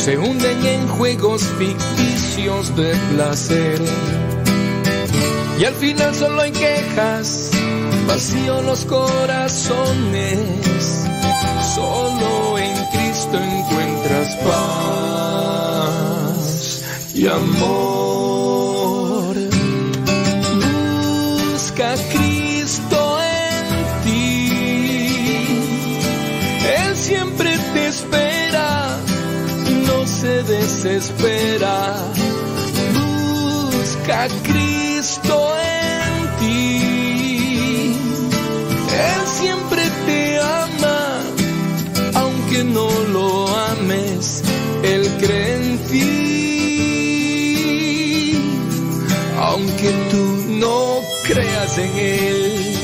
se hunden en juegos ficticios de placer. Y al final solo hay quejas, vacío los corazones. Solo en Cristo encuentras paz y amor. Desespera. Busca a Cristo en ti. Él siempre te ama, aunque no lo ames, Él cree en ti. Aunque tú no creas en Él.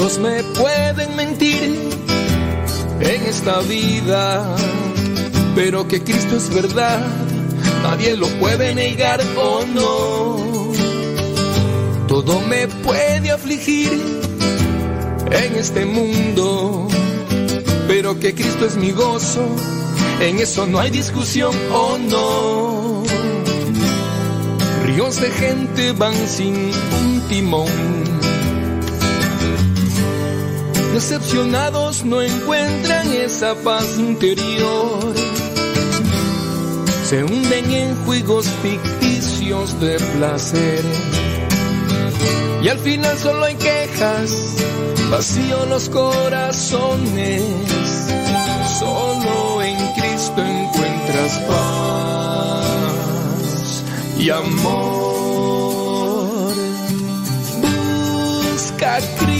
Todos me pueden mentir en esta vida, pero que Cristo es verdad, nadie lo puede negar o no. Todo me puede afligir en este mundo, pero que Cristo es mi gozo, en eso no hay discusión o no. Ríos de gente van sin un timón decepcionados no encuentran esa paz interior. Se hunden en juegos ficticios de placer. Y al final solo hay quejas, vacío los corazones. Solo en Cristo encuentras paz y amor. Busca Cristo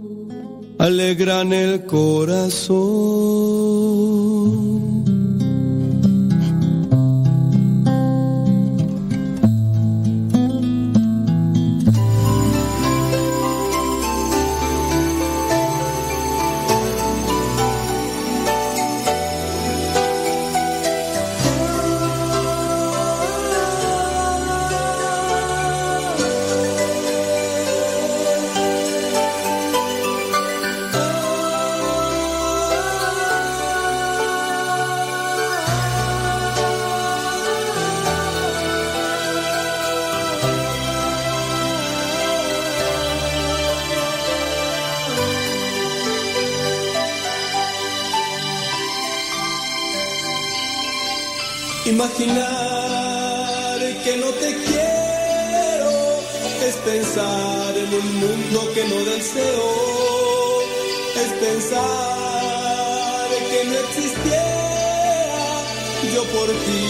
alegran el corazón. Imaginar que no te quiero es pensar en un mundo que no deseo, es pensar que no existiera, yo por ti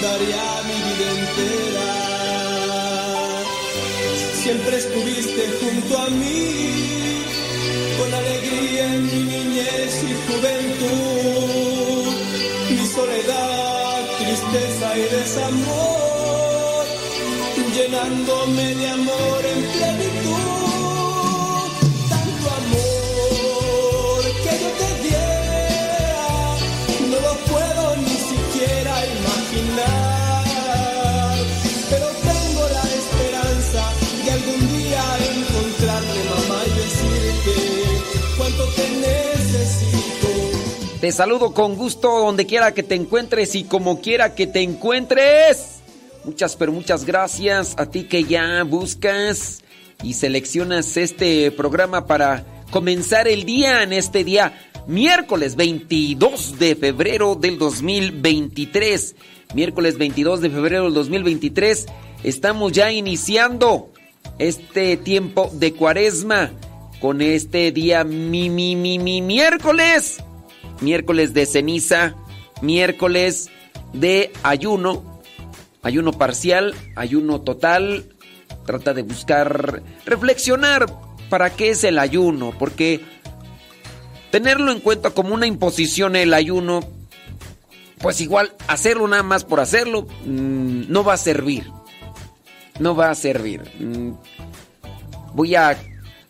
daría mi vida entera. Siempre estuviste junto a mí, con alegría en mi niñez y juventud, mi soledad tristeza y desamor, llenándome de amor en plenitud. Tanto amor que yo te diera, no lo puedo ni siquiera imaginar. Pero tengo la esperanza de algún día encontrarte, mamá, y decirte cuánto te. Te saludo con gusto donde quiera que te encuentres y como quiera que te encuentres. Muchas, pero muchas gracias a ti que ya buscas y seleccionas este programa para comenzar el día en este día, miércoles 22 de febrero del 2023. Miércoles 22 de febrero del 2023. Estamos ya iniciando este tiempo de cuaresma con este día mi, mi, mi, mi miércoles miércoles de ceniza, miércoles de ayuno, ayuno parcial, ayuno total. Trata de buscar, reflexionar para qué es el ayuno, porque tenerlo en cuenta como una imposición el ayuno, pues igual hacerlo nada más por hacerlo, mm, no va a servir. No va a servir. Mm, voy a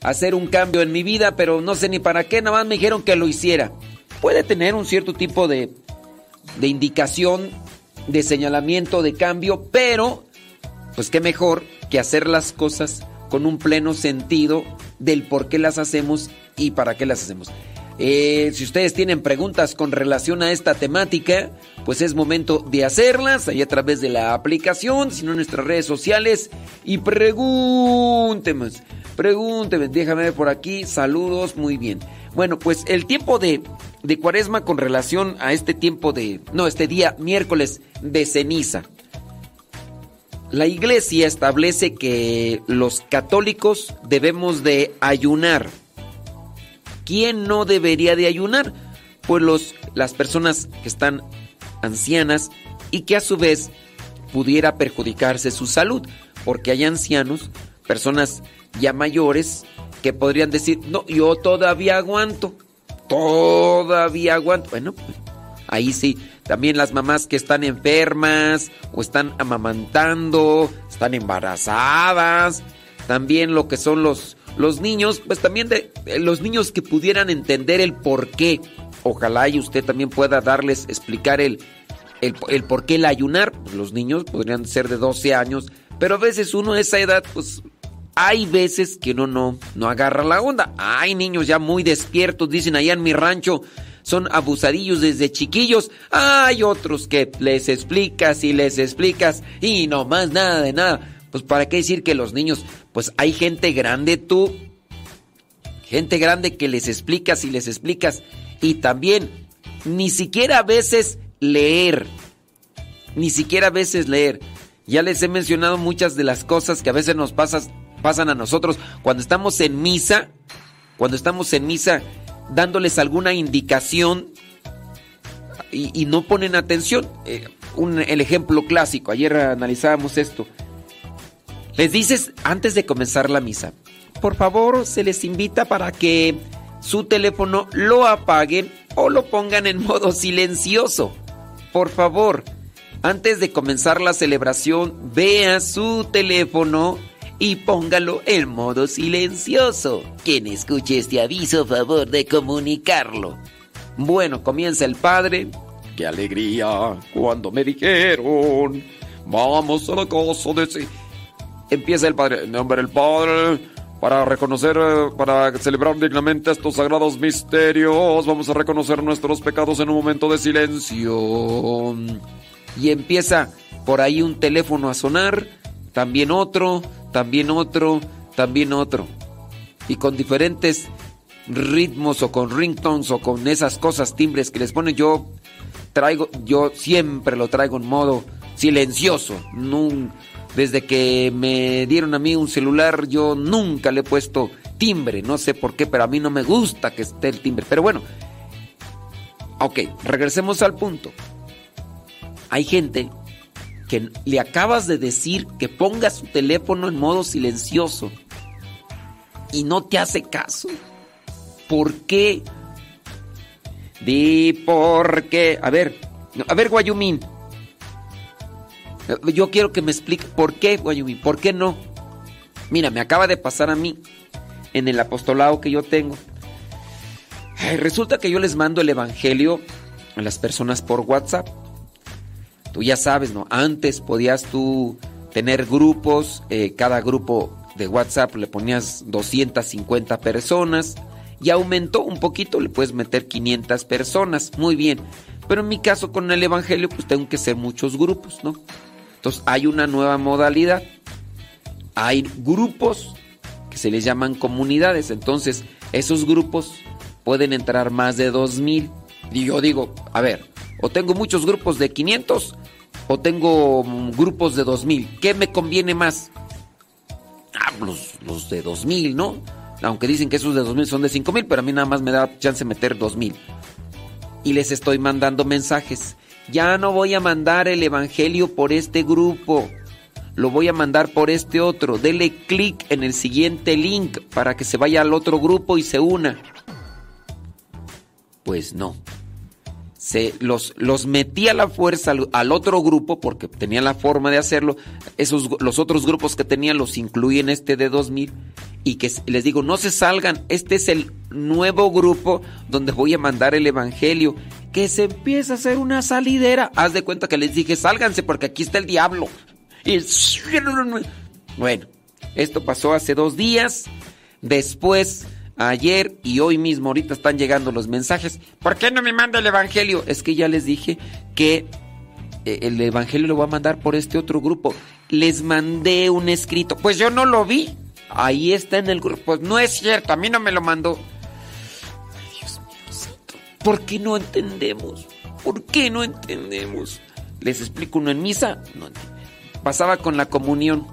hacer un cambio en mi vida, pero no sé ni para qué, nada más me dijeron que lo hiciera puede tener un cierto tipo de, de indicación, de señalamiento, de cambio, pero pues qué mejor que hacer las cosas con un pleno sentido del por qué las hacemos y para qué las hacemos. Eh, si ustedes tienen preguntas con relación a esta temática, pues es momento de hacerlas ahí a través de la aplicación, sino en nuestras redes sociales. Y pregúntenme, pregúntenme, déjame ver por aquí, saludos, muy bien. Bueno, pues el tiempo de, de cuaresma con relación a este tiempo de, no, este día miércoles de ceniza. La iglesia establece que los católicos debemos de ayunar. ¿Quién no debería de ayunar? Pues los, las personas que están ancianas y que a su vez pudiera perjudicarse su salud, porque hay ancianos, personas ya mayores, que podrían decir, no, yo todavía aguanto, todavía aguanto. Bueno, ahí sí, también las mamás que están enfermas o están amamantando, están embarazadas, también lo que son los, los niños, pues también de, los niños que pudieran entender el por qué. Ojalá y usted también pueda darles, explicar el, el, el por qué el ayunar. Pues los niños podrían ser de 12 años, Pero a veces uno a esa edad, pues hay veces que uno no, no agarra la onda. Hay niños ya muy despiertos, dicen allá en mi rancho, son abusadillos desde chiquillos. Hay otros que les explicas y les explicas y no más nada de nada. Pues para qué decir que los niños, pues hay gente grande tú, gente grande que les explicas y les explicas y también ni siquiera a veces leer, ni siquiera a veces leer. Ya les he mencionado muchas de las cosas que a veces nos pasan a nosotros cuando estamos en misa, cuando estamos en misa dándoles alguna indicación y, no ponen atención. Eh, un, el ejemplo clásico, ayer analizábamos esto. Les dices antes de comenzar la misa, por favor se les invita para que su teléfono lo apaguen o lo pongan en modo silencioso. Por favor, antes de comenzar la celebración, vea su teléfono y póngalo en modo silencioso. Quien escuche este aviso, favor de comunicarlo. Bueno, comienza el padre. ¡Qué alegría! Cuando me dijeron, vamos a la casa de... Sí. Empieza el padre. En nombre del padre, para reconocer, para celebrar dignamente estos sagrados misterios, vamos a reconocer nuestros pecados en un momento de silencio y empieza por ahí un teléfono a sonar, también otro, también otro, también otro. Y con diferentes ritmos o con ringtones o con esas cosas, timbres que les ponen, yo traigo, yo siempre lo traigo en modo silencioso. desde que me dieron a mí un celular, yo nunca le he puesto timbre, no sé por qué, pero a mí no me gusta que esté el timbre. Pero bueno, ok, regresemos al punto. Hay gente que le acabas de decir que ponga su teléfono en modo silencioso y no te hace caso. ¿Por qué? Di por qué. A ver, a ver, Guayumín. Yo quiero que me explique por qué, Guayumín, por qué no. Mira, me acaba de pasar a mí en el apostolado que yo tengo. resulta que yo les mando el evangelio a las personas por WhatsApp. Tú ya sabes, ¿no? Antes podías tú tener grupos, eh, cada grupo de WhatsApp le ponías 250 personas y aumentó un poquito, le puedes meter 500 personas, muy bien. Pero en mi caso con el Evangelio pues tengo que ser muchos grupos, ¿no? Entonces hay una nueva modalidad. Hay grupos que se les llaman comunidades, entonces esos grupos pueden entrar más de 2000. Y yo digo, a ver, o tengo muchos grupos de 500 o tengo grupos de 2000. ¿Qué me conviene más? Ah, los, los de 2000, ¿no? Aunque dicen que esos de 2000 son de 5000, pero a mí nada más me da chance meter 2000. Y les estoy mandando mensajes. Ya no voy a mandar el evangelio por este grupo. Lo voy a mandar por este otro. Dele clic en el siguiente link para que se vaya al otro grupo y se una. Pues no se los, los metí a la fuerza al, otro grupo porque tenía la forma de hacerlo. Esos, los otros grupos que tenían los incluí en este de 2000 y que les digo, no se salgan, este es el nuevo grupo donde voy a mandar el evangelio. Que se empieza a hacer una salidera. Haz de cuenta que les dije, sálganse porque aquí está el diablo. Y... Bueno, esto pasó hace dos días. Después ayer y hoy mismo, ahorita están llegando los mensajes. ¿Por qué no me manda el Evangelio? Es que ya les dije que eh, el Evangelio lo va a mandar por este otro grupo. Les mandé un escrito. Pues yo no lo vi. Ahí está en el grupo. Pues no es cierto, a mí no me lo mandó. Ay, Dios mío ¿Por qué no entendemos? ¿Por qué no entendemos? Les explico uno en misa. Pasaba con la comunión.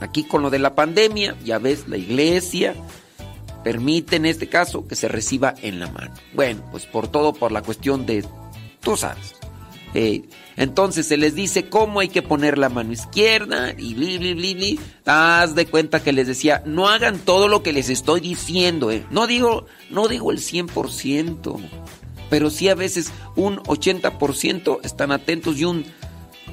Aquí con lo de la pandemia, ya ves, la iglesia permite en este caso que se reciba en la mano. Bueno, pues por todo por la cuestión de, tú sabes. Eh, entonces se les dice cómo hay que poner la mano izquierda y bli, bli, bli, bli. Haz de cuenta que les decía, no hagan todo lo que les estoy diciendo, eh. No digo, no digo el 100%, pero sí a veces un 80% están atentos y un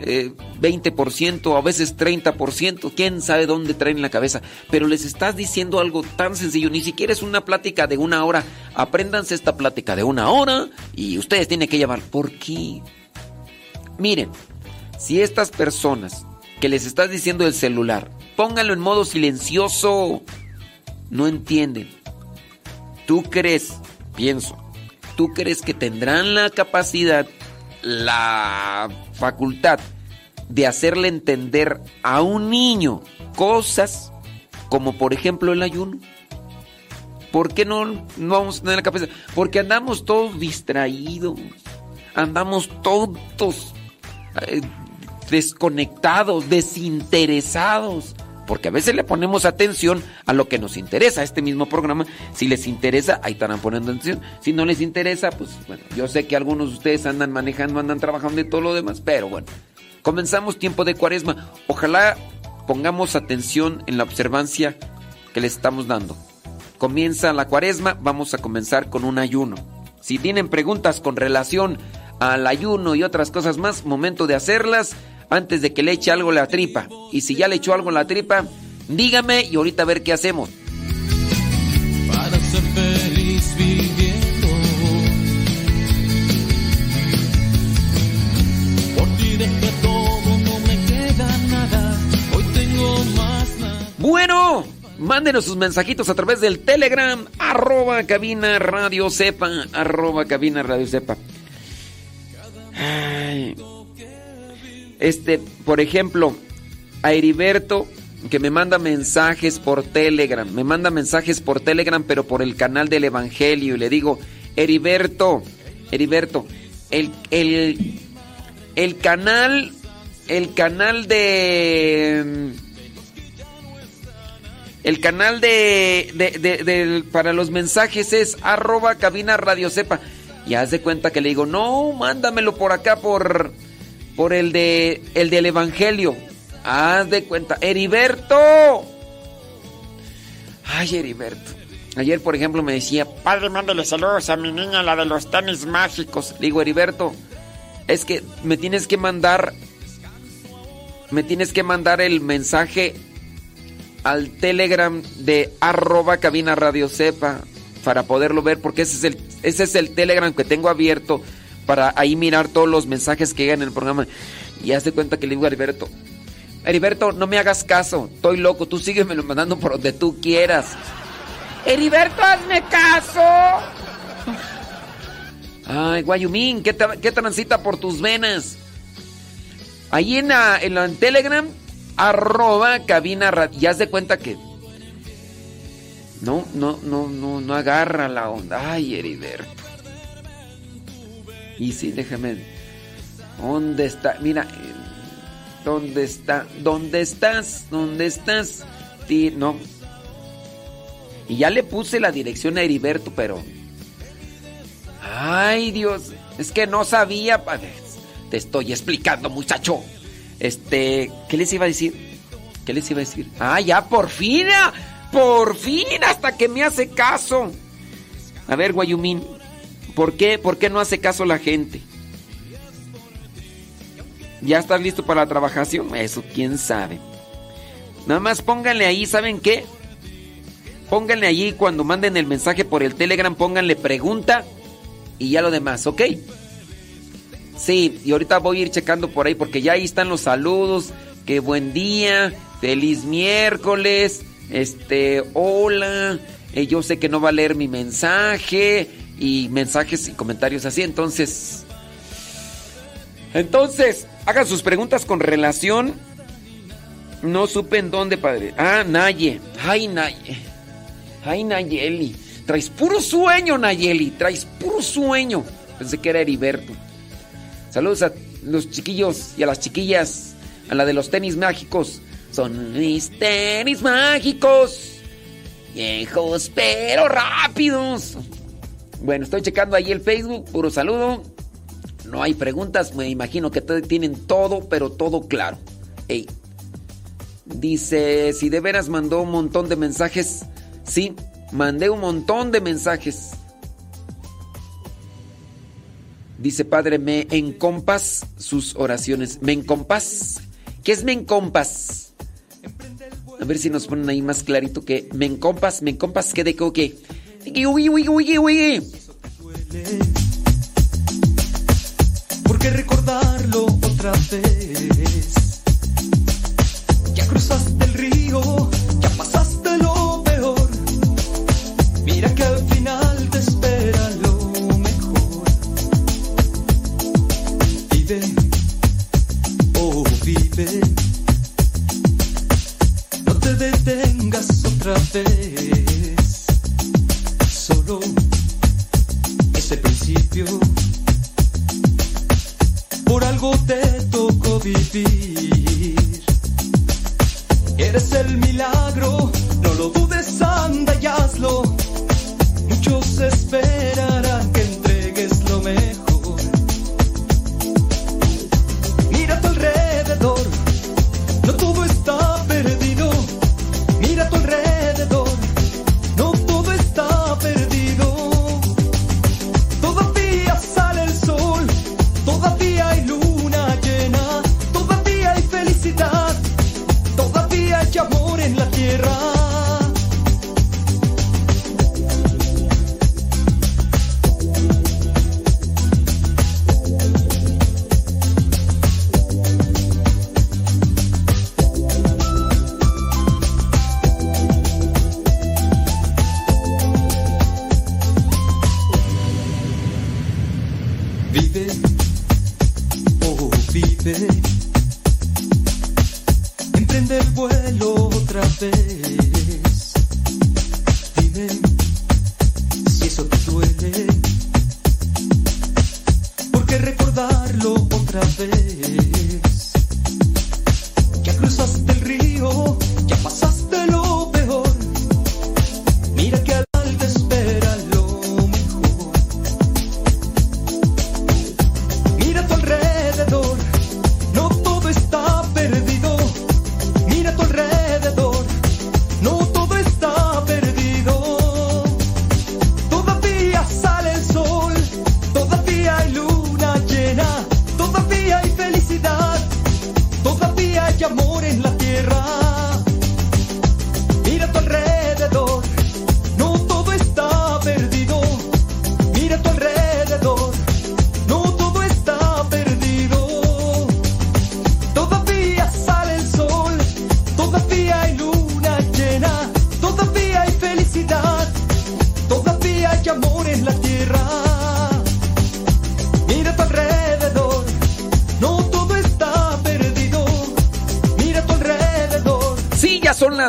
20% eh, a veces 30%, quién sabe dónde traen la cabeza, pero les estás diciendo algo tan sencillo, ni siquiera es una plática de una hora, apréndanse esta plática de una hora y ustedes tienen que llevar, ¿por qué? Miren, si estas personas que les estás diciendo el celular. Pónganlo en modo silencioso. No entienden. ¿Tú crees, pienso, tú crees que tendrán la capacidad, la facultad de hacerle entender a un niño cosas como por ejemplo el ayuno? ¿Por qué no, no vamos a tener la capacidad? Porque andamos todos distraídos, andamos todos eh, desconectados, desinteresados. Porque a veces le ponemos atención a lo que nos interesa. Este mismo programa, si les interesa, ahí estarán poniendo atención. Si no les interesa, pues bueno, yo sé que algunos de ustedes andan manejando, andan trabajando y todo lo demás, pero bueno, comenzamos tiempo de cuaresma. Ojalá pongamos atención en la observancia que le estamos dando. Comienza la cuaresma, vamos a comenzar con un ayuno. Si tienen preguntas con relación al ayuno y otras cosas más, momento de hacerlas antes de que le eche algo a la tripa. Y si ya le echó algo a la tripa, dígame y ahorita a ver qué hacemos. Para ser feliz viviendo. Por ti dejé todo, no me queda nada. Hoy tengo más nada. Bueno, mándenos sus mensajitos a través del Telegram, arroba cabina radio sepa, arroba cabina radio sepa. Ay. Este, por ejemplo, a Heriberto, que me manda mensajes por Telegram, me manda mensajes por Telegram, pero por el canal del Evangelio, y le digo, Heriberto, Heriberto, el, el, el canal, el canal de... El canal de, de- de- del- para los mensajes es arroba cabina radio sepa. Y haz de cuenta que le digo, no, mándamelo por acá, por, por el de el del Evangelio. Haz de cuenta. Heriberto. Ay, Heriberto. Ayer, por ejemplo, me decía, padre, mándale saludos a mi niña, la de los tenis mágicos. Le digo, Heriberto, es que me tienes que mandar, me tienes que mandar el mensaje al Telegram de arroba cabina radio sepa para poderlo ver porque ese es el ese es el Telegram que tengo abierto para ahí mirar todos los mensajes que llegan en el programa. Y haz de cuenta que le digo a Heriberto Heriberto no me hagas caso estoy loco tú síguemelo mandando por donde tú quieras Heriberto hazme caso ay Guayumín ¿qué, tra- qué transita por tus venas ahí en la, en la en Telegram arroba cabina y haz de cuenta que no, no, no, no, no agarra la onda. Ay, Heriberto. Y sí, déjame. ¿Dónde está? Mira, ¿dónde está? ¿Dónde estás? ¿Dónde estás? Ti- no. Y ya le puse la dirección a Heriberto, pero. Ay, Dios. Es que no sabía. Te estoy explicando, muchacho. Este, ¿qué les iba a decir? ¿Qué les iba a decir? Ah, ya, por fin. ah, Por fin, hasta que me hace caso. A ver, Guayumín, ¿por qué, ¿por qué no hace caso la gente? ¿Ya estás listo para la trabajación? Eso, quién sabe. Nada más pónganle ahí, ¿saben qué? Pónganle allí cuando manden el mensaje por el Telegram, pónganle pregunta y ya lo demás, ¿ok? Sí, y ahorita voy a ir checando por ahí porque ya ahí están los saludos. Que buen día, feliz miércoles, este, hola, eh, yo sé que no va a leer mi mensaje y mensajes y comentarios así, entonces... Entonces, hagan sus preguntas con relación... No supe en dónde, padre. Ah, Naye. Ay, Naye. Ay, Nayeli. Traes puro sueño, Nayeli. Traes puro sueño. Pensé que era Heriberto. Saludos a los chiquillos y a las chiquillas. A la de los tenis mágicos. Son mis tenis mágicos. Viejos pero rápidos. Bueno, estoy checando ahí el Facebook. Puro saludo. No hay preguntas. Me imagino que tienen todo, pero todo claro. Ey. Dice, si de veras mandó un montón de mensajes. Sí, mandé un montón de mensajes. Dice, padre, me encompas sus oraciones. ¿Me encompas? ¿Qué es me encompas? A ver si nos ponen ahí más clarito que me encompas, me encompas, ¿qué de qué Wiki, wiki, wiki, wiki. Porque recordarlo otra vez. Ya cruzaste el río, ya pasaste lo peor. Mira que al final te espera lo mejor. Vive, oh vive. No te detengas otra vez ese principio. Por algo te tocó vivir. Eres el milagro, no lo dudes, anda y hazlo. Muchos esperarán que entregues lo mejor. Mira a tu alrededor, no todo está en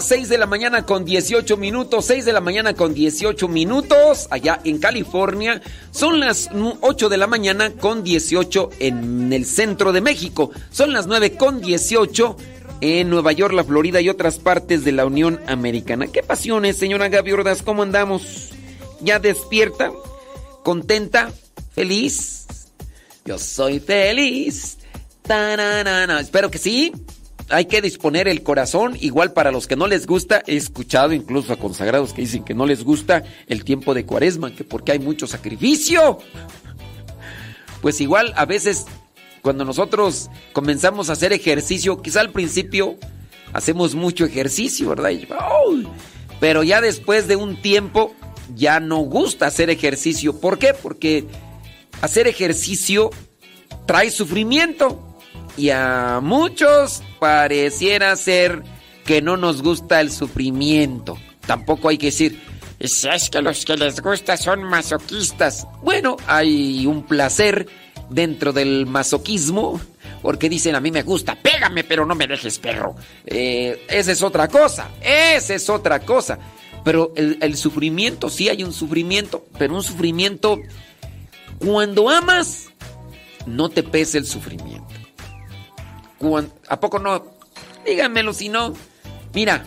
las 6 de la mañana con 18 minutos. 6 de la mañana con 18 minutos allá en California. Son las 8 de la mañana con 18 en el centro de México. Son las 9 con 18 en Nueva York, la Florida y otras partes de la Unión Americana. ¿Qué pasiones, señora Gaby Ordaz? ¿Cómo andamos? ¿Ya despierta? ¿Contenta? ¿Feliz? Yo soy feliz. Espero que sí. Hay que disponer el corazón, igual para los que no les gusta, he escuchado incluso a consagrados que dicen que no les gusta el tiempo de cuaresma, que porque hay mucho sacrificio. Pues igual a veces cuando nosotros comenzamos a hacer ejercicio, quizá al principio hacemos mucho ejercicio, ¿verdad? Y, ¡ay! Pero ya después de un tiempo ya no gusta hacer ejercicio. ¿Por qué? Porque hacer ejercicio trae sufrimiento. Y a muchos pareciera ser que no nos gusta el sufrimiento. Tampoco hay que decir, es que los que les gusta son masoquistas. Bueno, hay un placer dentro del masoquismo, porque dicen a mí me gusta, pégame pero no me dejes perro. Eh, esa es otra cosa, esa es otra cosa. Pero el, el sufrimiento, sí hay un sufrimiento, pero un sufrimiento, cuando amas, no te pesa el sufrimiento. ¿A poco no? Díganmelo si no. Mira,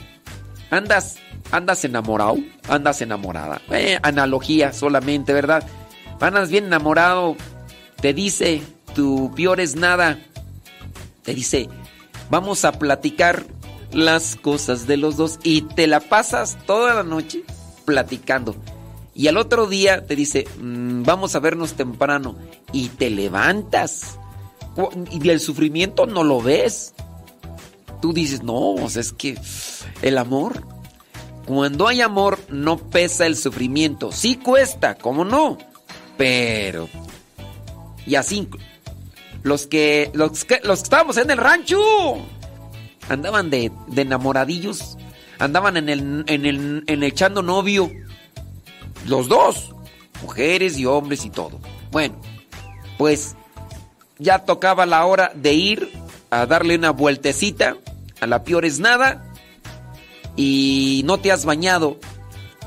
andas, andas enamorado, andas enamorada. Eh, analogía solamente, ¿verdad? Andas bien enamorado. Te dice, tu peor es nada. Te dice, vamos a platicar las cosas de los dos y te la pasas toda la noche platicando. Y al otro día te dice, "Mm, vamos a vernos temprano y te levantas. Y el sufrimiento no lo ves. Tú dices, no, o sea, es que el amor, cuando hay amor no pesa el sufrimiento. Sí cuesta, ¿cómo no? Pero... Y así, los que, los que, los que estábamos en el rancho, andaban de, de enamoradillos, andaban en el, en el, en el echando novio, los dos, mujeres y hombres y todo. Bueno, pues ya tocaba la hora de ir a darle una vueltecita a la peor es nada y no te has bañado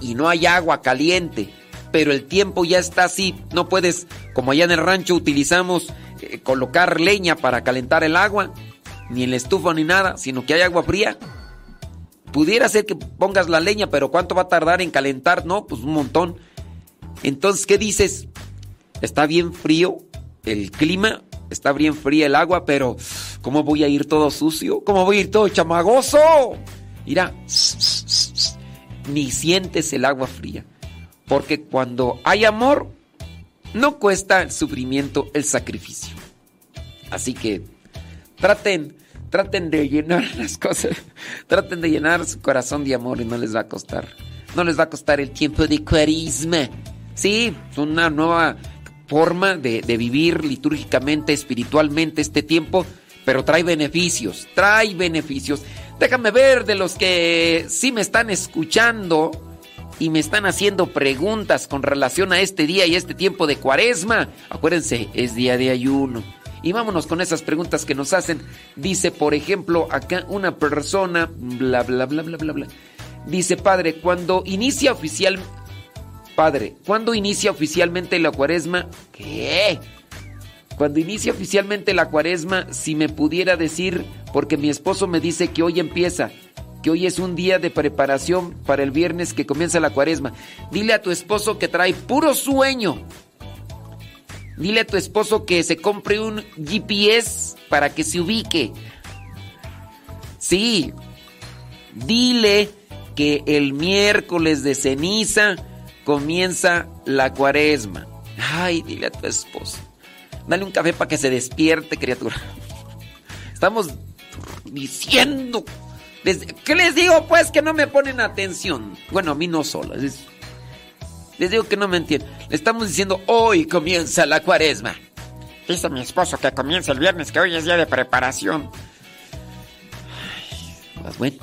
y no hay agua caliente pero el tiempo ya está así. No puedes, como allá en el rancho utilizamos, eh, colocar leña para calentar el agua, ni en la estufa ni nada, sino que hay agua fría. Pudiera ser que pongas la leña, pero ¿cuánto va a tardar en calentar? No, pues un montón. Entonces, ¿qué dices? Está bien frío el clima, está bien fría el agua, pero ¿cómo voy a ir todo sucio? ¿Cómo voy a ir todo chamagoso? Mira, ni sientes el agua fría. Porque cuando hay amor, no cuesta el sufrimiento el sacrificio. Así que traten, traten de llenar las cosas, traten de llenar su corazón de amor y no les va a costar. No les va a costar el tiempo de carisma. Sí, es una nueva forma de, vivir litúrgicamente, espiritualmente este tiempo, pero trae beneficios, trae beneficios. Déjame ver de los que sí me están escuchando y me están haciendo preguntas con relación a este día y este tiempo de cuaresma. Acuérdense, es día de ayuno. Y vámonos con esas preguntas que nos hacen. Dice, por ejemplo, acá una persona, bla, bla, bla, bla, bla, bla. Dice, padre, cuando inicia oficial... Padre, ¿cuándo inicia oficialmente la cuaresma? ¿Qué? Cuando inicia oficialmente la cuaresma, si me pudiera decir, porque mi esposo me dice que hoy empieza, que hoy es un día de preparación para el viernes que comienza la cuaresma. Dile a tu esposo que trae puro sueño. Dile a tu esposo que se compre un GPS para que se ubique. Sí. Dile que el miércoles de ceniza comienza la cuaresma. Ay, dile a tu esposo. Dale un café para que se despierte, criatura. Estamos diciendo. ¿Qué les digo? Pues que no me ponen atención. Bueno, a mí no solo. Les digo que no me entienden. Le estamos diciendo, hoy comienza la cuaresma. Dice mi esposo que comienza el viernes, que hoy es día de preparación. Pues bueno,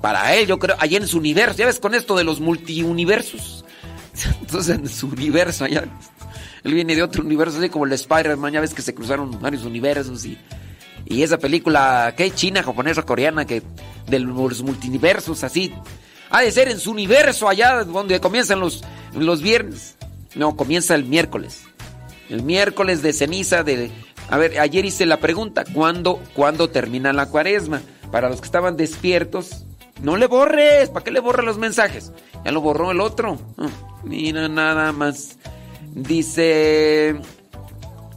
para él, yo creo, allá en su universo, ya ves con esto de los multiuniversos. Entonces, en su universo, allá. Él viene de otro universo, así como el Spider-Man, ya ves que se cruzaron varios universos y. Y esa película, ¿qué? China, japonesa, coreana, que de los multiversos, así. Ha de ser en su universo allá donde comienzan los, los viernes. No, comienza el miércoles. El miércoles de ceniza de... A ver, ayer hice la pregunta, ¿cuándo, ¿cuándo termina la cuaresma? Para los que estaban despiertos, no le borres, ¿para qué le borra los mensajes? Ya lo borró el otro. Ah, mira, nada más. Dice...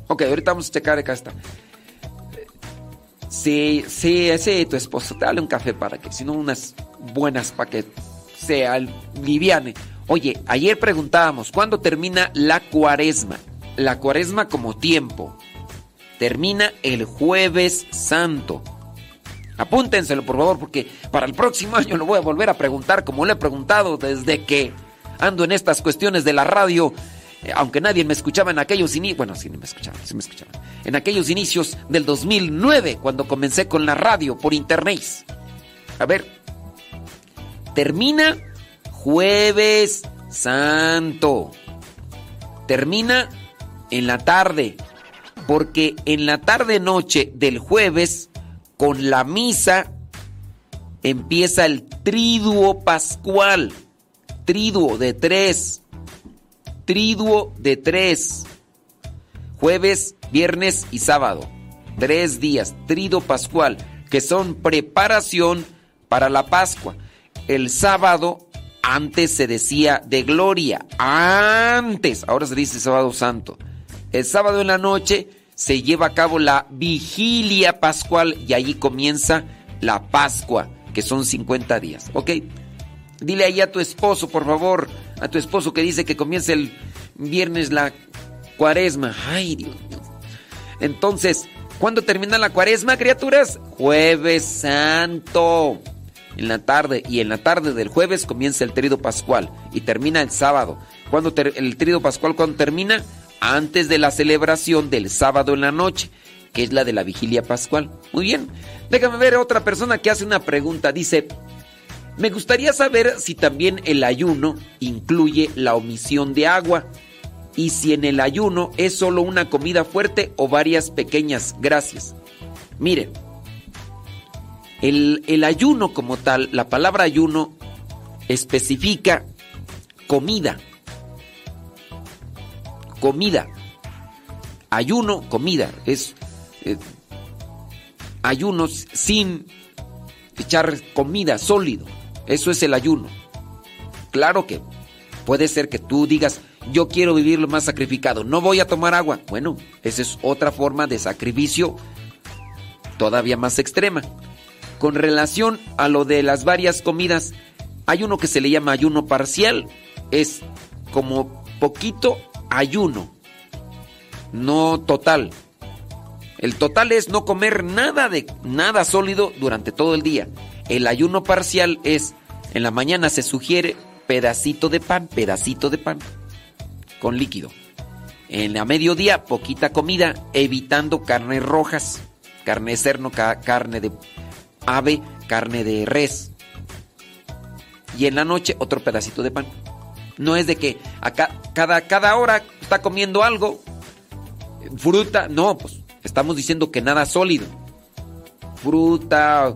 Ok, ahorita vamos a checar acá está. Sí, sí, ese tu esposo, dale un café para que, si no unas buenas para que sea liviane. Oye, ayer preguntábamos, ¿cuándo termina la cuaresma? La cuaresma como tiempo. Termina el jueves santo. Apúntenselo, por favor, porque para el próximo año lo voy a volver a preguntar, como le he preguntado desde que ando en estas cuestiones de la radio. Eh, aunque nadie me escuchaba en aquellos inicios, bueno, sí me escuchaban, sí me escuchaban, en aquellos inicios del 2009, cuando comencé con la radio por internet. A ver, termina jueves santo, termina en la tarde, porque en la tarde noche del jueves, con la misa, empieza el triduo pascual, triduo de tres triduo de tres. Jueves, viernes y sábado. Tres días, trido pascual, que son preparación para la Pascua. El sábado antes se decía de gloria, antes, ahora se dice sábado santo. El sábado en la noche se lleva a cabo la vigilia pascual y allí comienza la Pascua, que son 50 días, ¿ok? Dile ahí a tu esposo, por favor, a tu esposo que dice que comienza el viernes la cuaresma. Ay, Dios mío. Entonces, ¿cuándo termina la cuaresma, criaturas? Jueves Santo. En la tarde. Y en la tarde del jueves comienza el trido pascual. Y termina el sábado. ¿Cuándo el trido pascual cuándo termina? Antes de la celebración del sábado en la noche. Que es la de la vigilia pascual. Muy bien. Déjame ver a otra persona que hace una pregunta. Dice... Me gustaría saber si también el ayuno incluye la omisión de agua y si en el ayuno es solo una comida fuerte o varias pequeñas. Gracias. Mire, el, el, ayuno como tal, la palabra ayuno especifica comida. Comida. Ayuno, comida. Es eh, ayuno sin echar comida sólido. Eso es el ayuno. Claro que puede ser que tú digas, yo quiero vivir lo más sacrificado, no voy a tomar agua. Bueno, esa es otra forma de sacrificio todavía más extrema. Con relación a lo de las varias comidas, hay uno que se le llama ayuno parcial. Es como poquito ayuno, no total. El total es no comer nada de nada sólido durante todo el día. El ayuno parcial es en la mañana se sugiere pedacito de pan, pedacito de pan con líquido. En la mediodía poquita comida, evitando carnes rojas, carne de cerno, carne de ave, carne de res. Y en la noche otro pedacito de pan. No es de que acá, cada, cada hora está comiendo algo, fruta, no, pues estamos diciendo que nada sólido. Fruta,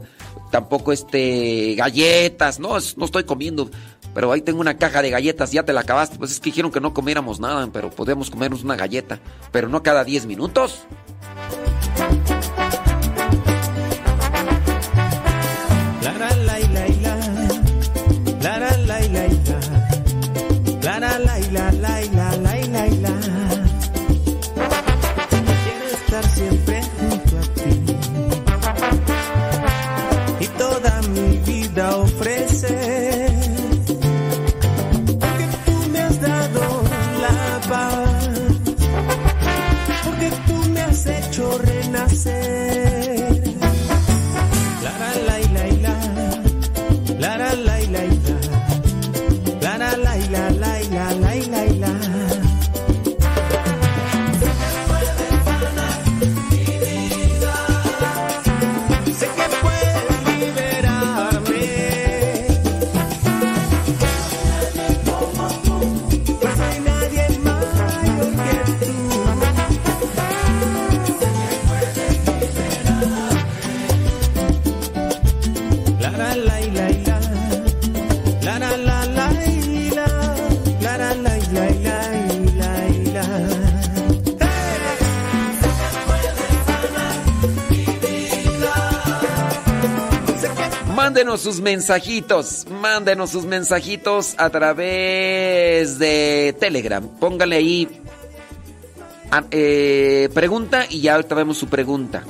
tampoco este, galletas, no, no estoy comiendo, pero ahí tengo una caja de galletas, ya te la acabaste. Pues es que dijeron que no comiéramos nada, pero podemos comernos una galleta, pero no cada 10 minutos. Mándenos sus mensajitos, mándenos sus mensajitos a través de Telegram. Póngale ahí ah, eh, pregunta y ya ahorita vemos su pregunta.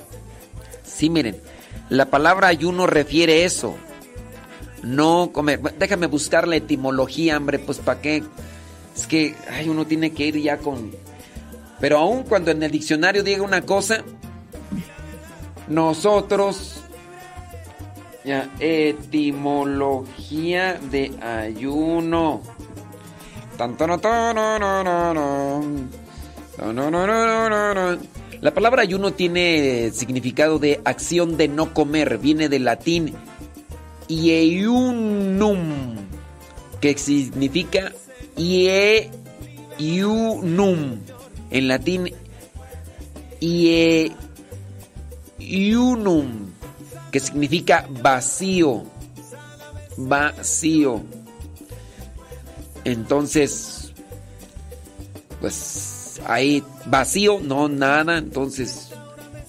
Sí, miren, la palabra ayuno refiere eso. No comer. Déjame buscar la etimología, hombre, pues para qué. Es que ay, uno tiene que ir ya con. Pero aún cuando en el diccionario diga una cosa, nosotros ya, etimología de ayuno. La palabra ayuno tiene significado de acción de no comer. Viene del latín iunum, que significa iunum. En latín iunum que significa vacío. Vacío. Entonces, pues ahí vacío, no nada. Entonces,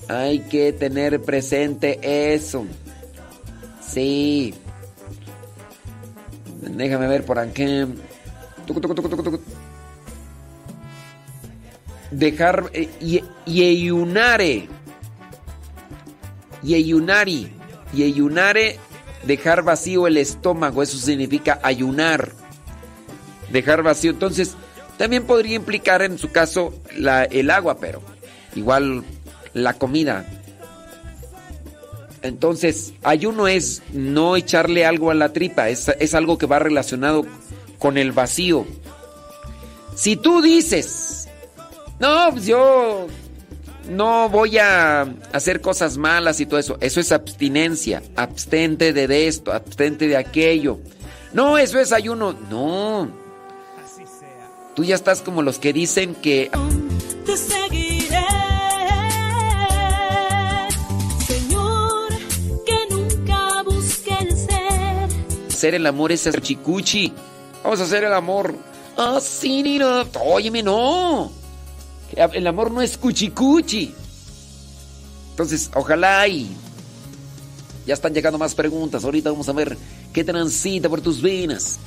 hay que tener presente eso. Sí. Déjame ver por aquí. Dejar eh, y, y ayunare Yeyunari. Yeyunare, dejar vacío el estómago. Eso significa ayunar. Dejar vacío. Entonces, también podría implicar en su caso el agua, pero igual la comida. Entonces, ayuno es no echarle algo a la tripa, es, es, algo que va relacionado con el vacío. Si tú dices, no, pues yo no voy a hacer cosas malas y todo eso. Eso es abstinencia. Abstente de esto, abstente de aquello. No, eso es ayuno. No. Tú ya estás como los que dicen que... Te seguiré, Señor, que nunca busque el ser. Hacer el amor es chicuchi. Vamos a hacer el amor. Así, oh, Óyeme, no. El amor no es cuchicuchi. Entonces, ojalá y ya están llegando más preguntas. Ahorita vamos a ver qué transita por tus venas.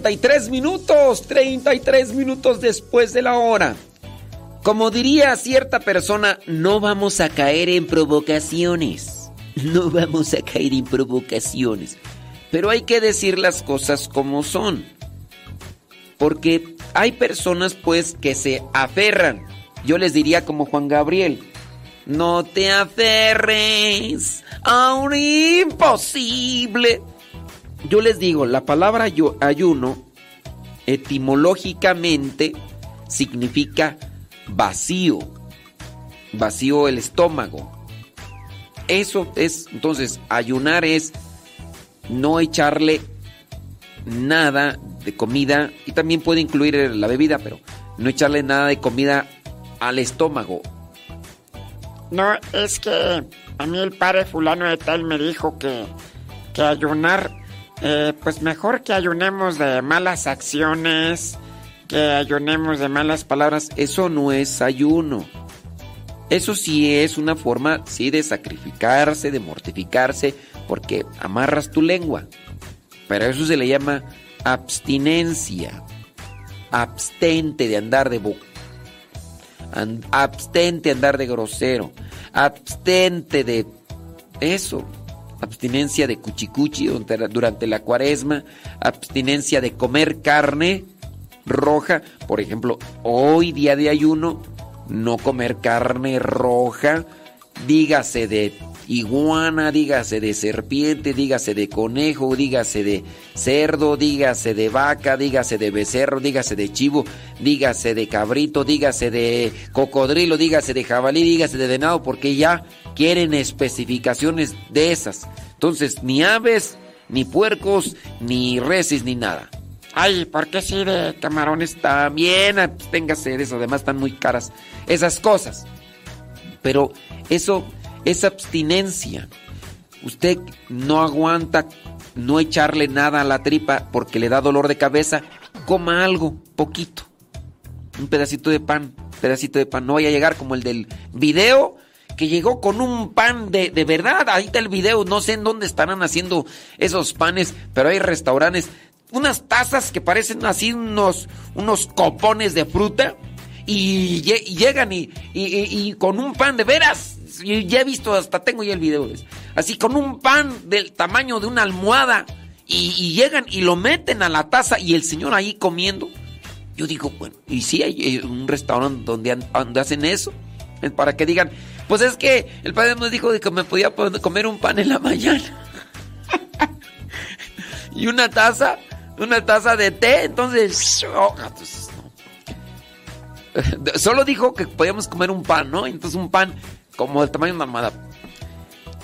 33 minutos, 33 minutos después de la hora. Como diría cierta persona, no vamos a caer en provocaciones. No vamos a caer en provocaciones. Pero hay que decir las cosas como son. Porque hay personas pues que se aferran. Yo les diría como Juan Gabriel. No te aferres a un imposible. Yo les digo, la palabra ayuno etimológicamente significa vacío, vacío el estómago. Eso es, entonces, ayunar es no echarle nada de comida y también puede incluir la bebida, pero no echarle nada de comida al estómago. No, es que a mí el padre fulano de tal me dijo que, que ayunar eh, pues mejor que ayunemos de malas acciones, que ayunemos de malas palabras. Eso no es ayuno. Eso sí es una forma, sí, de sacrificarse, de mortificarse, porque amarras tu lengua. Pero eso se le llama abstinencia. Abstente de andar de boca. Abstente de andar de grosero. Abstente de eso abstinencia de cuchicuchi durante la cuaresma, abstinencia de comer carne roja, por ejemplo, hoy día de ayuno, no comer carne roja, dígase de iguana, dígase de serpiente, dígase de conejo, dígase de cerdo, dígase de vaca, dígase de becerro, dígase de chivo, dígase de cabrito, dígase de cocodrilo, dígase de jabalí, dígase de venado, porque ya quieren especificaciones de esas. Entonces, ni aves, ni puercos, ni reses, ni nada. Ay, ¿por qué sí de camarones también? Téngase de eso, además están muy caras esas cosas. Pero eso es abstinencia. Usted no aguanta no echarle nada a la tripa porque le da dolor de cabeza, coma algo, poquito. Un pedacito de pan, pedacito de pan. No vaya a llegar como el del video llegó con un pan de, verdad. Ahí está el video. No sé en dónde estarán haciendo esos panes, pero hay restaurantes. unas tazas que parecen así unos, unos copones de fruta y, llegan y, con un pan de veras. ya he visto, hasta tengo ya el video. Así con un pan del tamaño de una almohada y, llegan y lo meten a la taza y el señor ahí comiendo. Yo digo, bueno, y si hay eh, un restaurante donde, donde hacen eso, para que digan, pues es que el padre nos dijo que me podía comer un pan en la mañana. y una taza, una taza de té, entonces, oh, pues, solo dijo que podíamos comer un pan, ¿no? Entonces un pan como del tamaño de una almohada.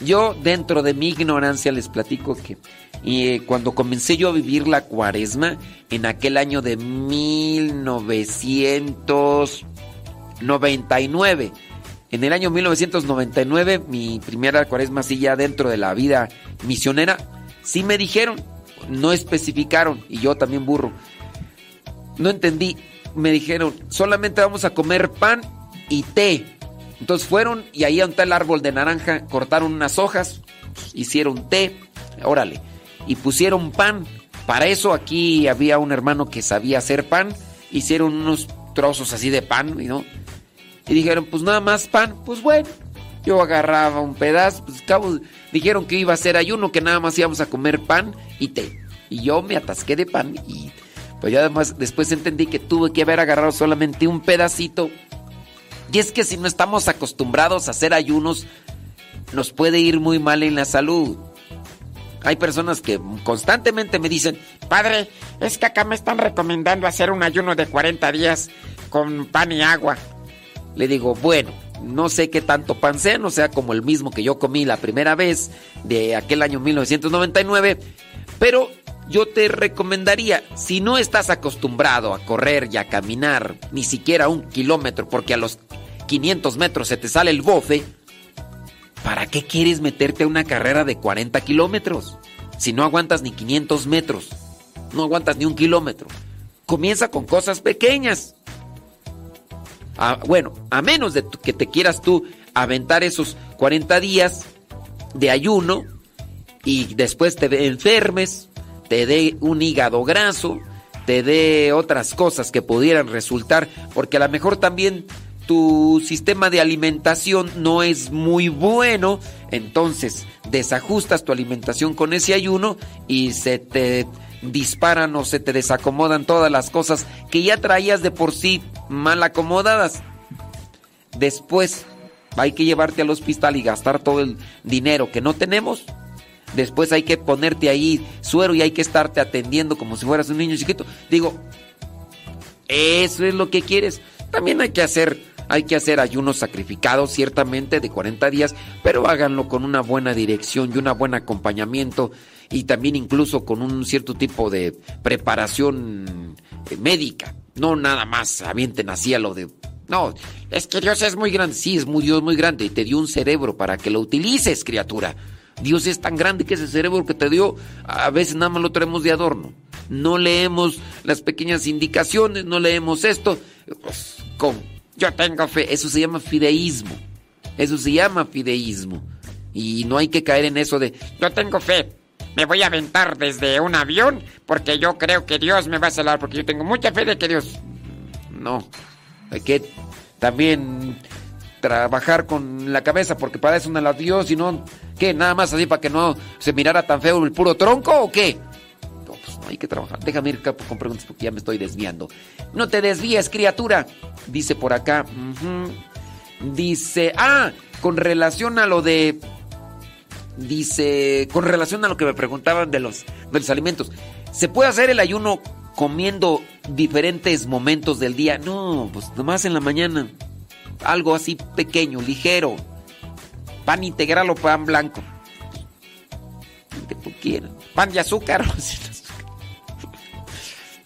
Yo dentro de mi ignorancia les platico que eh, cuando comencé yo a vivir la cuaresma, en aquel año de 1999, en el año 1999, mi primera cuaresma así ya dentro de la vida misionera, sí me dijeron, no especificaron, y yo también burro, no entendí, me dijeron, solamente vamos a comer pan y té. Entonces fueron y ahí ante el árbol de naranja, cortaron unas hojas, hicieron té, órale y pusieron pan. Para eso aquí había un hermano que sabía hacer pan. Hicieron unos trozos así de pan, ¿no? Y dijeron, pues nada más pan. Pues bueno, yo agarraba un pedazo. Pues cabo, dijeron que iba a ser ayuno, que nada más íbamos a comer pan y té. Y yo me atasqué de pan y pues ya además después entendí que tuve que haber agarrado solamente un pedacito. Y es que si no estamos acostumbrados a hacer ayunos, nos puede ir muy mal en la salud. Hay personas que constantemente me dicen, padre, es que acá me están recomendando hacer un ayuno de 40 días con pan y agua. Le digo, bueno, no sé qué tanto pan sea, no sea como el mismo que yo comí la primera vez de aquel año 1999, pero yo te recomendaría, si no estás acostumbrado a correr y a caminar ni siquiera un kilómetro, porque a los 500 metros se te sale el bofe, ¿Para qué quieres meterte a una carrera de 40 kilómetros? Si no aguantas ni 500 metros, no aguantas ni un kilómetro. Comienza con cosas pequeñas. Bueno, a menos de que te quieras tú aventar esos 40 días de ayuno y después te enfermes, te dé un hígado graso, te dé otras cosas que pudieran resultar, porque a lo mejor también tu sistema de alimentación no es muy bueno, entonces desajustas tu alimentación con ese ayuno y se te disparan o se te desacomodan todas las cosas que ya traías de por sí mal acomodadas. Después hay que llevarte al hospital y gastar todo el dinero que no tenemos. Después hay que ponerte ahí suero y hay que estarte atendiendo como si fueras un niño chiquito. Digo, eso es lo que quieres. También hay que hacer hay que hacer ayunos sacrificados, ciertamente, de 40 días, pero háganlo con una buena dirección y un buen acompañamiento y también incluso con un cierto tipo de preparación eh, médica. No nada más avienten así lo de... No, es que Dios es muy grande. Sí, es muy Dios muy grande y te dio un cerebro para que lo utilices, criatura. Dios es tan grande que ese cerebro que te dio, a veces nada más lo traemos de adorno. No leemos las pequeñas indicaciones, no leemos esto. Pues, ¿cómo? Yo tengo fe. Eso se llama fideísmo. Eso se llama fideísmo. Y no hay que caer en eso de yo tengo fe. Me voy a aventar desde un avión porque yo creo que Dios me va a salvar. Porque yo tengo mucha fe de que Dios. No. Hay que también trabajar con la cabeza porque para eso no la Dios y no. ¿Qué? Nada más así para que no se mirara tan feo el puro tronco o qué? hay que trabajar. Déjame ir con preguntas porque ya me estoy desviando. No te desvíes, criatura. Dice por acá. Dice, ah, con relación a lo de... Dice, con relación a lo que me preguntaban de los, de los alimentos. ¿Se puede hacer el ayuno comiendo diferentes momentos del día? No, pues nomás en la mañana. Algo así pequeño, ligero. Pan integral o pan blanco. Quieras. Pan de azúcar.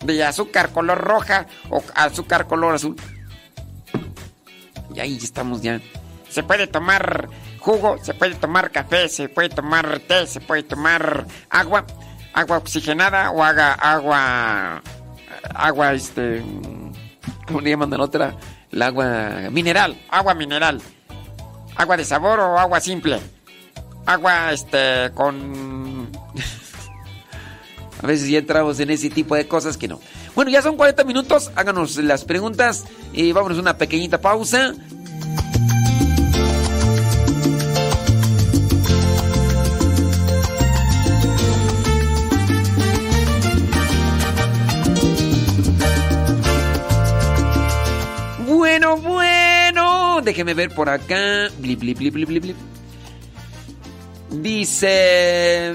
de azúcar color roja o azúcar color azul. Y ahí estamos ya. Se puede tomar jugo, se puede tomar café, se puede tomar té, se puede tomar agua, agua oxigenada o haga agua, agua este, ¿cómo le llaman la otra? El agua mineral, agua mineral. Agua de sabor o agua simple. Agua este con A veces ya entramos en ese tipo de cosas que no. Bueno, ya son 40 minutos. Háganos las preguntas. Y vámonos a una pequeñita pausa. Bueno. Déjeme ver por acá. Blip, blip, blip, blip, blip. Dice,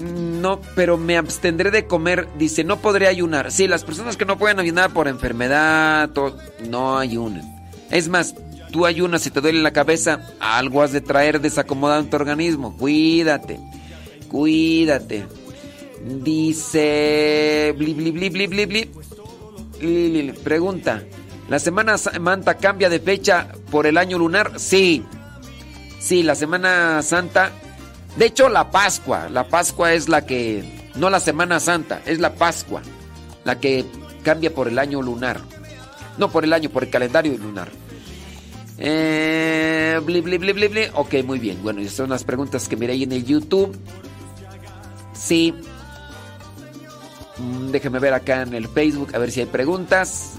no, pero me abstendré de comer. Dice, no podré ayunar. Sí, las personas que no pueden ayunar por enfermedad, no ayunan. Es más, tú ayunas y te duele la cabeza, algo has de traer desacomodado en tu organismo. Cuídate, cuídate. Dice, bli, bli, bli, bli, bli, bli. Pregunta, ¿la Semana Santa cambia de fecha por el año lunar? Sí. Sí, la Semana Santa de hecho, la Pascua, la Pascua es la que, no la Semana Santa, es la Pascua, la que cambia por el año lunar. No por el año, por el calendario lunar. Eh, bli, bli, bli, bli, Ok, muy bien. Bueno, estas son las preguntas que miré ahí en el YouTube. Sí. Mm, ver acá en el Facebook a ver si hay preguntas.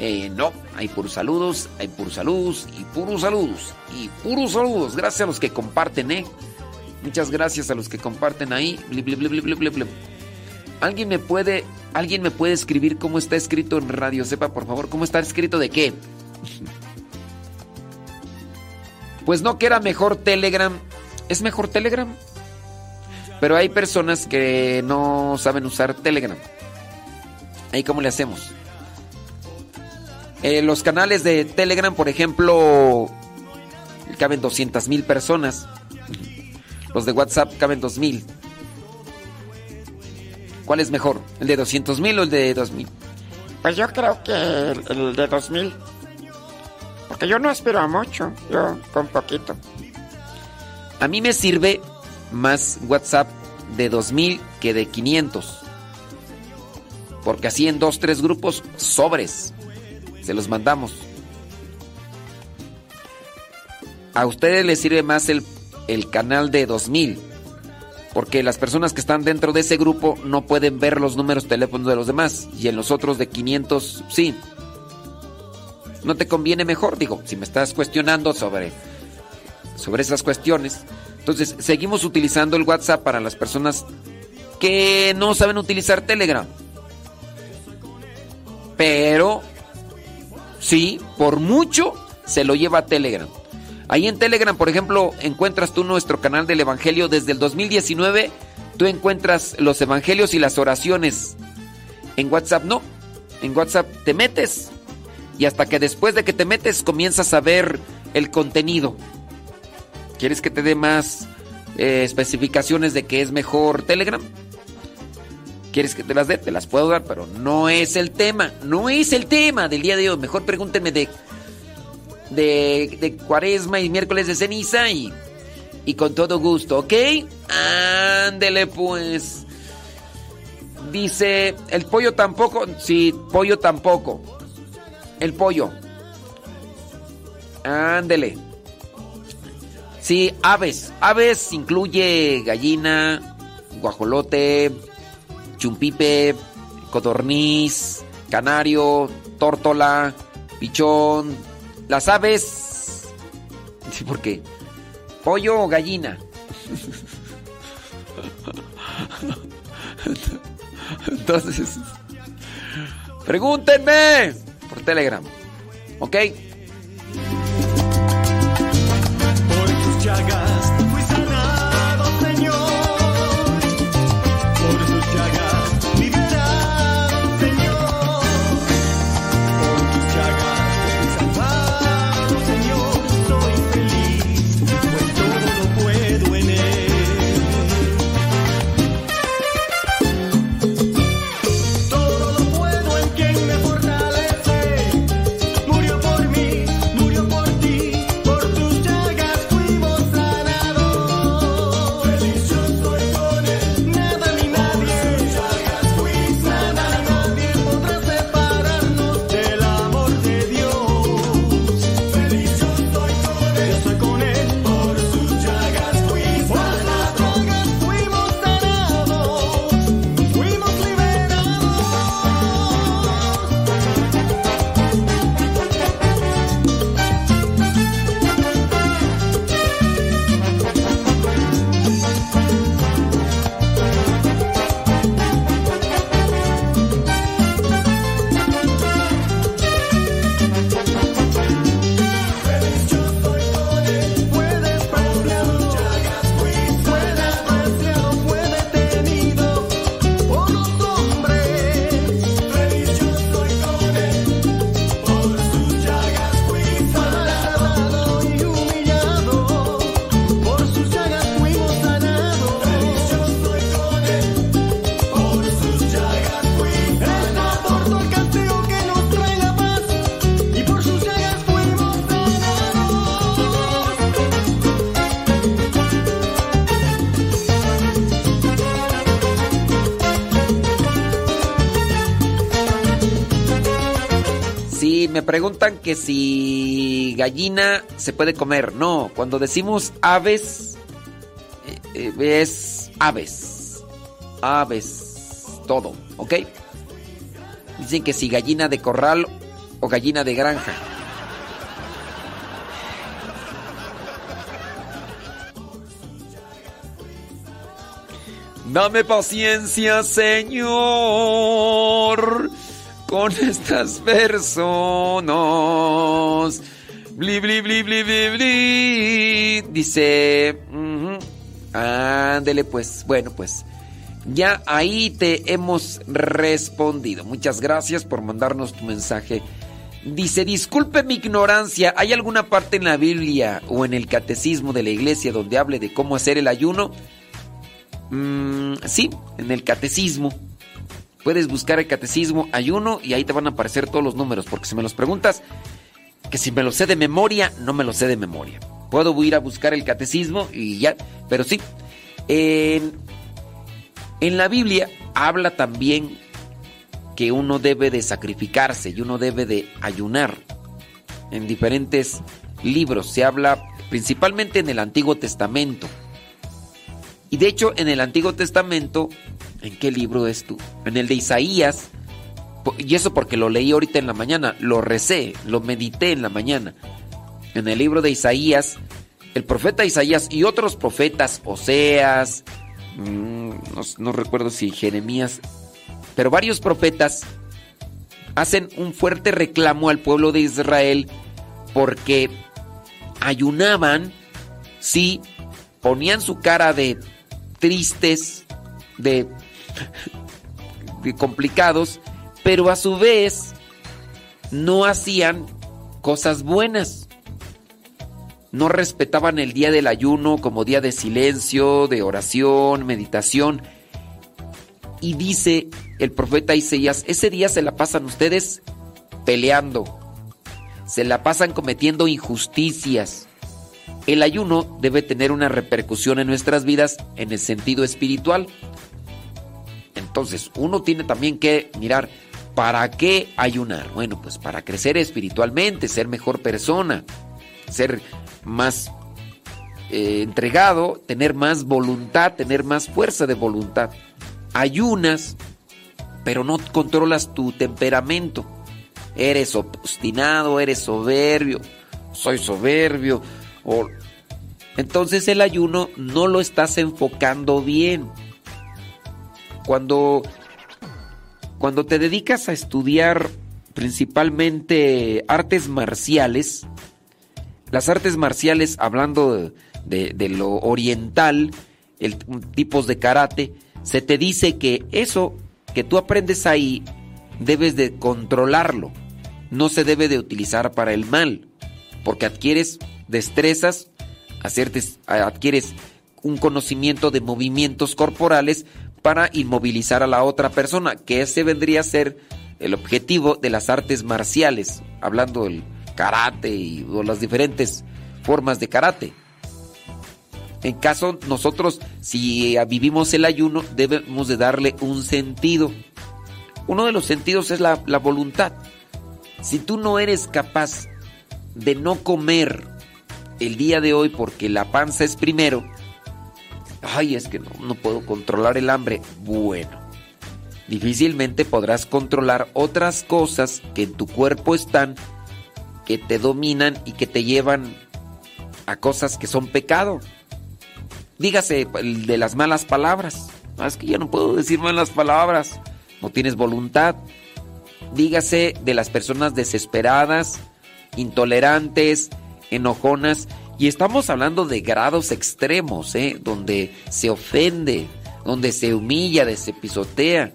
Eh, no, hay puros saludos, hay puros saludos y puros saludos y puros saludos. Gracias a los que comparten, ¿eh? Muchas gracias a los que comparten ahí. ¿Alguien me puede alguien me puede escribir cómo está escrito en Radio Sepa, por favor? ¿Cómo está escrito de qué? Pues no que era mejor Telegram. ¿Es mejor Telegram? Pero hay personas que no saben usar Telegram. Ahí cómo le hacemos. Eh, los canales de Telegram, por ejemplo, caben 200 mil personas. Los de WhatsApp caben 2000. ¿Cuál es mejor? ¿El de 200 mil o el de 2000? Pues yo creo que el, de 2000. Porque yo no aspiro a mucho, yo con poquito. A mí me sirve más WhatsApp de 2000 que de 500. Porque así en dos, tres grupos, sobres. Se los mandamos. A ustedes les sirve más el el canal de 2000. Porque las personas que están dentro de ese grupo no pueden ver los números de teléfono de los demás. Y en los otros de 500 sí. ¿No te conviene mejor? Digo, si me estás cuestionando sobre, sobre esas cuestiones. Entonces, seguimos utilizando el WhatsApp para las personas que no saben utilizar Telegram. Pero, sí, por mucho se lo lleva a Telegram. Ahí en Telegram, por ejemplo, encuentras tú nuestro canal del Evangelio. Desde el 2019, tú encuentras los Evangelios y las oraciones. En WhatsApp no. En WhatsApp te metes. Y hasta que después de que te metes comienzas a ver el contenido. ¿Quieres que te dé más eh, especificaciones de que es mejor Telegram? ¿Quieres que te las dé? Te las puedo dar, pero no es el tema. No es el tema del día de hoy. Mejor pregúntenme de de, cuaresma y miércoles de ceniza y, y con todo gusto, ¿ok? Ándele pues. Dice, el pollo tampoco, sí, pollo tampoco. El pollo. Ándele. Sí, aves. Aves incluye gallina, guajolote, chumpipe, codorniz, canario, tórtola, pichón, las aves. Sí, ¿por qué? ¿Pollo o gallina? Entonces, pregúntenme por Telegram. ¿Ok? Preguntan que si gallina se puede comer. No, cuando decimos aves, eh, eh, es aves. Aves. Todo, ¿ok? Dicen que si gallina de corral o gallina de granja. Dame paciencia, Señor, con estas personas. Bli, bli, bli, bli, bli, bli. Dice. Ándele, pues. Bueno, pues. Ya ahí te hemos respondido. Muchas gracias por mandarnos tu mensaje. Dice, disculpe mi ignorancia, ¿hay alguna parte en la Biblia o en el catecismo de la iglesia donde hable de cómo hacer el ayuno? Mm, sí, en el catecismo. Puedes buscar el catecismo ayuno y ahí te van a aparecer todos los números, porque si me los preguntas, que si me lo sé de memoria, no me lo sé de memoria. Puedo ir a buscar el catecismo y ya, pero sí. En, en la Biblia habla también que uno debe de sacrificarse y uno debe de ayunar. En diferentes libros se habla principalmente en el Antiguo Testamento. Y de hecho, en el Antiguo Testamento, ¿en qué libro es tú? En el de Isaías, y eso porque lo leí ahorita en la mañana, lo recé, lo medité en la mañana. En el libro de Isaías, el profeta Isaías y otros profetas, Oseas, mm, no, no recuerdo si Jeremías, pero varios profetas hacen un fuerte reclamo al pueblo de Israel porque ayunaban, sí, ponían su cara de tristes, de, complicados, pero a su vez no hacían cosas buenas. No respetaban el día del ayuno como día de silencio, de oración, meditación. Y dice el profeta Isaías, ese día se la pasan ustedes peleando, se la pasan cometiendo injusticias, el ayuno debe tener una repercusión en nuestras vidas en el sentido espiritual. Entonces, uno tiene también que mirar, ¿para qué ayunar? Bueno, pues para crecer espiritualmente, ser mejor persona, ser más eh, entregado, tener más voluntad, tener más fuerza de voluntad. Ayunas, pero no controlas tu temperamento. Eres obstinado, eres soberbio, soy soberbio, entonces el ayuno no lo estás enfocando bien. Cuando, cuando te dedicas a estudiar principalmente artes marciales, las artes marciales, hablando de, de lo oriental, el, tipos de karate, se te dice que eso que tú aprendes ahí debes de controlarlo. No se debe de utilizar para el mal, porque adquieres destrezas, adquieres un conocimiento de movimientos corporales para inmovilizar a la otra persona, que ese vendría a ser el objetivo de las artes marciales, hablando del karate y las diferentes formas de karate. En caso nosotros, si vivimos el ayuno, debemos de darle un sentido. Uno de los sentidos es la voluntad. Si tú no eres capaz de no comer el día de hoy porque la panza es primero, ay, es que no, puedo controlar el hambre. Bueno, difícilmente podrás controlar otras cosas que en tu cuerpo están, que te dominan y que te llevan a cosas que son pecado. Dígase de las malas palabras. Ah, es que ya no puedo decir malas palabras. No tienes voluntad. Dígase de las personas desesperadas, intolerantes, enojonas. Y estamos hablando de grados extremos, ¿eh? donde se ofende, donde se humilla, se pisotea.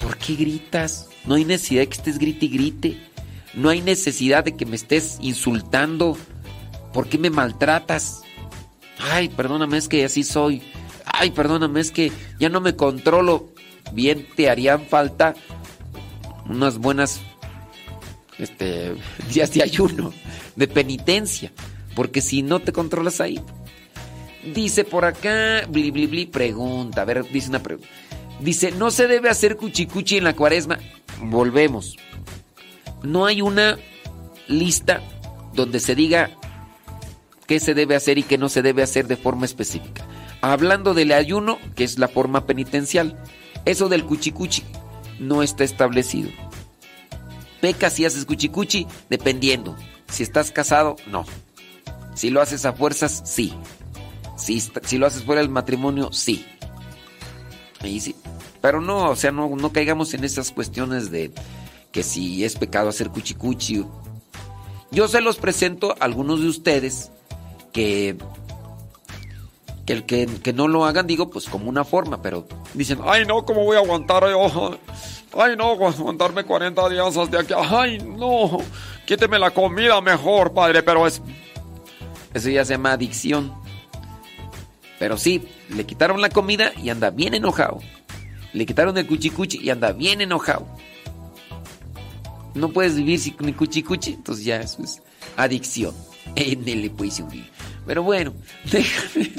¿Por qué gritas? No hay necesidad de que estés grite y grite. No hay necesidad de que me estés insultando. ¿Por qué me maltratas? Ay, perdóname, es que así soy. Ay, perdóname, es que ya no me controlo. Bien, te harían falta unas buenas este, días de ayuno, de penitencia. Porque si no te controlas ahí. Dice por acá, bli, bli, bli, pregunta. A ver, dice una pregunta. Dice, ¿no se debe hacer cuchicuchi en la cuaresma? Volvemos. no hay una lista donde se diga qué se debe hacer y qué no se debe hacer de forma específica. Hablando del ayuno, que es la forma penitencial, eso del cuchicuchi no está establecido. Peca si haces cuchicuchi, dependiendo. Si estás casado, no. Si lo haces a fuerzas, sí. Si, si lo haces fuera del matrimonio, sí. Ahí sí. Pero no, o sea, no, no caigamos en esas cuestiones de que si es pecado hacer cuchicuchi. Yo se los presento a algunos de ustedes que que el que, que, no lo hagan, digo, pues como una forma, pero dicen, ay no, ¿cómo voy a aguantar yo? Ay no, aguantarme 40 días hasta aquí. Ay no, quíteme la comida mejor, padre, pero es... Eso ya se llama adicción. Pero sí, le quitaron la comida y anda bien enojado. Le quitaron el cuchicuchi y anda bien enojado. No puedes vivir sin cuchicuchi, entonces ya eso es adicción. En puedes vivir. Pero bueno, déjame.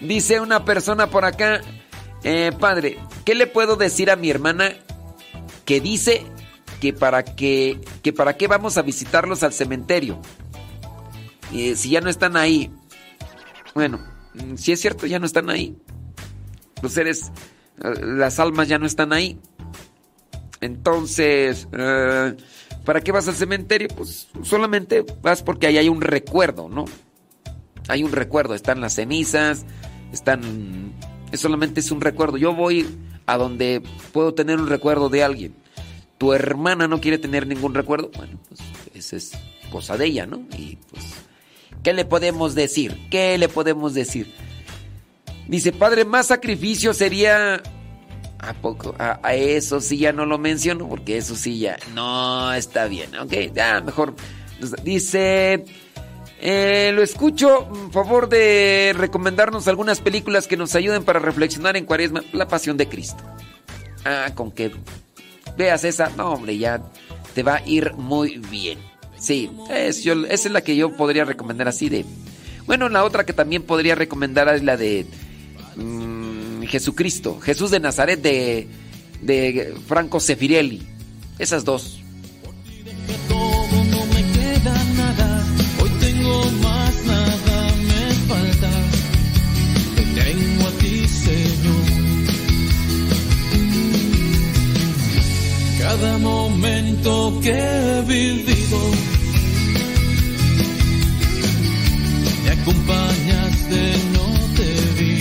Dice una persona por acá, eh, padre, ¿qué le puedo decir a mi hermana que dice que para que, que para qué vamos a visitarlos al cementerio? Eh, si ya no están ahí. Bueno, mm, si es cierto, ya no están ahí. Los seres, eh, las almas ya no están ahí. Entonces, ¿para qué vas al cementerio? Pues solamente vas porque ahí hay un recuerdo, ¿no? Hay un recuerdo, están las cenizas, están... Solamente es un recuerdo. Yo voy a donde puedo tener un recuerdo de alguien. Tu hermana no quiere tener ningún recuerdo. Bueno, pues esa es cosa de ella, ¿no? Y pues, ¿qué le podemos decir? ¿Qué le podemos decir? Dice, padre, más sacrificio sería... ¿A poco? A, eso sí ya no lo menciono porque eso sí ya no está bien. Ok, ya mejor. Dice... Eh, lo escucho, por favor de recomendarnos algunas películas que nos ayuden para reflexionar en Cuaresma, La Pasión de Cristo. Ah, con que veas esa, no hombre, ya te va a ir muy bien. Sí, es, esa es la que yo podría recomendar así de... Bueno, la otra que también podría recomendar es la de mm, Jesucristo, Jesús de Nazaret de, de Franco Sefirelli. Esas dos. Cada momento que he vivido, me acompañaste, no te vi.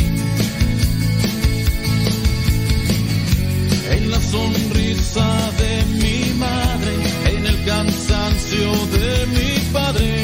En la sonrisa de mi madre, en el cansancio de mi padre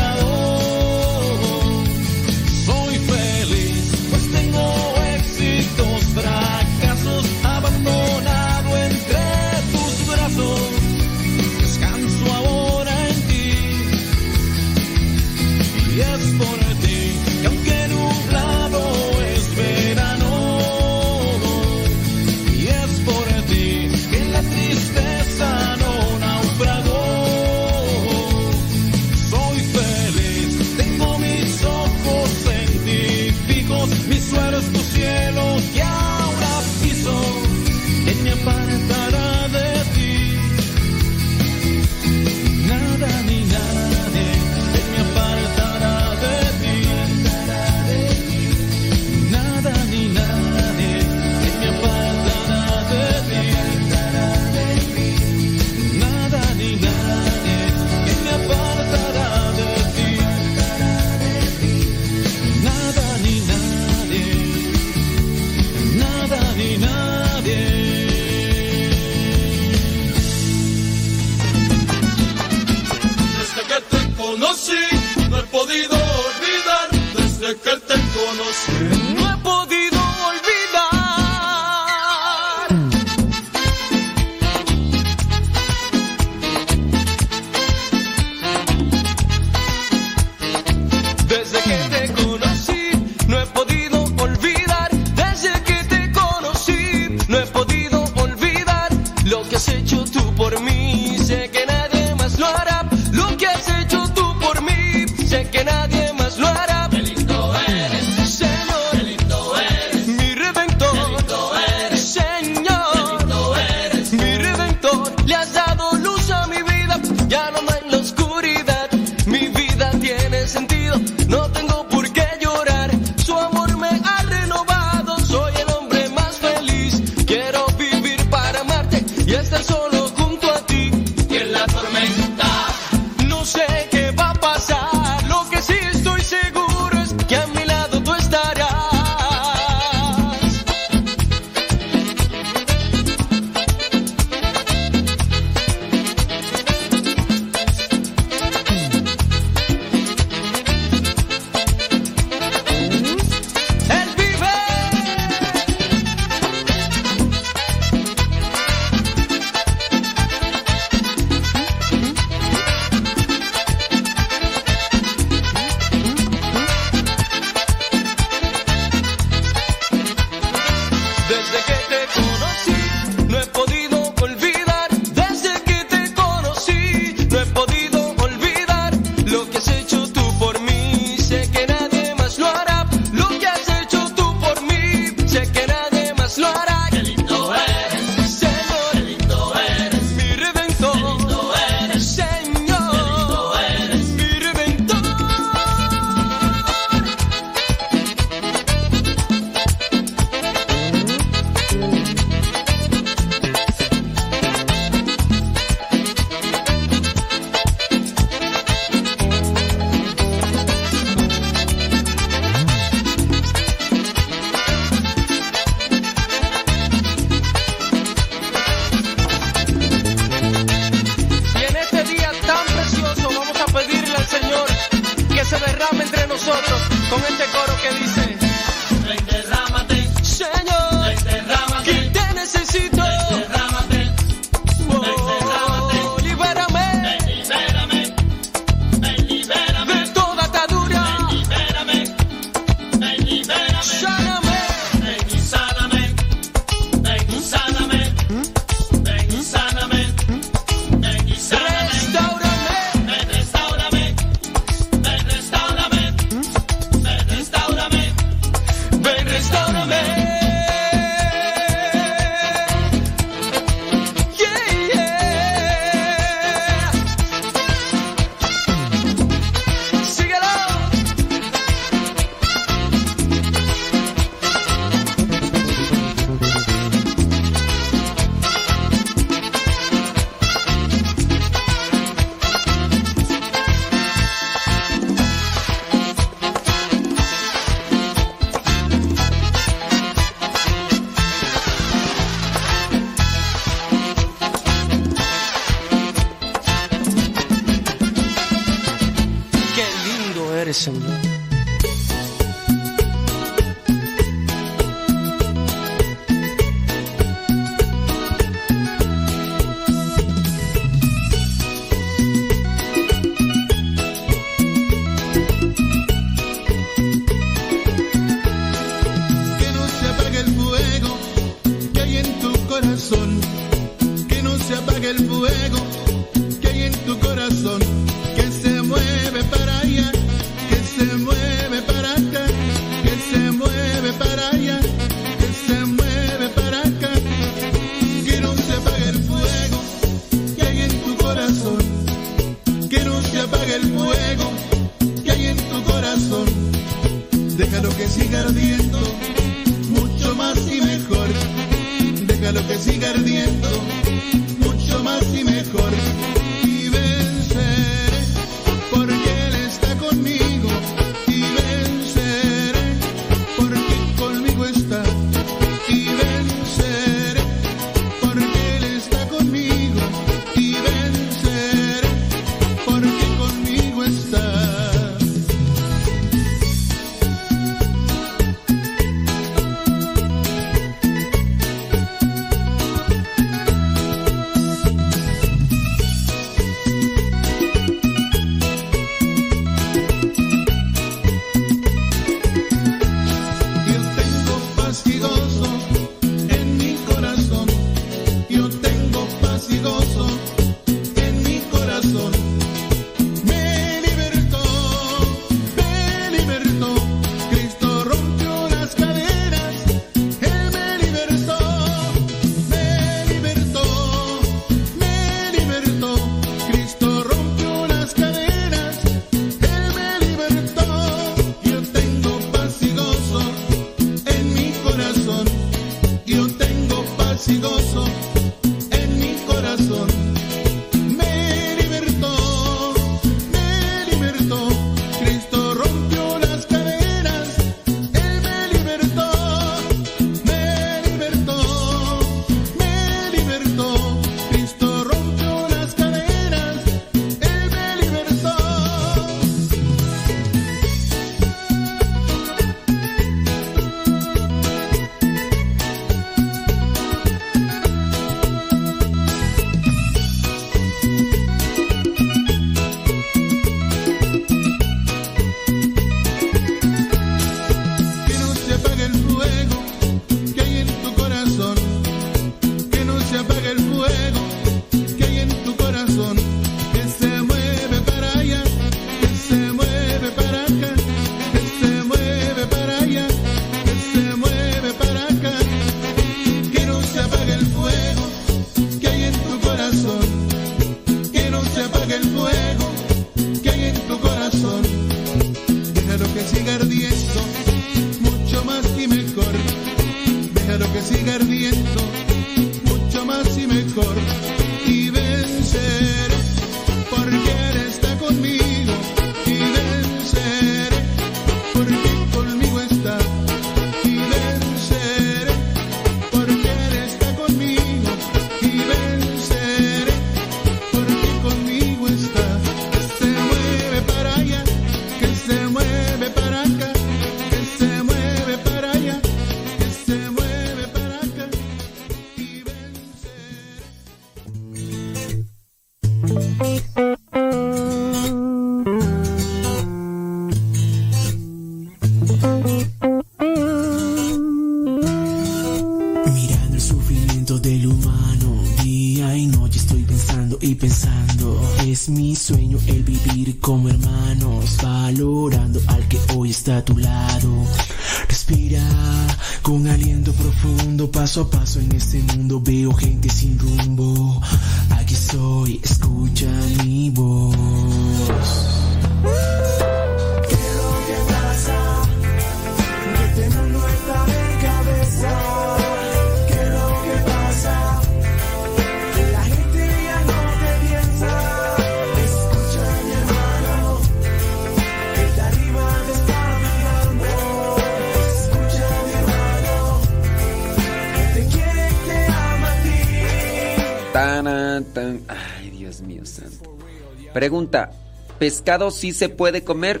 Pregunta, ¿pescado sí se puede comer?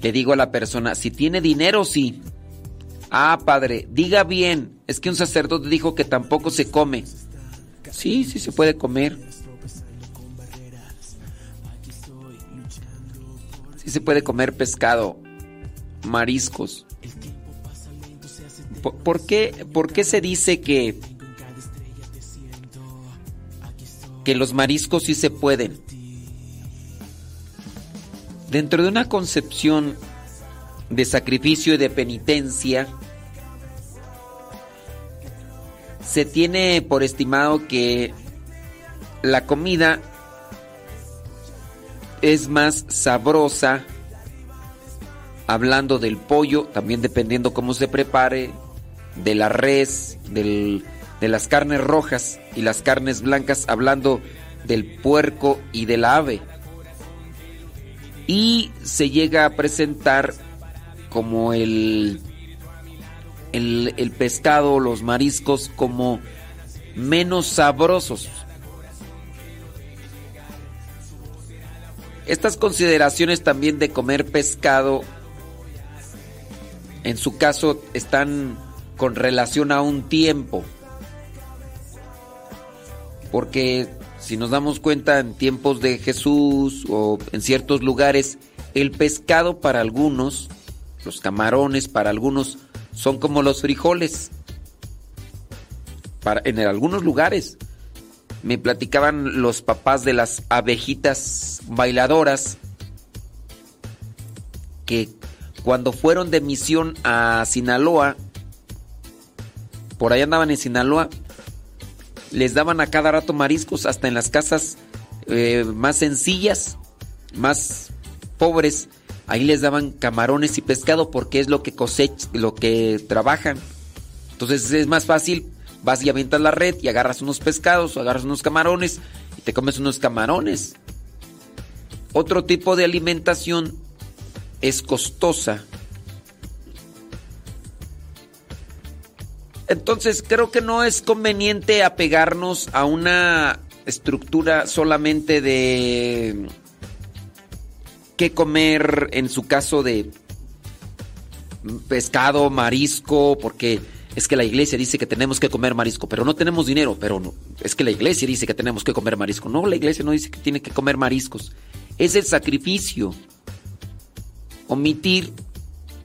Le digo a la persona, si tiene dinero, sí. Ah, padre, diga bien. Es que un sacerdote dijo que tampoco se come. Sí, sí se puede comer. Sí se puede comer pescado, mariscos. ¿Por, qué, ¿Por qué se dice que, que los mariscos sí se pueden? Dentro de una concepción de sacrificio y de penitencia, se tiene por estimado que la comida es más sabrosa, hablando del pollo, también dependiendo cómo se prepare, de la res, del- de las carnes rojas y las carnes blancas, hablando del puerco y del ave. Y se llega a presentar como el, el, el pescado, los mariscos, como menos sabrosos. Estas consideraciones también de comer pescado, en su caso, están con relación a un tiempo. Porque si nos damos cuenta en tiempos de Jesús o en ciertos lugares, el pescado para algunos, los camarones para algunos, son como los frijoles. Para, en algunos lugares. Me platicaban los papás de las abejitas bailadoras que cuando fueron de misión a Sinaloa, por ahí andaban en Sinaloa, les daban a cada rato mariscos, hasta en las casas eh, más sencillas, más pobres, ahí les daban camarones y pescado porque es lo que cosech, lo que trabajan. Entonces es más fácil, vas y avientas la red y agarras unos pescados o agarras unos camarones y te comes unos camarones. Otro tipo de alimentación es costosa. Entonces creo que no es conveniente apegarnos a una estructura solamente de qué comer en su caso de pescado, marisco, porque es que la iglesia dice que tenemos que comer marisco, pero no tenemos dinero, pero no, es que la iglesia dice que tenemos que comer marisco. No, la iglesia no dice que tiene que comer mariscos. Es el sacrificio. Omitir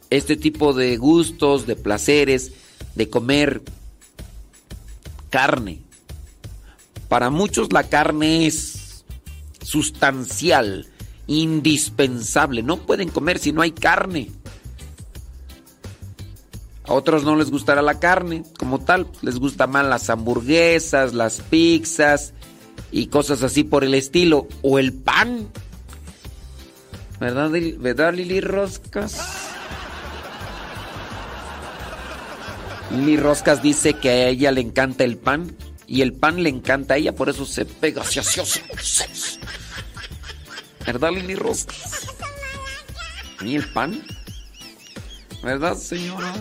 este tipo de gustos, de placeres, de comer carne. Para muchos la carne es sustancial, indispensable. No pueden comer si no hay carne. A otros no les gustará la carne como tal, les gustan más las hamburguesas, las pizzas y cosas así por el estilo. O el pan. ¿Verdad, ¿verdad Lili Roscas? Lili Roscas dice que a ella le encanta el pan y el pan le encanta a ella, por eso se pega ¿Verdad, Lili Roscas? ¿Y el pan? ¿Verdad, señora?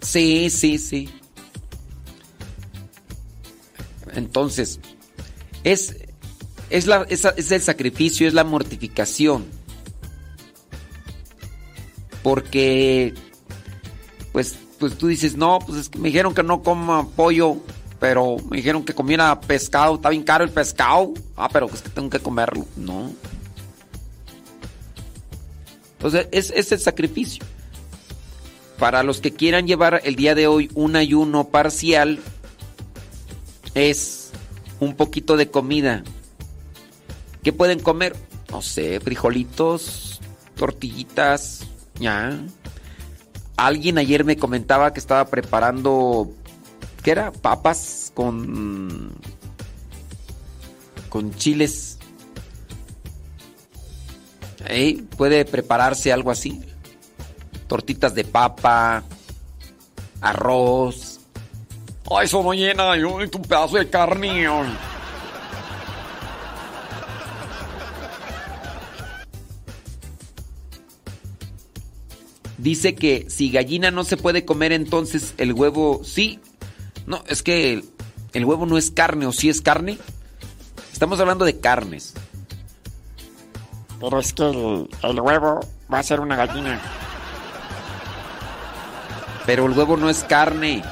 Sí, sí, sí. Entonces, es, es, la, es, es el sacrificio, es la mortificación. Porque, pues, pues tú dices, no, pues es que me dijeron que no coma pollo, pero me dijeron que comiera pescado, está bien caro el pescado. Ah, pero es que tengo que comerlo. No. Entonces, es, es el sacrificio. Para los que quieran llevar el día de hoy un ayuno parcial, es un poquito de comida ¿Qué pueden comer? No sé, frijolitos, tortillitas, ya. Alguien ayer me comentaba que estaba preparando, ¿qué era? Papas con con chiles. Ey, puede prepararse algo así. Tortitas de papa, arroz. Ay, eso no llena, yo un pedazo de carne. ay. Dice que si gallina no se puede comer, entonces el huevo sí. No, es que el, el huevo no es carne, o sí es carne. Estamos hablando de carnes. Pero es que el, el huevo va a ser una gallina. Pero el huevo no es carne.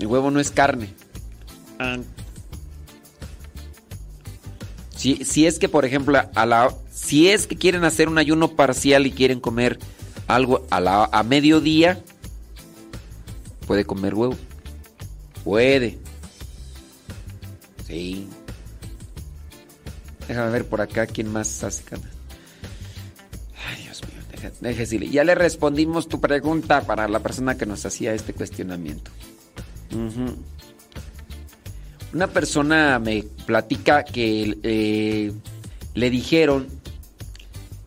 El huevo no es carne. Eh, Si, si es que, por ejemplo, a la, si es que quieren hacer un ayuno parcial y quieren comer algo a, la, a mediodía, puede comer huevo. Puede. Sí. Déjame ver por acá quién más hace cana. Ay, Dios mío, deja, deja decirle. Ya le respondimos tu pregunta para la persona que nos hacía este cuestionamiento. Una persona me platica que eh, le dijeron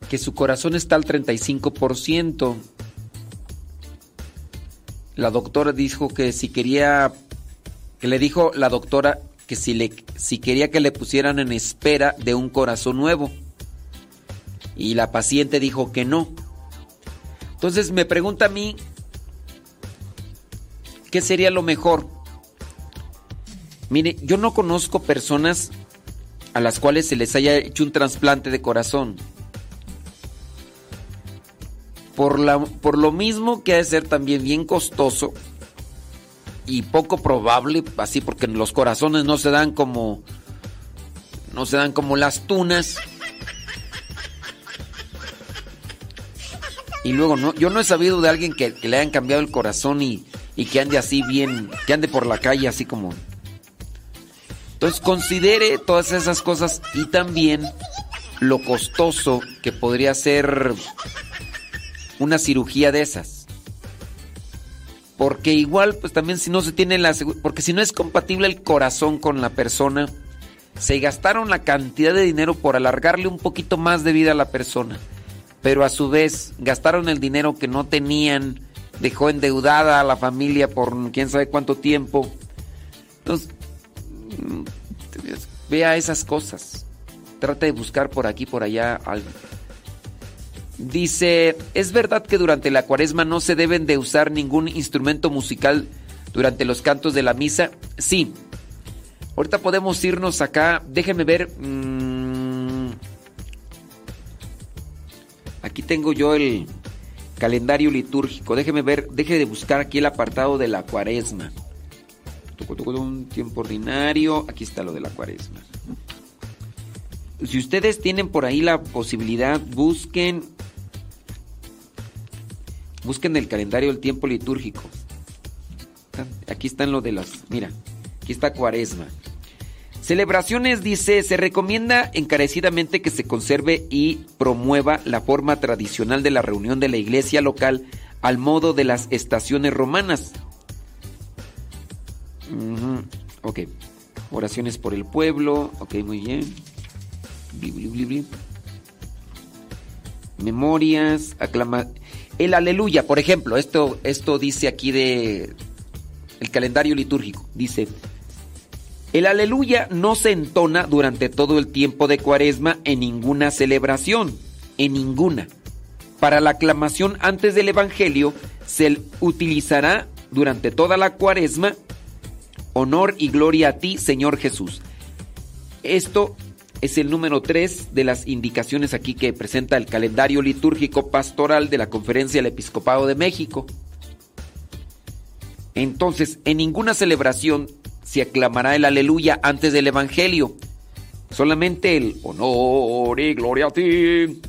que su corazón está al 35%. La doctora dijo que si quería, que le dijo la doctora que si, le, si quería que le pusieran en espera de un corazón nuevo. Y la paciente dijo que no. Entonces me pregunta a mí, ¿qué sería lo mejor? Mire, yo no conozco personas a las cuales se les haya hecho un trasplante de corazón. Por, la, por lo mismo que ha de ser también bien costoso y poco probable, así porque los corazones no se dan como no se dan como las tunas. Y luego no, yo no he sabido de alguien que, le hayan cambiado el corazón y, y que ande así bien, que ande por la calle así como entonces considere todas esas cosas y también lo costoso que podría ser una cirugía de esas. Porque igual, pues también si no se tiene la porque si no es compatible el corazón con la persona, se gastaron la cantidad de dinero por alargarle un poquito más de vida a la persona, pero a su vez gastaron el dinero que no tenían, dejó endeudada a la familia por quién sabe cuánto tiempo. Entonces, mm, vea esas cosas. Trata de buscar por aquí, por allá algo. Dice, ¿es verdad que durante la cuaresma no se deben de usar ningún instrumento musical durante los cantos de la misa? Sí. Ahorita podemos irnos acá. Déjenme ver. mm, aquí tengo yo el calendario litúrgico. Déjenme ver. Deje de buscar aquí el apartado de la cuaresma. Un tiempo ordinario. Aquí está lo de la cuaresma. Si ustedes tienen por ahí la posibilidad, busquen. Busquen el calendario del tiempo litúrgico. Aquí están lo de las. Mira, aquí está cuaresma. Celebraciones dice, se recomienda encarecidamente que se conserve y promueva la forma tradicional de la reunión de la iglesia local al modo de las estaciones romanas. Ujú, Ok. Oraciones por el pueblo. Ok, muy bien. Bli, bli, bli. Memorias, aclama. El aleluya, por ejemplo, esto, esto dice aquí de el calendario litúrgico. Dice, el aleluya no se entona durante todo el tiempo de cuaresma en ninguna celebración, en ninguna. Para la aclamación antes del Evangelio se utilizará durante toda la cuaresma honor y gloria a ti, Señor Jesús. Esto es el número 3 de las indicaciones aquí que presenta el calendario litúrgico pastoral de la Conferencia del Episcopado de México. Entonces, en ninguna celebración se aclamará el aleluya antes del Evangelio. Solamente el honor y gloria a ti.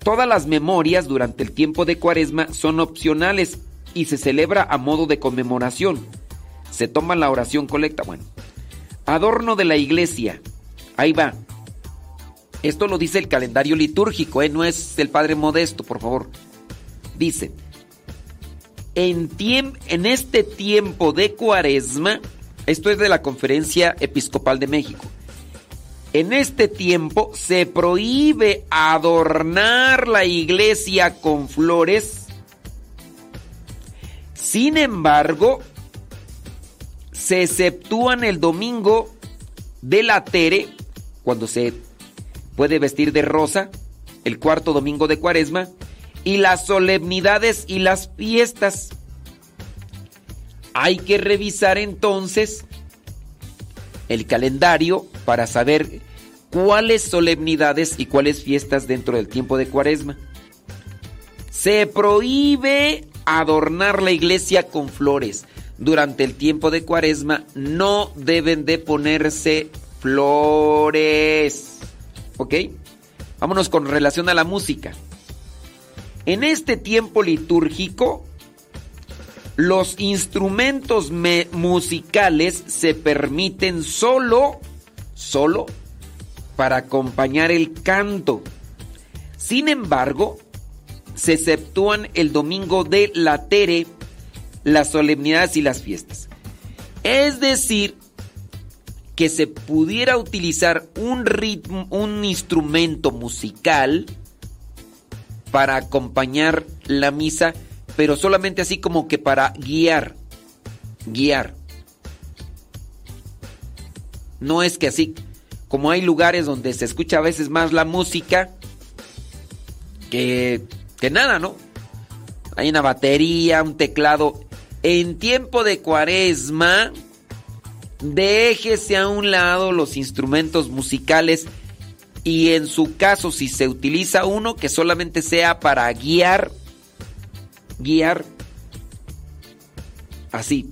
Todas las memorias durante el tiempo de cuaresma son opcionales y se celebra a modo de conmemoración. Se toma la oración colecta. Bueno, adorno de la iglesia. Ahí va. Esto lo dice el calendario litúrgico, ¿eh? no es el Padre Modesto, por favor. Dice, en, en este tiempo de cuaresma, esto es de la Conferencia Episcopal de México, en este tiempo se prohíbe adornar la iglesia con flores. Sin embargo, se exceptúan el domingo de la Tere, cuando se puede vestir de rosa, el cuarto domingo de cuaresma, y las solemnidades y las fiestas. Hay que revisar entonces el calendario para saber cuáles solemnidades y cuáles fiestas dentro del tiempo de cuaresma. Se prohíbe adornar la iglesia con flores. Durante el tiempo de cuaresma no deben de ponerse flores. ¿Ok? Vámonos con relación a la música. En este tiempo litúrgico, los instrumentos me- musicales se permiten solo, solo para acompañar el canto. Sin embargo, se exceptúan el domingo de la Tere, las solemnidades y las fiestas. Es decir, que se pudiera utilizar un ritmo, un instrumento musical para acompañar la misa, pero solamente así como que para guiar, guiar. No es que así, como hay lugares donde se escucha a veces más la música que, que nada, ¿no? Hay una batería, un teclado. En tiempo de cuaresma, déjese a un lado los instrumentos musicales y en su caso si se utiliza uno que solamente sea para guiar, guiar así.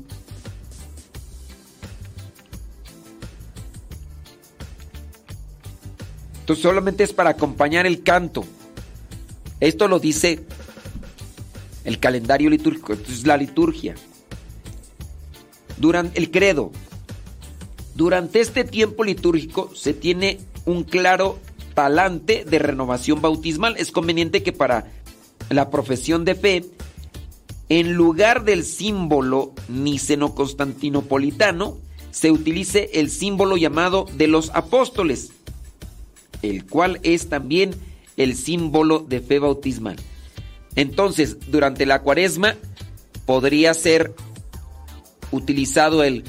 Entonces solamente es para acompañar el canto. Esto lo dice el calendario litúrgico, es la liturgia. Durante el credo. Durante este tiempo litúrgico se tiene un claro talante de renovación bautismal. Es conveniente que para la profesión de fe, en lugar del símbolo niceno-constantinopolitano, se utilice el símbolo llamado de los apóstoles, el cual es también el símbolo de fe bautismal. Entonces, durante la cuaresma podría ser utilizado el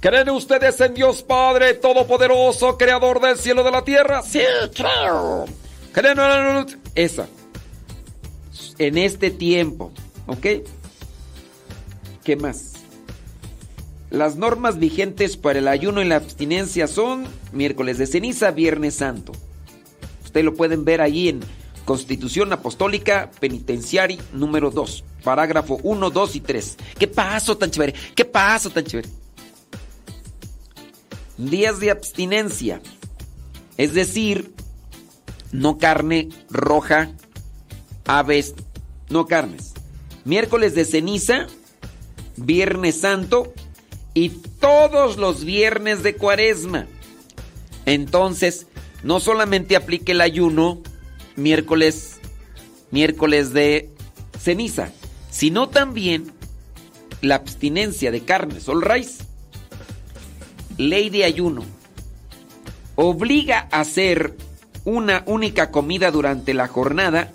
¿Creen ustedes en Dios Padre Todopoderoso, Creador del cielo y de la tierra? Sí, creo. ¿Creen en esa? En este tiempo, ¿ok? ¿Qué más? Las normas vigentes para el ayuno y la abstinencia son miércoles de ceniza, viernes santo. Ustedes lo pueden ver ahí en Constitución Apostólica Penitenciaria número 2, parágrafo 1, 2 y 3. ¿Qué paso tan chévere? ¿Qué paso tan chévere? Días de abstinencia, es decir, no carne roja, aves, no carnes. Miércoles de ceniza, viernes santo y todos los viernes de cuaresma. Entonces, no solamente aplique el ayuno miércoles, miércoles de ceniza, sino también la abstinencia de carne, sol raíz. Ley de ayuno. Obliga a hacer una única comida durante la jornada,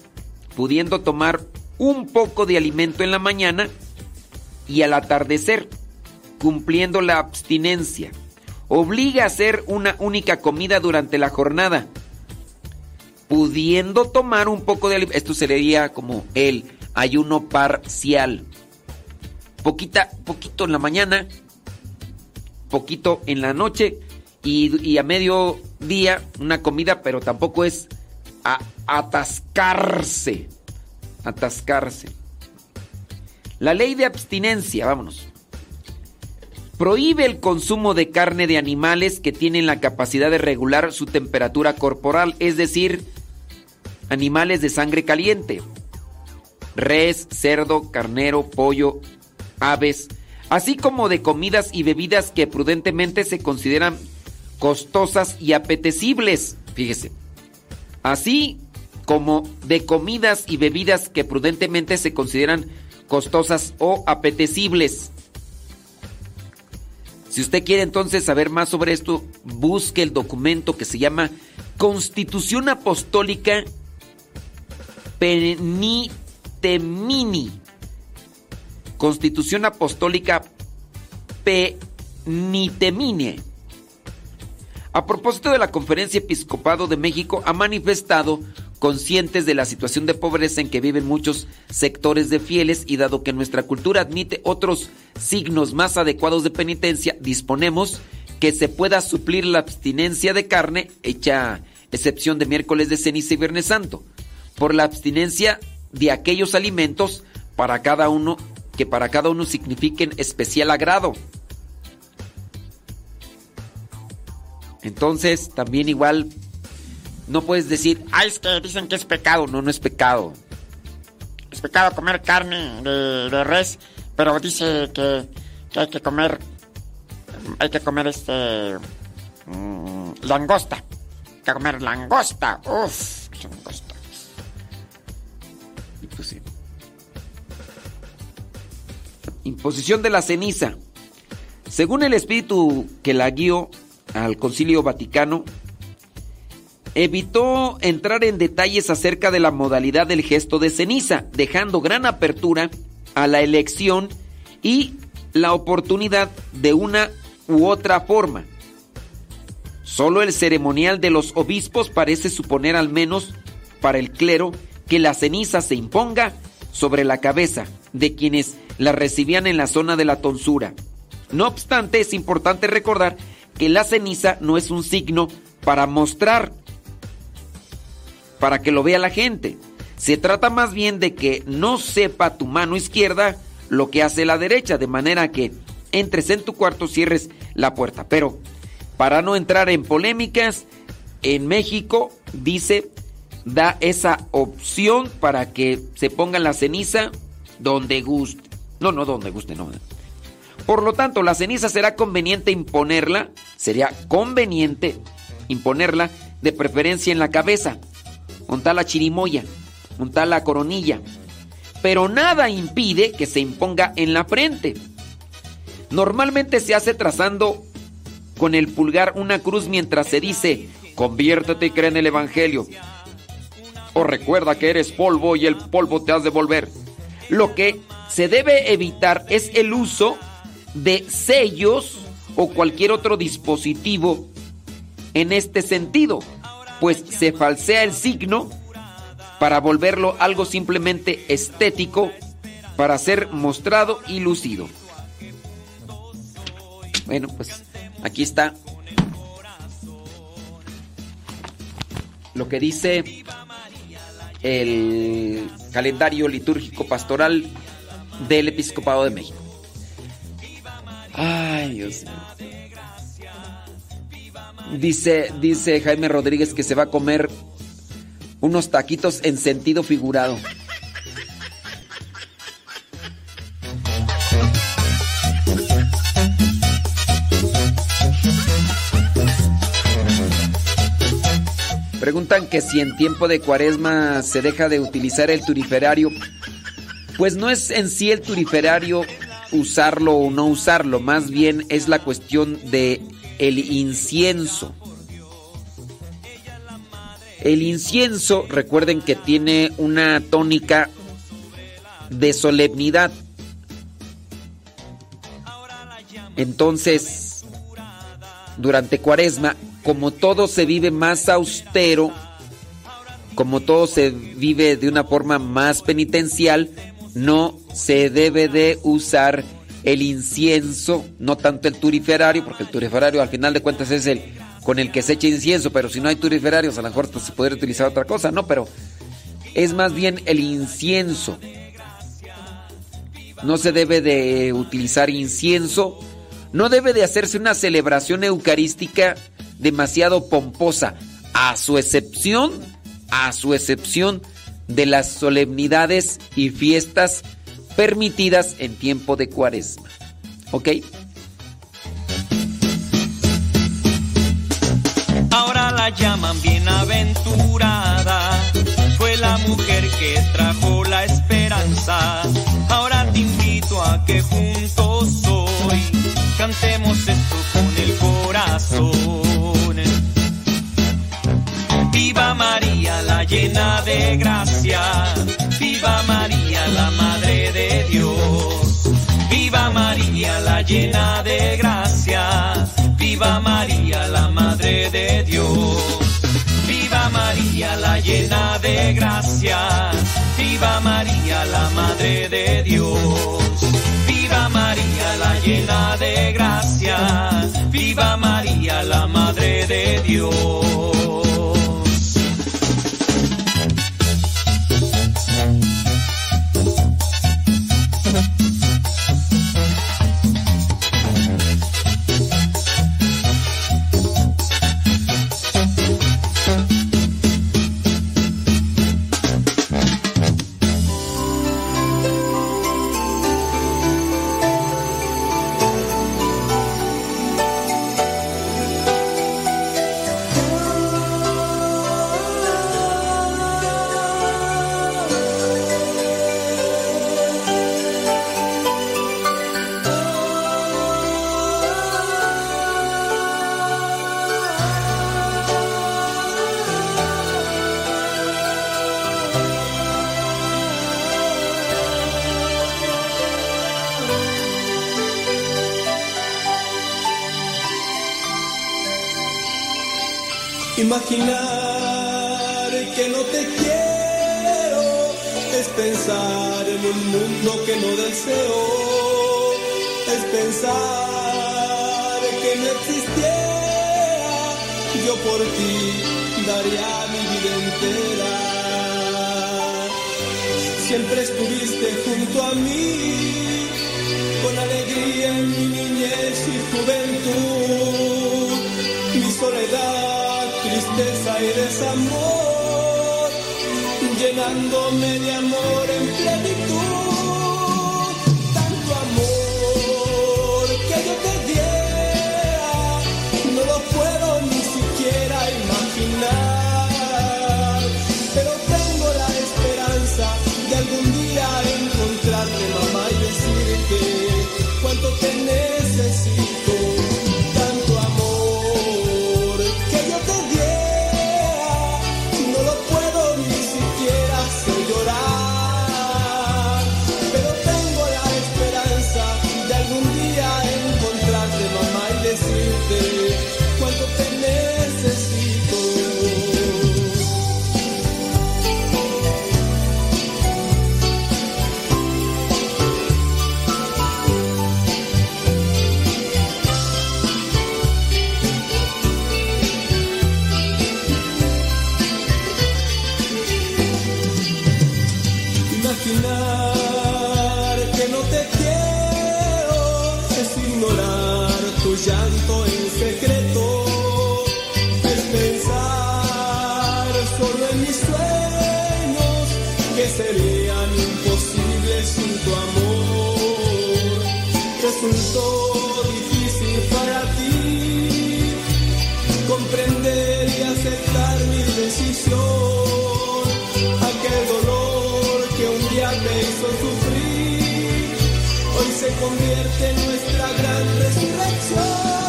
pudiendo tomar un poco de alimento en la mañana y al atardecer, cumpliendo la abstinencia. Obliga a hacer una única comida durante la jornada, pudiendo tomar un poco de alimento. Esto sería como el ayuno parcial. Poquita, poquito en la mañana, poquito en la noche y, a medio día una comida, pero tampoco es atascarse. Atascarse. La ley de abstinencia, vámonos. Prohíbe el consumo de carne de animales que tienen la capacidad de regular su temperatura corporal, es decir, animales de sangre caliente. Res, cerdo, carnero, pollo, aves, así como de comidas y bebidas que prudentemente se consideran costosas y apetecibles. Fíjese. Así como de comidas y bebidas que prudentemente se consideran costosas o apetecibles. Si usted quiere entonces saber más sobre esto, busque el documento que se llama Constitución Apostólica Penitemini. Constitución Apostólica Penitemine. A propósito de la Conferencia Episcopado de México, ha manifestado conscientes de la situación de pobreza en que viven muchos sectores de fieles y dado que nuestra cultura admite otros signos más adecuados de penitencia, disponemos que se pueda suplir la abstinencia de carne, hecha excepción de miércoles de ceniza y viernes santo, por la abstinencia de aquellos alimentos para cada uno que para cada uno signifiquen especial agrado. Entonces, también igual no puedes decir, Ah, es que dicen que es pecado. no, no es pecado. Es pecado comer carne de, res, pero dice que, que hay que comer. Hay que comer este. mm, langosta. Hay que comer langosta. Uf, langosta. Imposición de la ceniza. Según el espíritu que la guió al Concilio Vaticano, evitó entrar en detalles acerca de la modalidad del gesto de ceniza, dejando gran apertura a la elección y la oportunidad de una u otra forma. Solo el ceremonial de los obispos parece suponer al menos para el clero que la ceniza se imponga sobre la cabeza de quienes la recibían en la zona de la tonsura. No obstante, es importante recordar que la ceniza no es un signo para mostrar, para que lo vea la gente. Se trata más bien de que no sepa tu mano izquierda lo que hace la derecha, de manera que entres en tu cuarto, cierres la puerta. Pero para no entrar en polémicas, en México dice, da esa opción para que se ponga la ceniza donde guste. No, no donde guste, no. Por lo tanto, la ceniza será conveniente imponerla, sería conveniente imponerla de preferencia en la cabeza, montar la chirimoya, montar la coronilla, pero nada impide que se imponga en la frente. Normalmente se hace trazando con el pulgar una cruz mientras se dice, conviértete y cree en el Evangelio. O recuerda que eres polvo y el polvo te has de volver. Lo que se debe evitar es el uso de sellos o cualquier otro dispositivo en este sentido, pues se falsea el signo para volverlo algo simplemente estético para ser mostrado y lucido. Bueno, pues aquí está lo que dice el calendario litúrgico pastoral del Episcopado de México. Ay, Dios mío. Dice, dice Jaime Rodríguez que se va a comer unos taquitos en sentido figurado. Preguntan que si en tiempo de cuaresma se deja de utilizar el turiferario. Pues no es en sí el turiferario usarlo o no usarlo, más bien es la cuestión de el incienso. El incienso, recuerden que tiene una tónica de solemnidad. Entonces, durante Cuaresma, como todo se vive más austero, como todo se vive de una forma más penitencial, no se debe de usar el incienso, no tanto el turiferario, porque el turiferario al final de cuentas es el con el que se echa incienso, pero si no hay turiferarios a lo mejor se podría utilizar otra cosa, ¿no? Pero es más bien el incienso. No se debe de utilizar incienso, no debe de hacerse una celebración eucarística demasiado pomposa, a su excepción, a su excepción de las solemnidades y fiestas permitidas en tiempo de cuaresma. ¿Ok? Ahora la llaman bienaventurada. Fue la mujer que trajo la esperanza. Ahora te invito a que juntos hoy cantemos esto con el corazón. De gracia. Viva María, la Madre de Dios. Viva María, la llena de gracia. Viva María, la Madre de Dios. Viva María, la llena de gracia. Viva María, la Madre de Dios. Viva María, la llena de gracia. Viva María, la Madre de Dios. Siempre estuviste junto a mí, con alegría en mi niñez y juventud, mi soledad, tristeza y desamor, llenándome de amor en plenitud. Convierte en nuestra gran resurrección.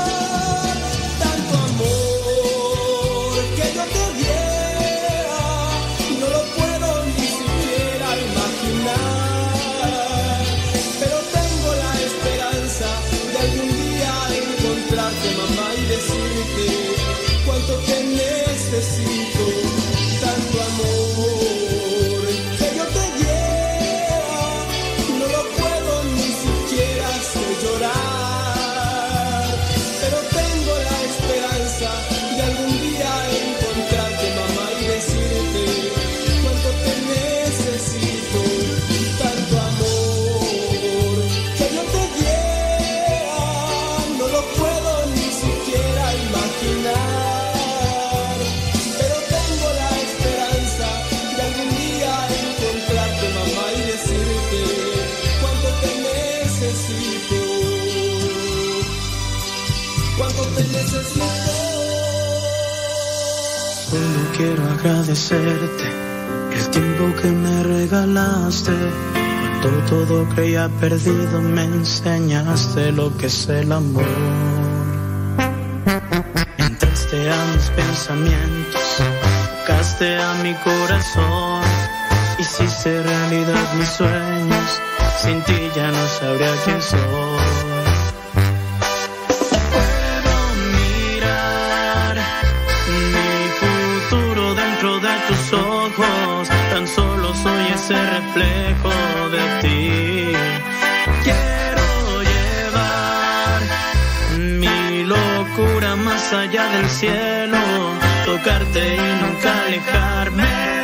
El tiempo que me regalaste. Cuando todo creía perdido me enseñaste lo que es el amor. Entraste a mis pensamientos tocaste a mi corazón, hiciste realidad mis sueños, sin ti ya no sabría quién soy. Ese reflejo de ti. Quiero llevar mi locura más allá del cielo, tocarte y nunca alejarme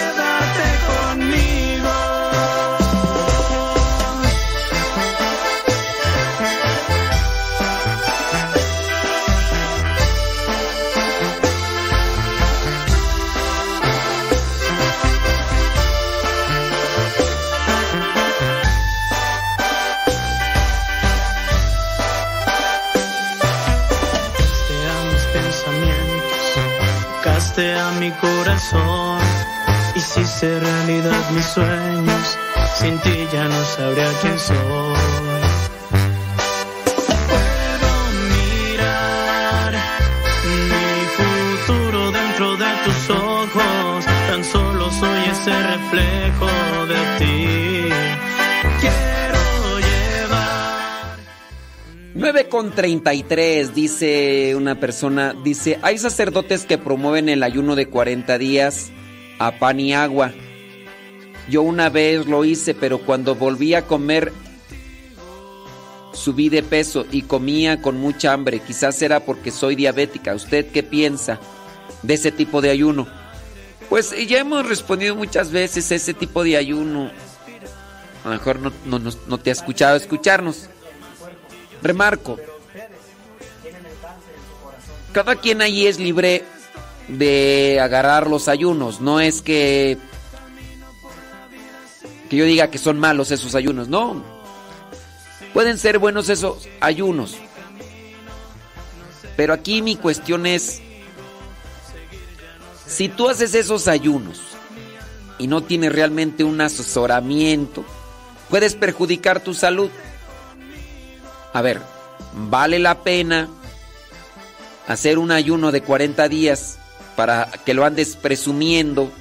corazón, hiciste realidad mis sueños, sin ti ya no sabría quién soy. 9 con 33, dice una persona, dice, hay sacerdotes que promueven el ayuno de 40 días a pan y agua. Yo una vez lo hice, pero cuando volví a comer subí de peso y comía con mucha hambre. Quizás era porque soy diabética. ¿Usted qué piensa de ese tipo de ayuno? Pues ya hemos respondido muchas veces ese tipo de ayuno. A lo mejor no, no- no te ha escuchado escucharnos. Remarco, cada quien ahí es libre de agarrar los ayunos. No es que, que yo diga que son malos esos ayunos, no. Pueden ser buenos esos ayunos. Pero aquí mi cuestión es, si tú haces esos ayunos y no tienes realmente un asesoramiento, puedes perjudicar tu salud. A ver, ¿vale la pena hacer un ayuno de 40 días para que lo andes presumiendo?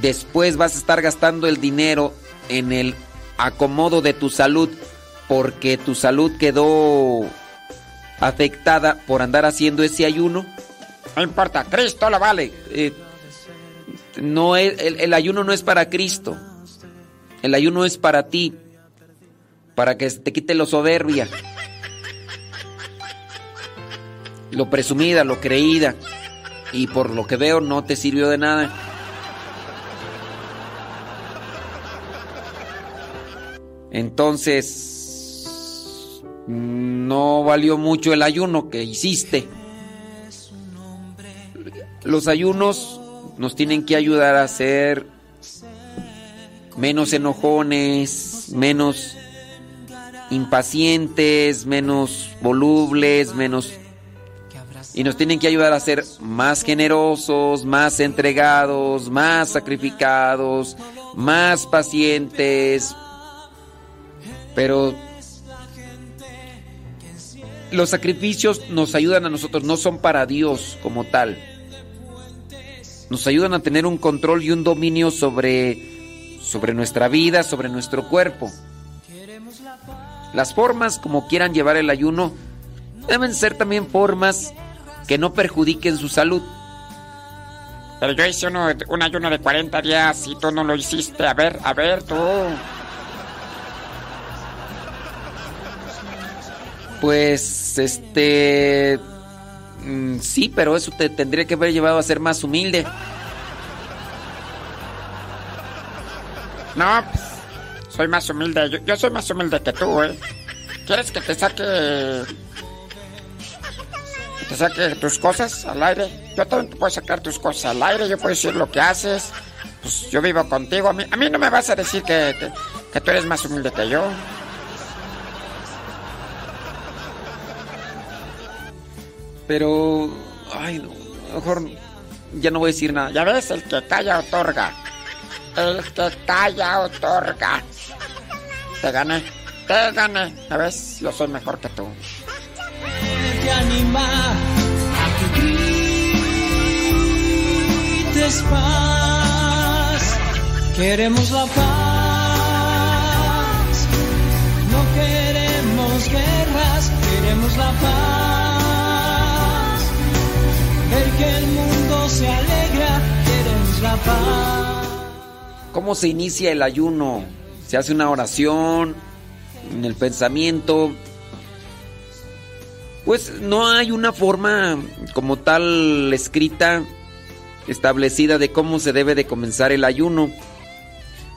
Después vas a estar gastando el dinero en el acomodo de tu salud porque tu salud quedó afectada por andar haciendo ese ayuno. No importa, Cristo lo vale. Eh, no es, el, el ayuno no es para Cristo. El ayuno es para ti. Para que te quite lo soberbia. Lo presumida, lo creída. Y por lo que veo no te sirvió de nada. Entonces, no valió mucho el ayuno que hiciste. Los ayunos nos tienen que ayudar a ser menos enojones, menos impacientes, menos volubles, menos... Y nos tienen que ayudar a ser más generosos, más entregados, más sacrificados, más pacientes. Pero los sacrificios nos ayudan a nosotros, no son para Dios como tal. Nos ayudan a tener un control y un dominio sobre, sobre nuestra vida, sobre nuestro cuerpo. Las formas como quieran llevar el ayuno deben ser también formas que no perjudiquen su salud. Pero yo hice uno, un ayuno de 40 días y tú no lo hiciste. A ver, a ver, tú. Pues, este... mm, Sí, pero eso te tendría que haber llevado a ser más humilde. No, pues, soy más humilde. Yo, yo soy más humilde que tú, ¿eh? ¿Quieres que te saque... que te saque tus cosas al aire? Yo también te puedo sacar tus cosas al aire. Yo puedo decir lo que haces. Pues yo vivo contigo. A mí, a mí no me vas a decir que, que, que tú eres más humilde que yo. Pero... Ay, no. Mejor ya no voy a decir nada. Ya ves, el que calla otorga. El que calla otorga. Te gané. Te gané. Ya ves, yo soy mejor que tú. te anima a que grites paz. Queremos la paz. No queremos guerras, queremos la paz. Ver que el mundo se alegra, queremos la paz. ¿Cómo se inicia el ayuno? Se hace una oración en el pensamiento. Pues no hay una forma como tal escrita, establecida de cómo se debe de comenzar el ayuno.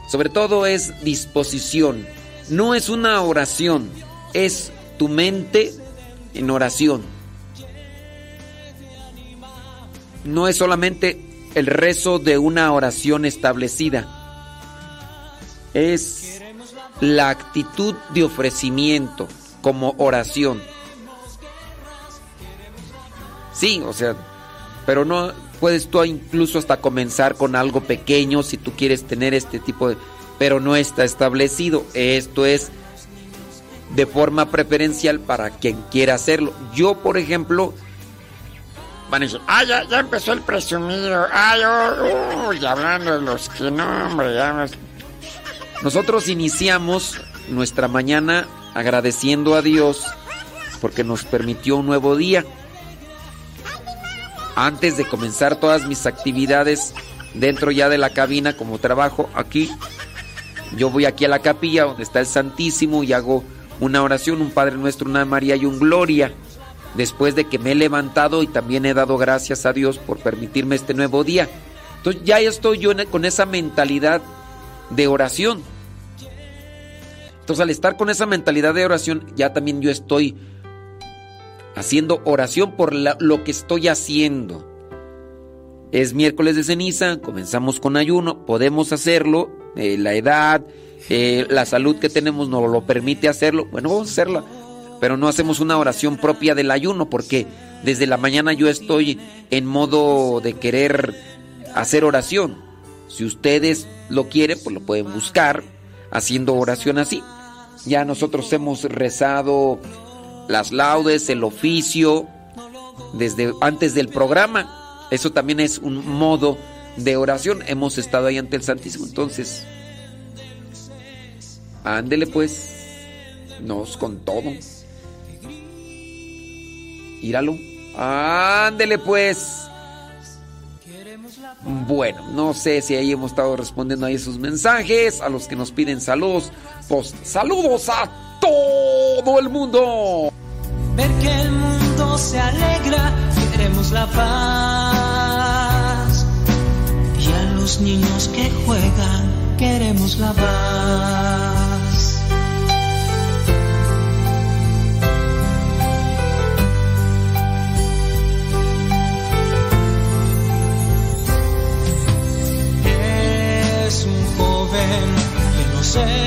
Sobre todo es disposición. No es una oración, es tu mente en oración. No es solamente el rezo de una oración establecida. Es la actitud de ofrecimiento como oración. Sí, o sea, pero no puedes tú incluso hasta comenzar con algo pequeño si tú quieres tener este tipo de... Pero no está establecido. Esto es de forma preferencial para quien quiera hacerlo. Yo, por ejemplo, Van a decir, ah, ya, ya empezó el presumido. Ay, oh, hablando de los que no, hombre, ya me- Nosotros iniciamos nuestra mañana agradeciendo a Dios porque nos permitió un nuevo día. Antes de comenzar todas mis actividades dentro ya de la cabina como trabajo aquí, yo voy aquí a la capilla donde está el Santísimo y hago una oración, un Padre Nuestro, una María y un Gloria. Después de que me he levantado y también he dado gracias a Dios por permitirme este nuevo día. Entonces ya estoy yo en- con esa mentalidad de oración. Entonces al estar con esa mentalidad de oración, ya también yo estoy haciendo oración por lo que estoy haciendo. Es miércoles de ceniza, comenzamos con ayuno, podemos hacerlo, eh, la edad, eh, la salud que tenemos nos lo permite hacerlo, bueno, vamos a hacerla, pero no hacemos una oración propia del ayuno porque desde la mañana yo estoy en modo de querer hacer oración. Si ustedes lo quieren, pues lo pueden buscar haciendo oración así. Ya nosotros hemos rezado las laudes, el oficio, desde antes del programa. Eso también es un modo de oración. Hemos estado ahí ante el Santísimo. Entonces, ándele pues, nos con todo. Íralo. Ándele pues. Bueno, no sé si ahí hemos estado respondiendo ahí sus mensajes, a los que nos piden saludos. Pues saludos a todo el mundo. Ver que el mundo se alegra, queremos la paz. Y a los niños que juegan, queremos la paz. Que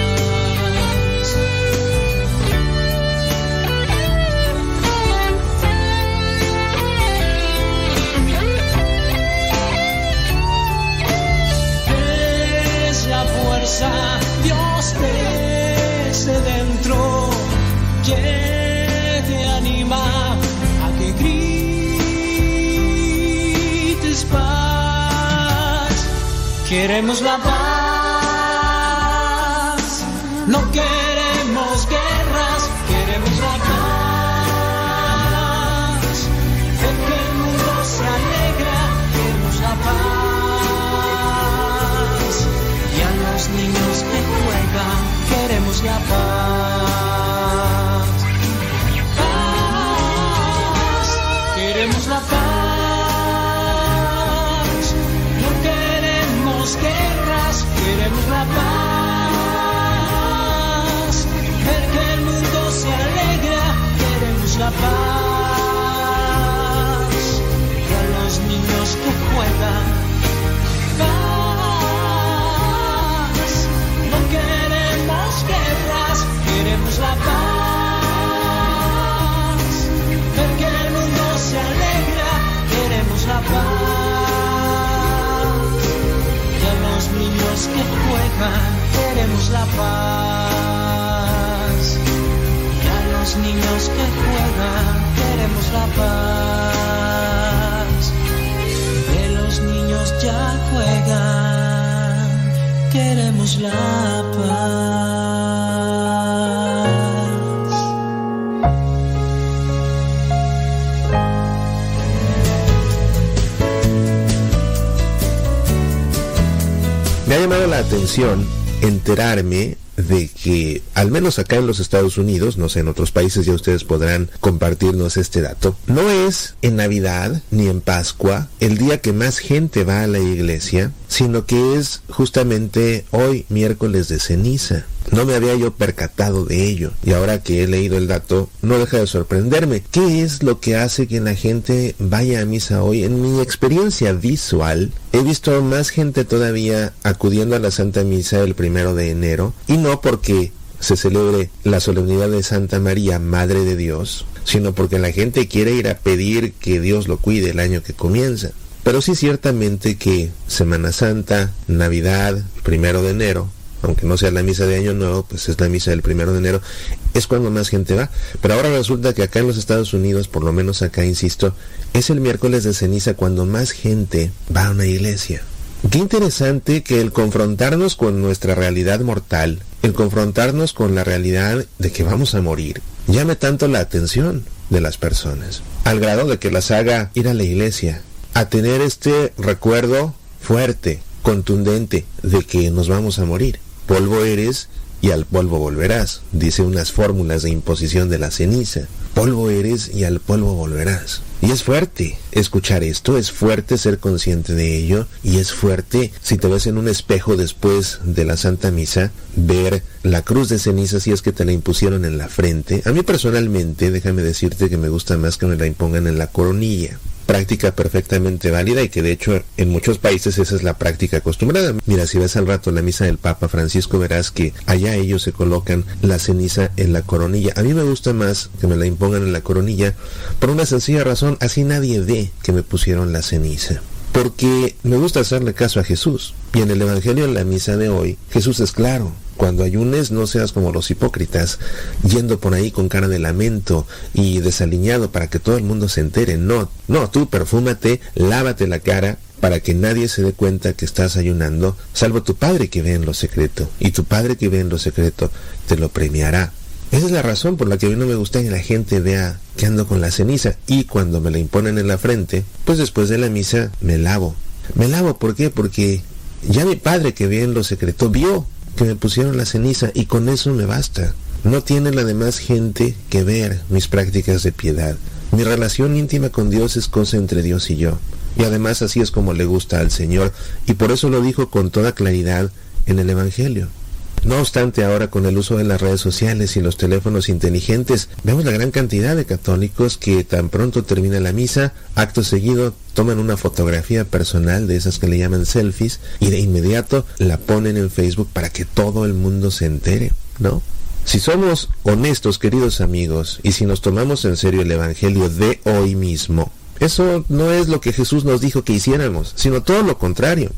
Desde dentro, que te anima a que grites paz. Queremos la paz, no queremos queremos la queremos la paz. Y a los niños que juegan, queremos la paz. Que los niños ya juegan, queremos la paz. Atención enterarme de que, al menos acá en los Estados Unidos, no sé, en otros países ya ustedes podrán compartirnos este dato, no es en Navidad ni en Pascua el día que más gente va a la iglesia, sino que es justamente hoy, miércoles de ceniza. No me había yo percatado de ello y ahora que he leído el dato no deja de sorprenderme. ¿Qué es lo que hace que la gente vaya a misa hoy? En mi experiencia visual he visto más gente todavía acudiendo a la Santa Misa el primero de enero y no porque se celebre la solemnidad de Santa María, Madre de Dios, sino porque la gente quiere ir a pedir que Dios lo cuide el año que comienza. Pero sí ciertamente que Semana Santa, Navidad, primero de enero, aunque no sea la misa de Año Nuevo, pues es la misa del primero de enero, es cuando más gente va. Pero ahora resulta que acá en los Estados Unidos, por lo menos acá, insisto, es el miércoles de ceniza cuando más gente va a una iglesia. Qué interesante que el confrontarnos con nuestra realidad mortal, el confrontarnos con la realidad de que vamos a morir, llame tanto la atención de las personas, al grado de que las haga ir a la iglesia, a tener este recuerdo fuerte, contundente, de que nos vamos a morir. Polvo eres y al polvo volverás, dice unas fórmulas de imposición de la ceniza. Polvo eres y al polvo volverás. Y es fuerte escuchar esto, es fuerte ser consciente de ello y es fuerte si te ves en un espejo después de la Santa Misa, ver la cruz de ceniza si es que te la impusieron en la frente. A mí personalmente, déjame decirte que me gusta más que me la impongan en la coronilla práctica perfectamente válida y que de hecho en muchos países esa es la práctica acostumbrada. Mira, si ves al rato la misa del Papa Francisco verás que allá ellos se colocan la ceniza en la coronilla. A mí me gusta más que me la impongan en la coronilla por una sencilla razón, así nadie ve que me pusieron la ceniza. Porque me gusta hacerle caso a Jesús. Y en el Evangelio en la misa de hoy, Jesús es claro. Cuando ayunes no seas como los hipócritas, yendo por ahí con cara de lamento y desaliñado para que todo el mundo se entere. No, no, tú perfúmate, lávate la cara para que nadie se dé cuenta que estás ayunando, salvo tu Padre que ve en lo secreto. Y tu Padre que ve en lo secreto te lo premiará. Esa es la razón por la que a mí no me gusta que la gente vea que ando con la ceniza. Y cuando me la imponen en la frente, pues después de la misa me lavo. Me lavo, ¿por qué? Porque ya mi padre que ve en lo secreto vio que me pusieron la ceniza y con eso me basta. No tiene la demás gente que ver mis prácticas de piedad. Mi relación íntima con Dios es cosa entre Dios y yo. Y además así es como le gusta al Señor. Y por eso lo dijo con toda claridad en el Evangelio. No obstante, ahora con el uso de las redes sociales y los teléfonos inteligentes, vemos la gran cantidad de católicos que tan pronto termina la misa, acto seguido toman una fotografía personal de esas que le llaman selfies y de inmediato la ponen en Facebook para que todo el mundo se entere, ¿no? Si somos honestos, queridos amigos, y si nos tomamos en serio el Evangelio de hoy mismo, eso no es lo que Jesús nos dijo que hiciéramos, sino todo lo contrario,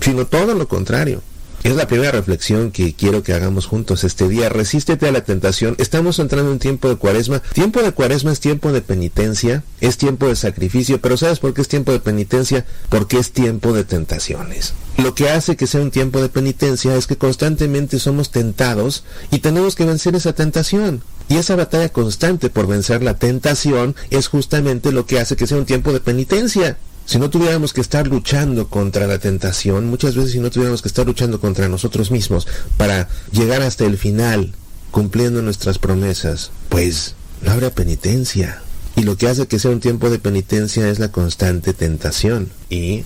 sino todo lo contrario. Es la primera reflexión que quiero que hagamos juntos este día. Resístete a la tentación. Estamos entrando en tiempo de cuaresma. Tiempo de cuaresma es tiempo de penitencia, es tiempo de sacrificio, pero ¿sabes por qué es tiempo de penitencia? Porque es tiempo de tentaciones. Lo que hace que sea un tiempo de penitencia es que constantemente somos tentados y tenemos que vencer esa tentación. Y esa batalla constante por vencer la tentación es justamente lo que hace que sea un tiempo de penitencia. Si no tuviéramos que estar luchando contra la tentación, muchas veces si no tuviéramos que estar luchando contra nosotros mismos para llegar hasta el final, cumpliendo nuestras promesas, pues no habrá penitencia. Y lo que hace que sea un tiempo de penitencia es la constante tentación. Y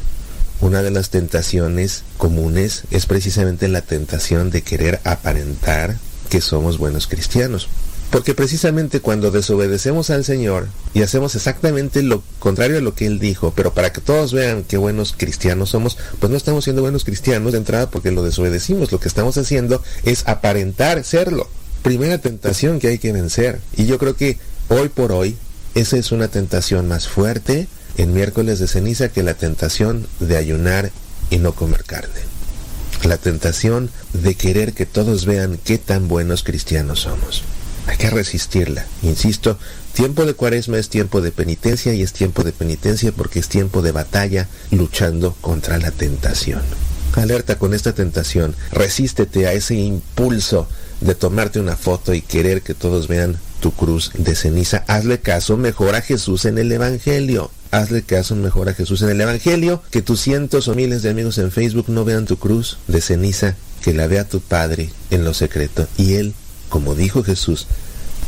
una de las tentaciones comunes es precisamente la tentación de querer aparentar que somos buenos cristianos. Porque precisamente cuando desobedecemos al Señor y hacemos exactamente lo contrario a lo que Él dijo, pero para que todos vean qué buenos cristianos somos, pues no estamos siendo buenos cristianos de entrada porque lo desobedecimos. Lo que estamos haciendo es aparentar serlo. Primera tentación que hay que vencer. Y yo creo que hoy por hoy esa es una tentación más fuerte en miércoles de ceniza que la tentación de ayunar y no comer carne. La tentación de querer que todos vean qué tan buenos cristianos somos. Hay que resistirla. Insisto, tiempo de cuaresma es tiempo de penitencia y es tiempo de penitencia porque es tiempo de batalla luchando contra la tentación. Alerta con esta tentación, resístete a ese impulso de tomarte una foto y querer que todos vean tu cruz de ceniza. Hazle caso mejor a Jesús en el Evangelio. Hazle caso mejor a Jesús en el Evangelio. Que tus cientos o miles de amigos en Facebook no vean tu cruz de ceniza, que la vea tu Padre en lo secreto. Y Él como dijo Jesús,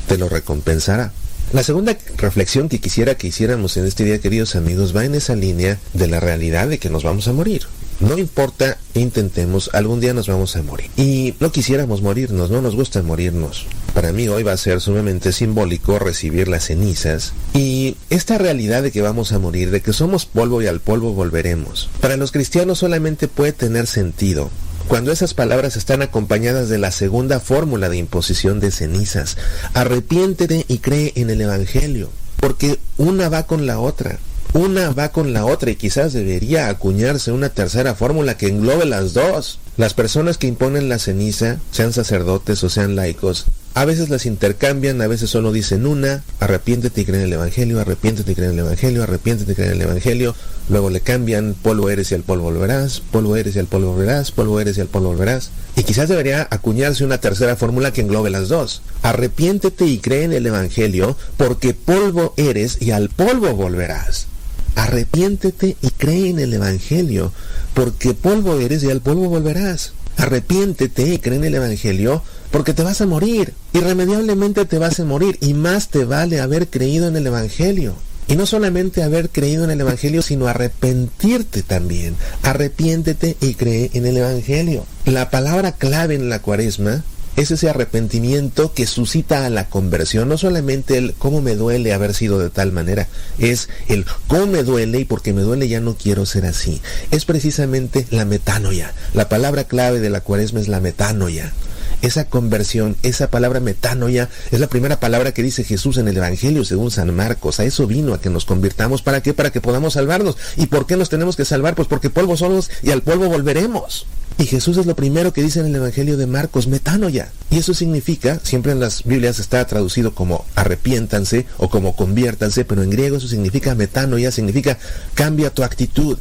te lo recompensará. La segunda reflexión que quisiera que hiciéramos en este día, queridos amigos, va en esa línea de la realidad de que nos vamos a morir. No importa, intentemos, algún día nos vamos a morir. Y no quisiéramos morirnos, no nos gusta morirnos. Para mí hoy va a ser sumamente simbólico recibir las cenizas y esta realidad de que vamos a morir, de que somos polvo y al polvo volveremos. Para los cristianos solamente puede tener sentido cuando esas palabras están acompañadas de la segunda fórmula de imposición de cenizas. Arrepiéntete y cree en el Evangelio, porque una va con la otra. Una va con la otra y quizás debería acuñarse una tercera fórmula que englobe las dos. Las personas que imponen la ceniza, sean sacerdotes o sean laicos, a veces las intercambian, a veces solo dicen una, arrepiéntete y cree en el Evangelio, arrepiéntete y cree en el Evangelio, arrepiéntete y cree en el Evangelio, luego le cambian, polvo eres y al polvo volverás, polvo eres y al polvo volverás, polvo eres y al polvo volverás. Y quizás debería acuñarse una tercera fórmula que englobe las dos. Arrepiéntete y cree en el Evangelio, porque polvo eres y al polvo volverás. Arrepiéntete y cree en el Evangelio, porque polvo eres y al polvo volverás. Arrepiéntete y cree en el Evangelio, porque te vas a morir. Irremediablemente te vas a morir, y más te vale haber creído en el Evangelio. Y no solamente haber creído en el Evangelio, sino arrepentirte también. Arrepiéntete y cree en el Evangelio. La palabra clave en la cuaresma es ese arrepentimiento que suscita a la conversión, no solamente el cómo me duele haber sido de tal manera, es el cómo me duele y porque me duele ya no quiero ser así. Es precisamente la metanoia. La palabra clave de la cuaresma es la metanoia. Esa conversión, esa palabra metanoia, es la primera palabra que dice Jesús en el Evangelio según San Marcos. A eso vino, a que nos convirtamos. ¿Para qué? Para que podamos salvarnos. ¿Y por qué nos tenemos que salvar? Pues porque polvo somos y al polvo volveremos. Y Jesús es lo primero que dice en el Evangelio de Marcos, metanoia. Y eso significa, siempre en las Biblias está traducido como arrepiéntanse o como conviértanse, pero en griego eso significa metanoia, significa cambia tu actitud.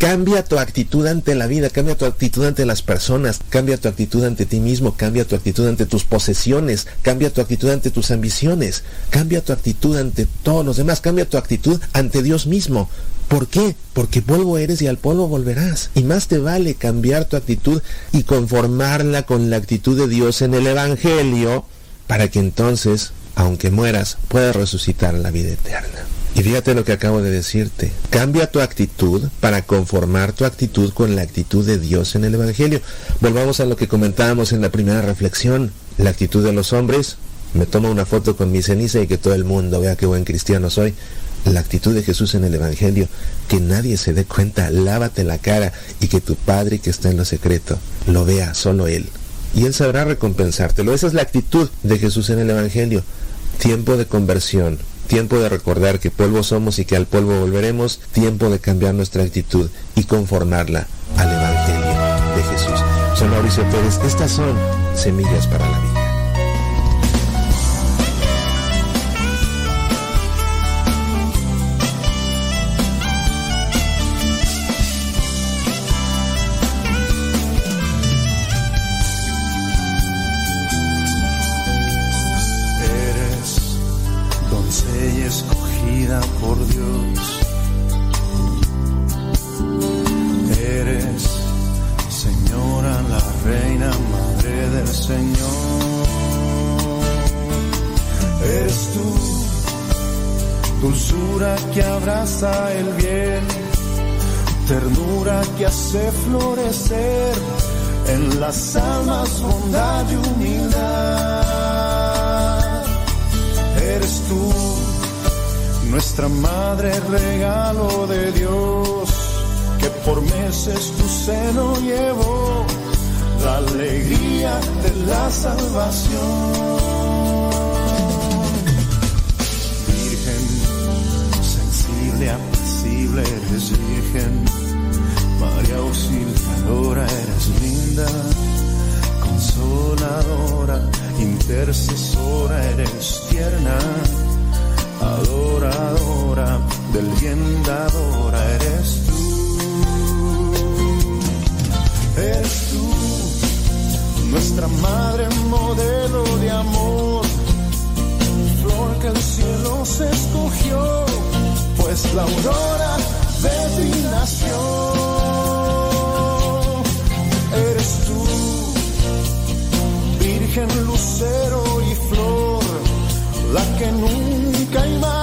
Cambia tu actitud ante la vida, cambia tu actitud ante las personas, cambia tu actitud ante ti mismo, cambia tu actitud ante tus posesiones, cambia tu actitud ante tus ambiciones, cambia tu actitud ante todos los demás, cambia tu actitud ante Dios mismo. ¿Por qué? Porque polvo eres y al polvo volverás. Y más te vale cambiar tu actitud y conformarla con la actitud de Dios en el Evangelio para que entonces, aunque mueras, puedas resucitar la vida eterna. Y fíjate lo que acabo de decirte. Cambia tu actitud para conformar tu actitud con la actitud de Dios en el Evangelio. Volvamos a lo que comentábamos en la primera reflexión. La actitud de los hombres. Me tomo una foto con mi ceniza y que todo el mundo vea qué buen cristiano soy. La actitud de Jesús en el Evangelio. Que nadie se dé cuenta. Lávate la cara y que tu Padre que está en lo secreto lo vea solo Él. Y Él sabrá recompensártelo. Esa es la actitud de Jesús en el Evangelio. Tiempo de conversión, tiempo de recordar que polvo somos y que al polvo volveremos, tiempo de cambiar nuestra actitud y conformarla al Evangelio de Jesús. Soy Mauricio Pérez, estas son Semillas para la Vida. Por Dios. Eres señora, la reina, madre del Señor. Eres tú, dulzura que abraza el bien, ternura que hace florecer en las almas bondad y humildad. Eres tú, nuestra madre, regalo de Dios, que por meses tu seno llevó la alegría de la salvación. Virgen, sensible, apacible, eres virgen. María auxiliadora, eres linda, consoladora, intercesora, eres tierna, adoradora, del bien dadora, eres tú. Eres tú, nuestra madre modelo de amor, flor que el cielo se escogió, pues la aurora de ti nació. Eres tú, virgen lucero y flor, la que nunca imaginó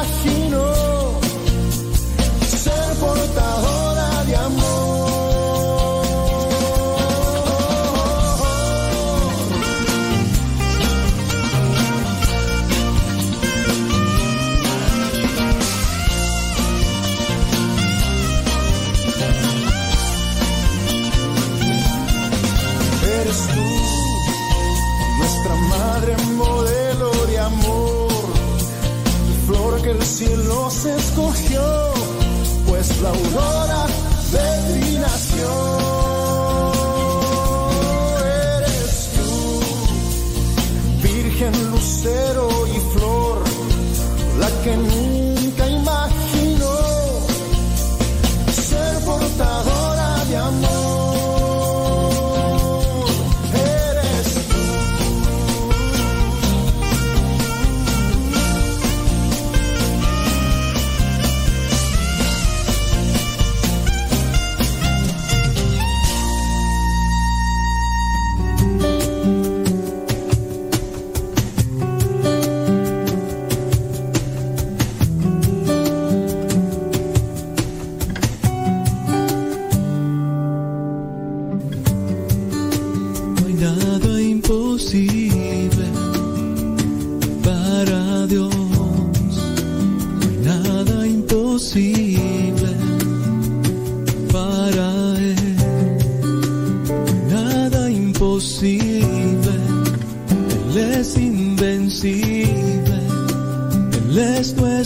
escogió, pues la aurora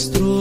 nuestro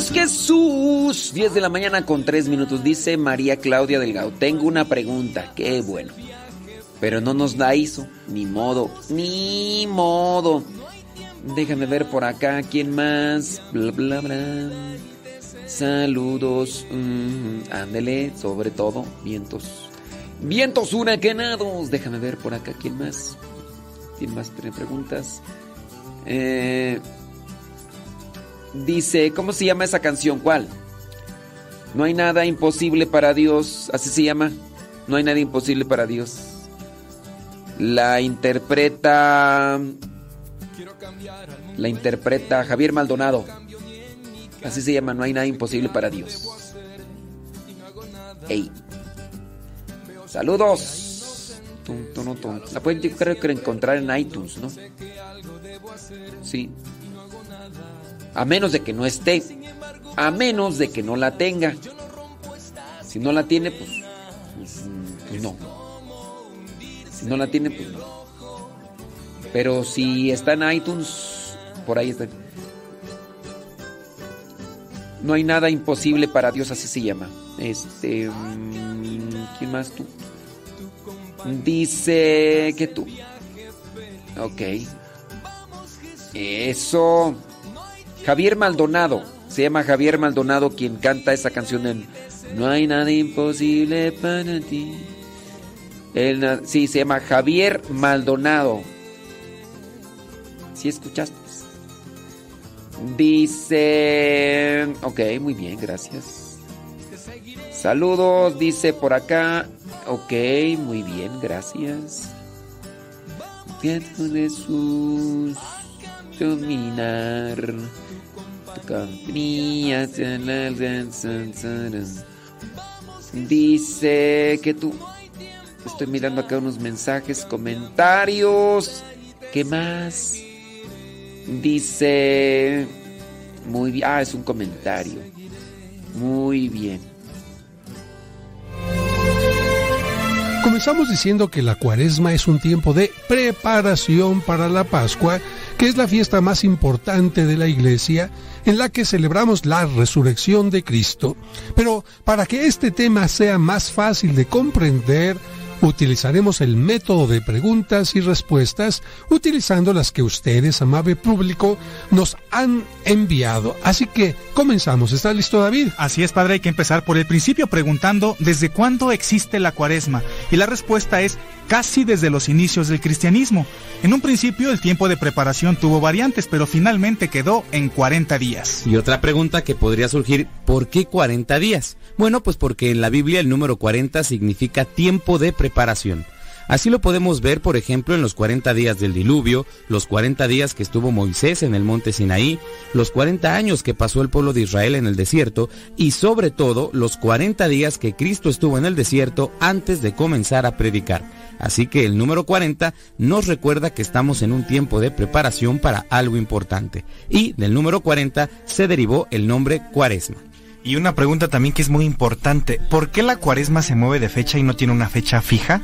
Vamos Jesús. 10 de la mañana con 3 minutos, dice María Claudia Delgado. Tengo una pregunta, qué bueno. Pero no nos la hizo, ni modo, ni modo. Déjame ver por acá, ¿quién más? Bla, bla, bla. Saludos, mm, ándele, sobre todo, vientos. Vientos huracanados. Déjame ver por acá, ¿quién más? ¿Quién más tiene preguntas? Eh, dice, ¿cómo se llama esa canción? ¿Cuál? No hay nada imposible para Dios. Así se llama. No hay nada imposible para Dios. La interpreta. La interpreta Javier Maldonado. Así se llama. No hay nada imposible para Dios. Ey. Saludos. La pueden creo que encontrar en iTunes, ¿no? Sí. A menos de que no esté. A menos de que no la tenga. Si no la tiene, pues, pues, pues no. Si no la tiene, pues no. Pero si está en iTunes, por ahí está. No hay nada imposible para Dios, así se llama. Este. mm, ¿Quién más tú? Dice que tú. Ok. Eso. Javier Maldonado. Se llama Javier Maldonado quien canta esa canción en No hay nada imposible para ti. Sí, se llama Javier Maldonado. ¿Sí escuchaste? Dice... Ok, muy bien, gracias. Saludos, dice por acá. Ok, muy bien, gracias. Pienso Jesús dominar tu compañía. Dice que tú. Estoy mirando acá unos mensajes, comentarios. ¿Qué más? Dice. Muy bien. Ah, es un comentario. Muy bien. Comenzamos diciendo que la cuaresma es un tiempo de preparación para la Pascua, que es la fiesta más importante de la iglesia, en la que celebramos la resurrección de Cristo. Pero para que este tema sea más fácil de comprender, utilizaremos el método de preguntas y respuestas utilizando las que ustedes, amable público, nos han enviado. Así que comenzamos. ¿Está listo David? Así es, padre, hay que empezar por el principio preguntando ¿desde cuándo existe la cuaresma? Y la respuesta es casi desde los inicios del cristianismo. En un principio el tiempo de preparación tuvo variantes, pero finalmente quedó en 40 días. Y otra pregunta que podría surgir, ¿por qué 40 días? Bueno, pues porque en la Biblia el número 40 significa tiempo de preparación. Así lo podemos ver, por ejemplo, en los 40 días del diluvio, los 40 días que estuvo Moisés en el monte Sinaí, los 40 años que pasó el pueblo de Israel en el desierto y sobre todo los 40 días que Cristo estuvo en el desierto antes de comenzar a predicar. Así que el número 40 nos recuerda que estamos en un tiempo de preparación para algo importante. Y del número 40 se derivó el nombre cuaresma. Y una pregunta también que es muy importante, ¿por qué la cuaresma se mueve de fecha y no tiene una fecha fija?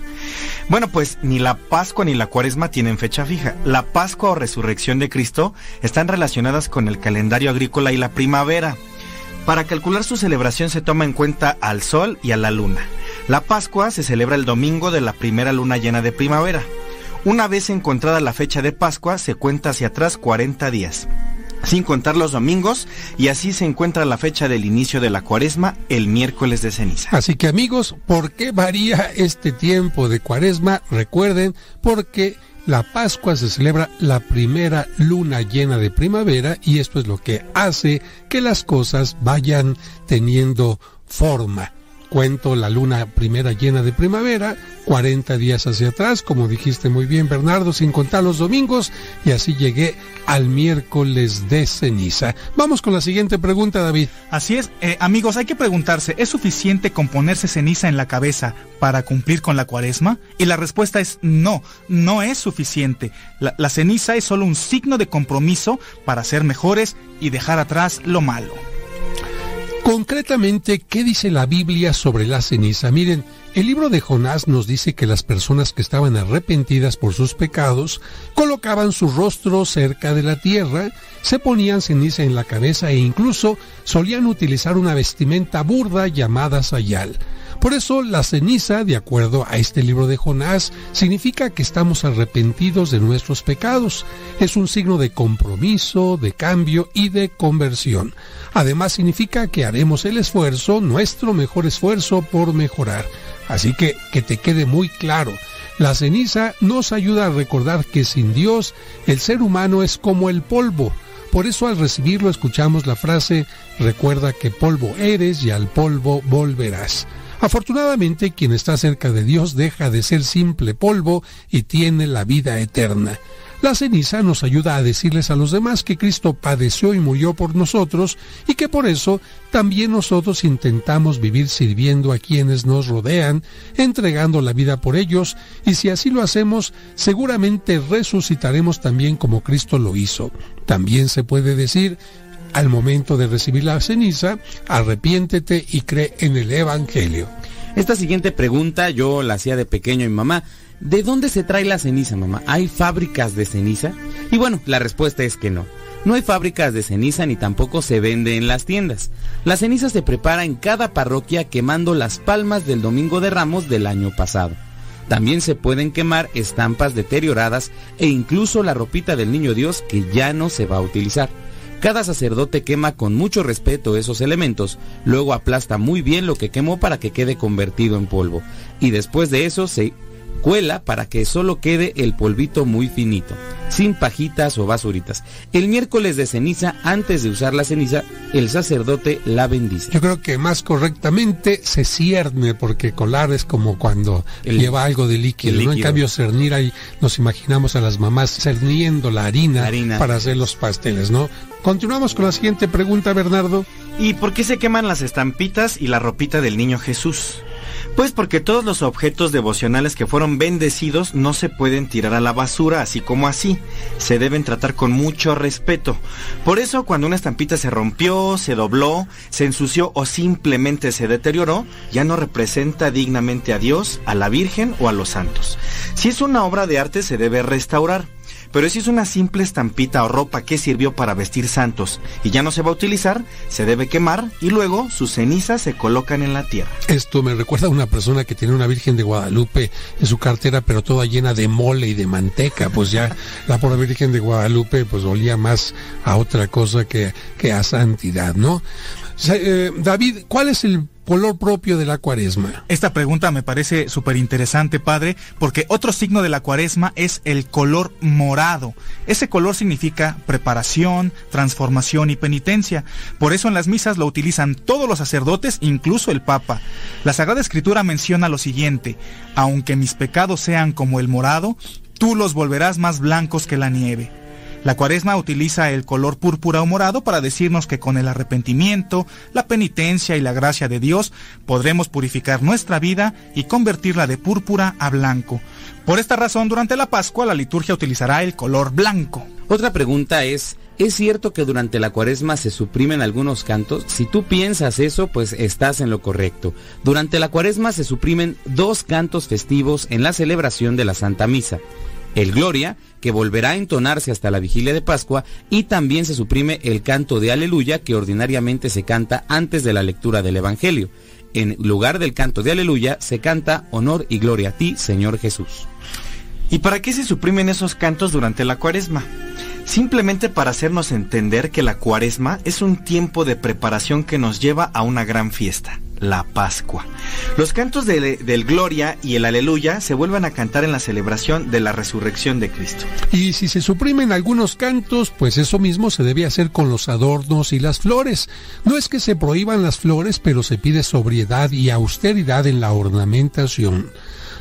Bueno, pues ni la Pascua ni la cuaresma tienen fecha fija. La Pascua o resurrección de Cristo están relacionadas con el calendario agrícola y la primavera. Para calcular su celebración se toma en cuenta al sol y a la luna. La Pascua se celebra el domingo de la primera luna llena de primavera. Una vez encontrada la fecha de Pascua, se cuenta hacia atrás 40 días sin contar los domingos, y así se encuentra la fecha del inicio de la cuaresma, el miércoles de ceniza. Así que amigos, ¿por qué varía este tiempo de cuaresma? Recuerden, porque la Pascua se celebra la primera luna llena de primavera y esto es lo que hace que las cosas vayan teniendo forma cuento la luna primera llena de primavera, 40 días hacia atrás, como dijiste muy bien Bernardo, sin contar los domingos, y así llegué al miércoles de ceniza. Vamos con la siguiente pregunta, David. Así es, eh, amigos, hay que preguntarse, ¿es suficiente con ponerse ceniza en la cabeza para cumplir con la cuaresma? Y la respuesta es no, no es suficiente. La, la ceniza es solo un signo de compromiso para ser mejores y dejar atrás lo malo. Concretamente, ¿qué dice la Biblia sobre la ceniza? Miren, el libro de Jonás nos dice que las personas que estaban arrepentidas por sus pecados colocaban su rostro cerca de la tierra, se ponían ceniza en la cabeza e incluso solían utilizar una vestimenta burda llamada sayal. Por eso la ceniza, de acuerdo a este libro de Jonás, significa que estamos arrepentidos de nuestros pecados. Es un signo de compromiso, de cambio y de conversión. Además significa que haremos el esfuerzo, nuestro mejor esfuerzo por mejorar. Así que que te quede muy claro. La ceniza nos ayuda a recordar que sin Dios el ser humano es como el polvo. Por eso al recibirlo escuchamos la frase, recuerda que polvo eres y al polvo volverás. Afortunadamente, quien está cerca de Dios deja de ser simple polvo y tiene la vida eterna. La ceniza nos ayuda a decirles a los demás que Cristo padeció y murió por nosotros y que por eso también nosotros intentamos vivir sirviendo a quienes nos rodean, entregando la vida por ellos y si así lo hacemos, seguramente resucitaremos también como Cristo lo hizo. También se puede decir, al momento de recibir la ceniza, arrepiéntete y cree en el Evangelio. Esta siguiente pregunta yo la hacía de pequeño y mamá. ¿De dónde se trae la ceniza, mamá? ¿Hay fábricas de ceniza? Y bueno, la respuesta es que no. No hay fábricas de ceniza ni tampoco se vende en las tiendas. La ceniza se prepara en cada parroquia quemando las palmas del Domingo de Ramos del año pasado. También se pueden quemar estampas deterioradas e incluso la ropita del Niño Dios que ya no se va a utilizar. Cada sacerdote quema con mucho respeto esos elementos, luego aplasta muy bien lo que quemó para que quede convertido en polvo, y después de eso se cuela para que solo quede el polvito muy finito, sin pajitas o basuritas. El miércoles de ceniza, antes de usar la ceniza, el sacerdote la bendice. Yo creo que más correctamente se cierne, porque colar es como cuando El- lleva algo de líquido, ¿no? En cambio, cernir ahí nos imaginamos a las mamás cerniendo la harina, La harina. para hacer los pasteles, ¿no? Continuamos con la siguiente pregunta, Bernardo. ¿Y por qué se queman las estampitas y la ropita del niño Jesús? Pues porque todos los objetos devocionales que fueron bendecidos no se pueden tirar a la basura así como así. Se deben tratar con mucho respeto. Por eso cuando una estampita se rompió, se dobló, se ensució o simplemente se deterioró, ya no representa dignamente a Dios, a la Virgen o a los santos. Si es una obra de arte se debe restaurar. Pero si es una simple estampita o ropa que sirvió para vestir santos y ya no se va a utilizar, se debe quemar y luego sus cenizas se colocan en la tierra. Esto me recuerda a una persona que tiene una Virgen de Guadalupe en su cartera, pero toda llena de mole y de manteca. Pues ya la pobre Virgen de Guadalupe pues olía más a otra cosa que, que a santidad, ¿no? Eh, David, ¿cuál es el color propio de la cuaresma? Esta pregunta me parece súper interesante, padre, porque otro signo de la cuaresma es el color morado. Ese color significa preparación, transformación y penitencia. Por eso en las misas lo utilizan todos los sacerdotes, incluso el Papa. La Sagrada Escritura menciona lo siguiente, aunque mis pecados sean como el morado, tú los volverás más blancos que la nieve. La cuaresma utiliza el color púrpura o morado para decirnos que con el arrepentimiento, la penitencia y la gracia de Dios podremos purificar nuestra vida y convertirla de púrpura a blanco. Por esta razón, durante la Pascua la liturgia utilizará el color blanco. Otra pregunta es, ¿es cierto que durante la cuaresma se suprimen algunos cantos? Si tú piensas eso, pues estás en lo correcto. Durante la cuaresma se suprimen dos cantos festivos en la celebración de la Santa Misa. El Gloria, que volverá a entonarse hasta la vigilia de Pascua, y también se suprime el canto de Aleluya, que ordinariamente se canta antes de la lectura del Evangelio. En lugar del canto de Aleluya, se canta Honor y Gloria a ti, Señor Jesús. ¿Y para qué se suprimen esos cantos durante la cuaresma? Simplemente para hacernos entender que la cuaresma es un tiempo de preparación que nos lleva a una gran fiesta, la Pascua. Los cantos de- del Gloria y el Aleluya se vuelven a cantar en la celebración de la resurrección de Cristo. Y si se suprimen algunos cantos, pues eso mismo se debe hacer con los adornos y las flores. No es que se prohíban las flores, pero se pide sobriedad y austeridad en la ornamentación.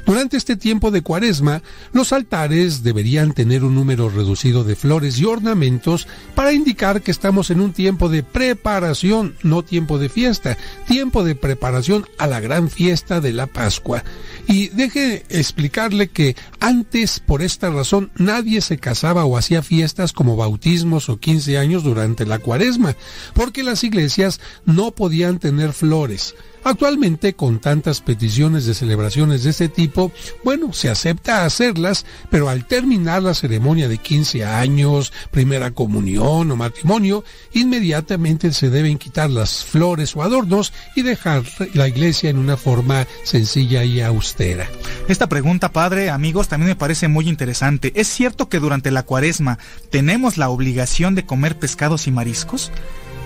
Durante este tiempo de cuaresma, los altares deberían tener un número reducido de flores y ornamentos para indicar que estamos en un tiempo de preparación, no tiempo de fiesta, tiempo de preparación a la gran fiesta de la Pascua. Y deje explicarle que antes, por esta razón, nadie se casaba o hacía fiestas como bautismos o 15 años durante la cuaresma, porque las iglesias no podían tener flores. Actualmente, con tantas peticiones de celebraciones de este tipo, bueno, se acepta hacerlas, pero al terminar la ceremonia de 15 años, primera comunión o matrimonio, inmediatamente se deben quitar las flores o adornos y dejar la iglesia en una forma sencilla y austera. Esta pregunta, padre, amigos, también me parece muy interesante. ¿Es cierto que durante la cuaresma tenemos la obligación de comer pescados y mariscos?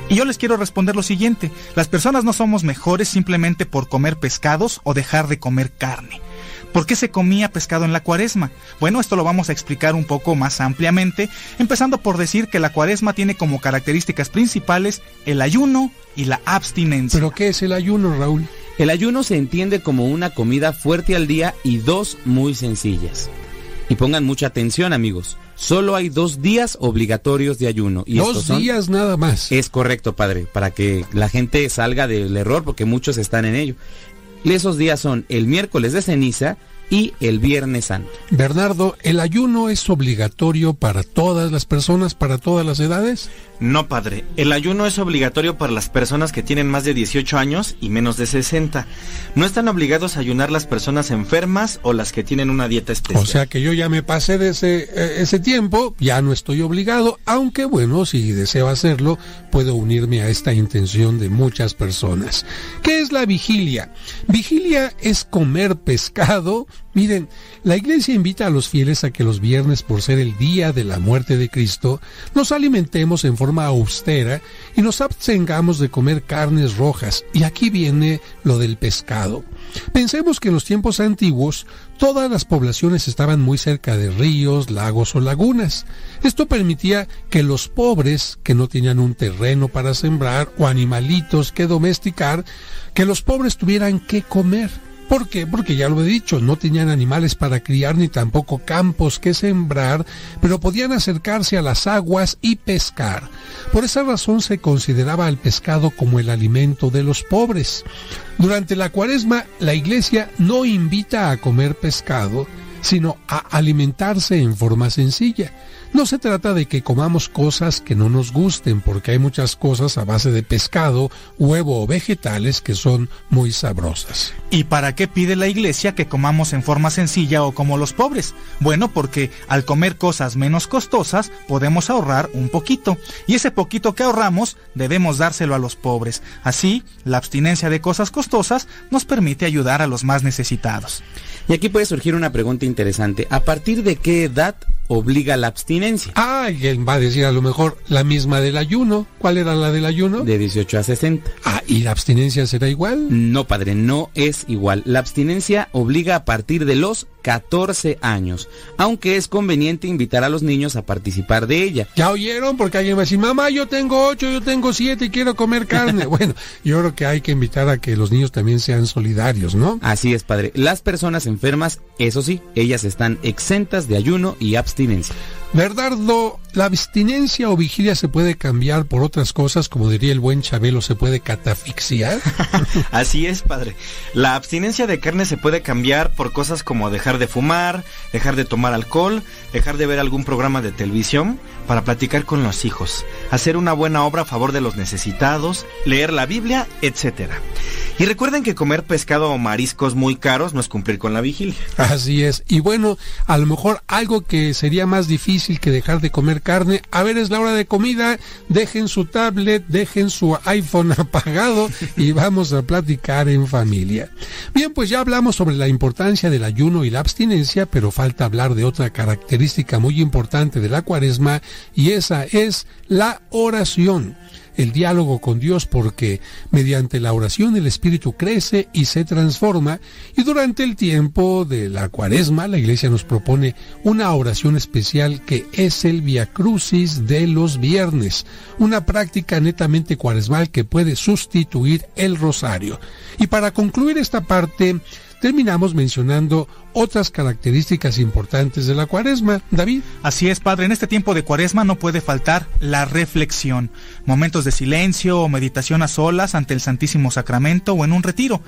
Y yo les quiero responder lo siguiente. Las personas no somos mejores simplemente por comer pescados o dejar de comer carne. ¿Por qué se comía pescado en la cuaresma? Bueno, esto lo vamos a explicar un poco más ampliamente, empezando por decir que la cuaresma tiene como características principales el ayuno y la abstinencia. ¿Pero qué es el ayuno, Raúl? El ayuno se entiende como una comida fuerte al día y dos muy sencillas. Y pongan mucha atención, amigos. Solo hay dos días obligatorios de ayuno. Y Dos estos son- días nada más. Es correcto, padre, para que la gente salga del error, porque muchos están en ello. Esos días son el miércoles de ceniza y el viernes santo. Bernardo, ¿el ayuno es obligatorio para todas las personas, para todas las edades? No, padre. El ayuno es obligatorio para las personas que tienen más de 18 años y menos de 60. No están obligados a ayunar las personas enfermas o las que tienen una dieta especial. O sea que yo ya me pasé de ese, eh, ese tiempo, ya no estoy obligado, aunque bueno, si deseo hacerlo, puedo unirme a esta intención de muchas personas. ¿Qué es la vigilia? Vigilia es comer pescado. Miren, la iglesia invita a los fieles a que los viernes, por ser el día de la muerte de Cristo, nos alimentemos en forma austera y nos abstengamos de comer carnes rojas. Y aquí viene lo del pescado. Pensemos que en los tiempos antiguos todas las poblaciones estaban muy cerca de ríos, lagos o lagunas. Esto permitía que los pobres, que no tenían un terreno para sembrar o animalitos que domesticar, que los pobres tuvieran que comer. ¿Por qué? Porque ya lo he dicho, no tenían animales para criar ni tampoco campos que sembrar, pero podían acercarse a las aguas y pescar. Por esa razón se consideraba al pescado como el alimento de los pobres. Durante la cuaresma, la iglesia no invita a comer pescado, sino a alimentarse en forma sencilla. No se trata de que comamos cosas que no nos gusten, porque hay muchas cosas a base de pescado, huevo o vegetales que son muy sabrosas. ¿Y para qué pide la iglesia que comamos en forma sencilla o como los pobres? Bueno, porque al comer cosas menos costosas podemos ahorrar un poquito. Y ese poquito que ahorramos debemos dárselo a los pobres. Así, la abstinencia de cosas costosas nos permite ayudar a los más necesitados. Y aquí puede surgir una pregunta interesante. ¿A partir de qué edad obliga la abstinencia? Ah, y él va a decir a lo mejor la misma del ayuno. ¿Cuál era la del ayuno? De 18 a 60. Ah, ¿y la abstinencia será igual? No, padre, no es igual. La abstinencia obliga a partir de los 14 años, aunque es conveniente invitar a los niños a participar de ella. ¿Ya oyeron? Porque alguien va a decir, mamá, yo tengo 8, yo tengo 7 y quiero comer carne. bueno, yo creo que hay que invitar a que los niños también sean solidarios, ¿no? Así es, padre. Las personas enfermas, eso sí, ellas están exentas de ayuno y abstinencia. Bernardo, ¿la abstinencia o vigilia se puede cambiar por otras cosas, como diría el buen Chabelo, se puede catafixiar? Así es, padre. La abstinencia de carne se puede cambiar por cosas como dejar de fumar, dejar de tomar alcohol, dejar de ver algún programa de televisión, para platicar con los hijos, hacer una buena obra a favor de los necesitados, leer la Biblia, etc. Y recuerden que comer pescado o mariscos muy caros no es cumplir con la vigilia. Así es. Y bueno, a lo mejor algo que sería más difícil que dejar de comer carne, a ver, es la hora de comida, dejen su tablet, dejen su iPhone apagado y vamos a platicar en familia. Bien, pues ya hablamos sobre la importancia del ayuno y la abstinencia, pero falta hablar de otra característica muy importante de la cuaresma y esa es la oración el diálogo con Dios porque mediante la oración el espíritu crece y se transforma y durante el tiempo de la cuaresma la iglesia nos propone una oración especial que es el Via Crucis de los viernes, una práctica netamente cuaresmal que puede sustituir el rosario. Y para concluir esta parte, terminamos mencionando otras características importantes de la cuaresma. David. Así es, padre. En este tiempo de cuaresma no puede faltar la reflexión, momentos de silencio o meditación a solas ante el Santísimo Sacramento o en un retiro.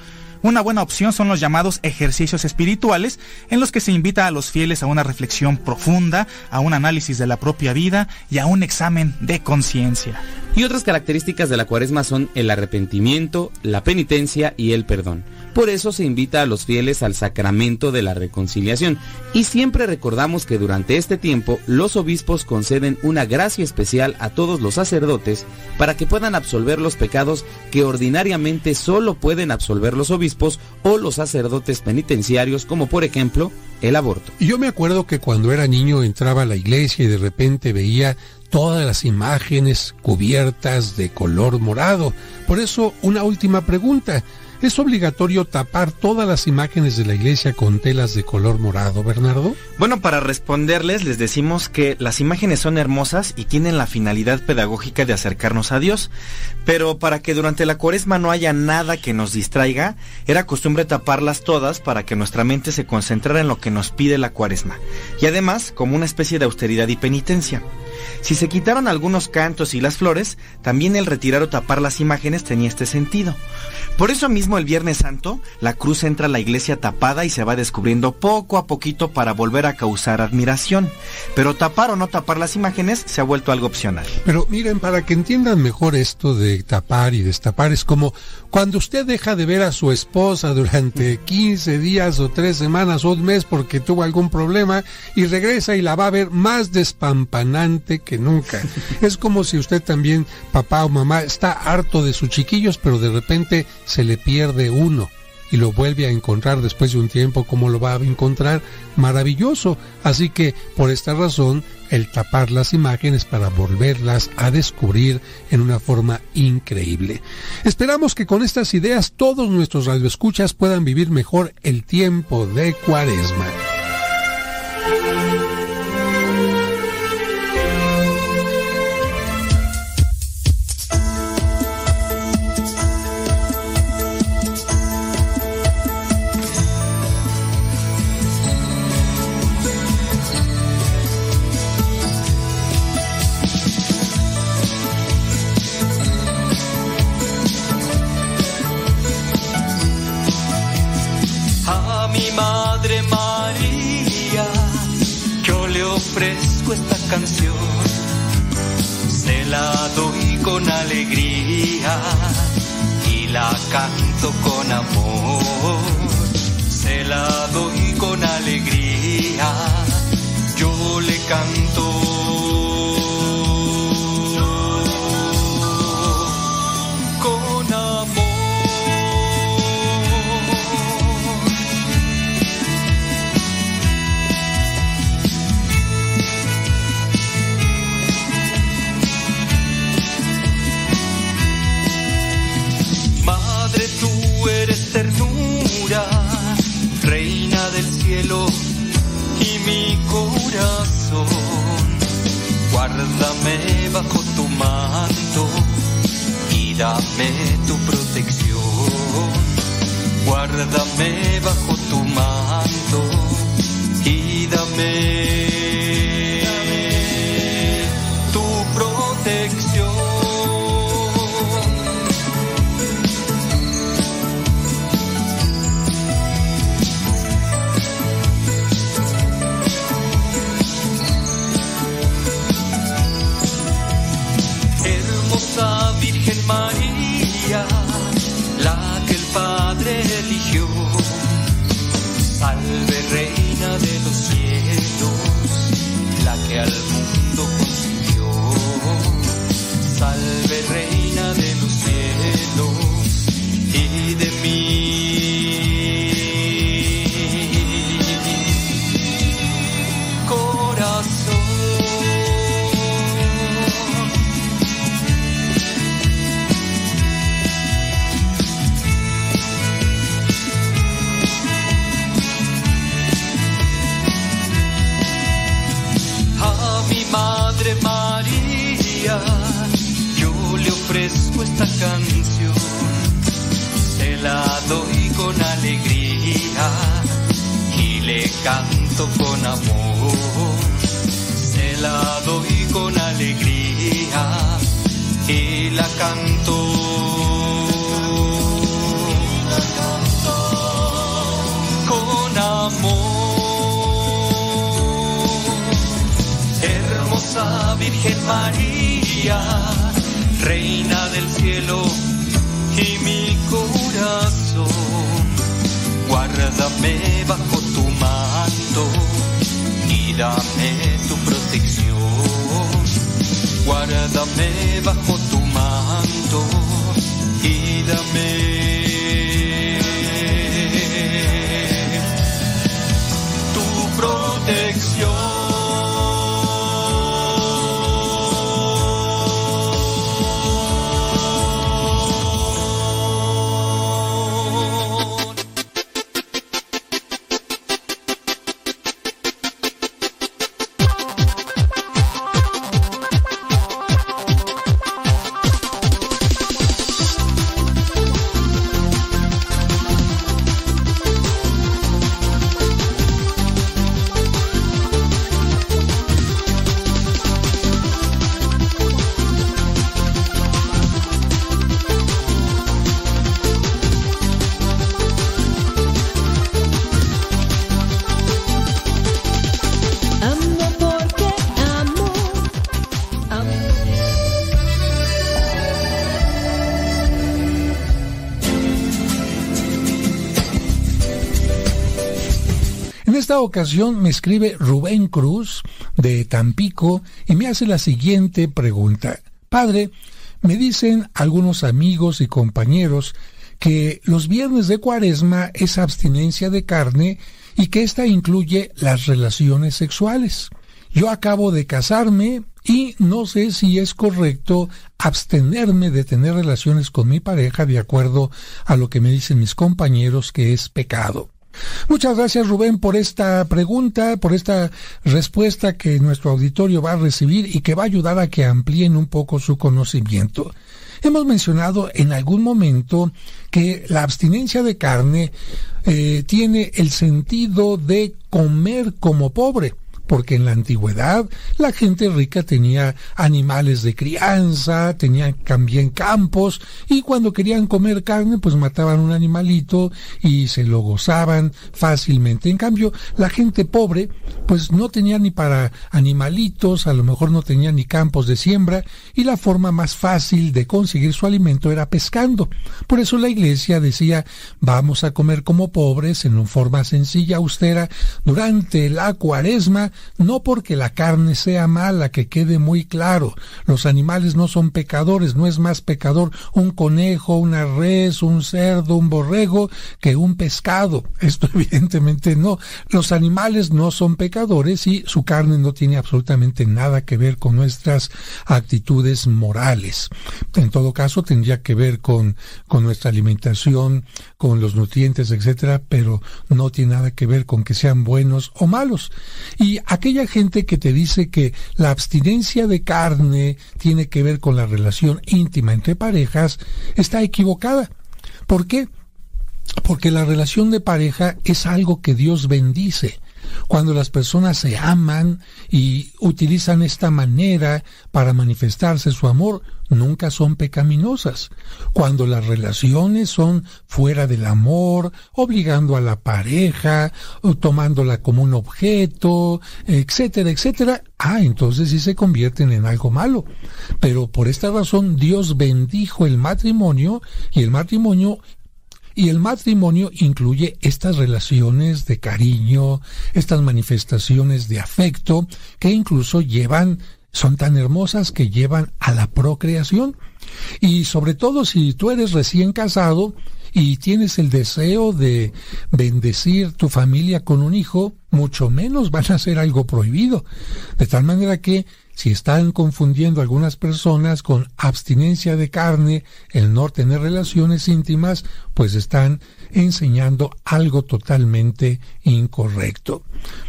Una buena opción son los llamados ejercicios espirituales, en los que se invita a los fieles a una reflexión profunda, a un análisis de la propia vida y a un examen de conciencia. Y otras características de la cuaresma son el arrepentimiento, la penitencia y el perdón. Por eso se invita a los fieles al sacramento de la reconciliación. Y siempre recordamos que durante este tiempo los obispos conceden una gracia especial a todos los sacerdotes para que puedan absolver los pecados que ordinariamente solo pueden absolver los obispos o los sacerdotes penitenciarios, como por ejemplo el aborto. Yo me acuerdo que cuando era niño entraba a la iglesia y de repente veía todas las imágenes cubiertas de color morado. Por eso, una última pregunta. ¿Es obligatorio tapar todas las imágenes de la iglesia con telas de color morado, Bernardo? Bueno, para responderles les decimos que las imágenes son hermosas y tienen la finalidad pedagógica de acercarnos a Dios, pero para que durante la cuaresma no haya nada que nos distraiga, era costumbre taparlas todas para que nuestra mente se concentrara en lo que nos pide la cuaresma, y además como una especie de austeridad y penitencia. Si se quitaron algunos cantos y las flores, también el retirar o tapar las imágenes tenía este sentido. Por eso mismo el Viernes Santo, la cruz entra a la iglesia tapada y se va descubriendo poco a poquito para volver a causar admiración. Pero tapar o no tapar las imágenes se ha vuelto algo opcional. Pero miren, para que entiendan mejor esto de tapar y destapar, es como cuando usted deja de ver a su esposa durante 15 días o 3 semanas o un mes porque tuvo algún problema y regresa y la va a ver más despampanante que nunca. Es como si usted también, papá o mamá, está harto de sus chiquillos, pero de repente se le pierde uno y lo vuelve a encontrar después de un tiempo, como lo va a encontrar? Maravilloso. Así que por esta razón, el tapar las imágenes para volverlas a descubrir en una forma increíble. Esperamos que con estas ideas todos nuestros radioescuchas puedan vivir mejor el tiempo de cuaresma. Guárdame bajo tu manto y dame tu protección. Guárdame bajo tu manto y dame esta canción, se la doy con alegría y le canto con amor, se la doy con alegría y la canto. Con amor. Hermosa Virgen María, Reina del cielo y mi corazón, guárdame bajo tu manto y dame tu protección. Guárdame bajo tu manto y dame tu protección. Esta ocasión me escribe Rubén Cruz de Tampico y me hace la siguiente pregunta. Padre, me dicen algunos amigos y compañeros que los viernes de cuaresma es abstinencia de carne y que ésta incluye las relaciones sexuales. Yo acabo de casarme y no sé si es correcto abstenerme de tener relaciones con mi pareja de acuerdo a lo que me dicen mis compañeros que es pecado. Muchas gracias Rubén por esta pregunta, por esta respuesta que nuestro auditorio va a recibir y que va a ayudar a que amplíen un poco su conocimiento. Hemos mencionado en algún momento que la abstinencia de carne eh, tiene el sentido de comer como pobre, porque en la antigüedad la gente rica tenía animales de crianza, tenían también campos y cuando querían comer carne pues mataban un animalito y se lo gozaban fácilmente. En cambio, la gente pobre pues no tenía ni para animalitos, a lo mejor no tenía ni campos de siembra y la forma más fácil de conseguir su alimento era pescando. Por eso la iglesia decía, vamos a comer como pobres en una forma sencilla, austera, durante la cuaresma, no porque la carne sea mala, que quede muy claro. Los animales no son pecadores, no es más pecador un conejo, una res, un cerdo, un borrego, que un pescado. Esto evidentemente no. Los animales no son pecadores y su carne no tiene absolutamente nada que ver con nuestras actitudes morales. En todo caso, tendría que ver con, con nuestra alimentación, con los nutrientes, etcétera, pero no tiene nada que ver con que sean buenos o malos. Y aquella gente que te dice que la abstinencia de carne tiene que ver con la relación íntima entre parejas, está equivocada. ¿Por qué? Porque la relación de pareja es algo que Dios bendice. Cuando las personas se aman y utilizan esta manera para manifestarse su amor, nunca son pecaminosas. Cuando las relaciones son fuera del amor, obligando a la pareja, o tomándola como un objeto, etcétera, etcétera, ah, entonces sí se convierten en algo malo. Pero por esta razón Dios bendijo el matrimonio y el matrimonio y el matrimonio incluye estas relaciones de cariño, estas manifestaciones de afecto que incluso llevan, son tan hermosas que llevan a la procreación. Y sobre todo si tú eres recién casado y tienes el deseo de bendecir tu familia con un hijo, mucho menos van a ser algo prohibido. De tal manera que si están confundiendo algunas personas con abstinencia de carne, el no tener relaciones íntimas, pues están enseñando algo totalmente incorrecto.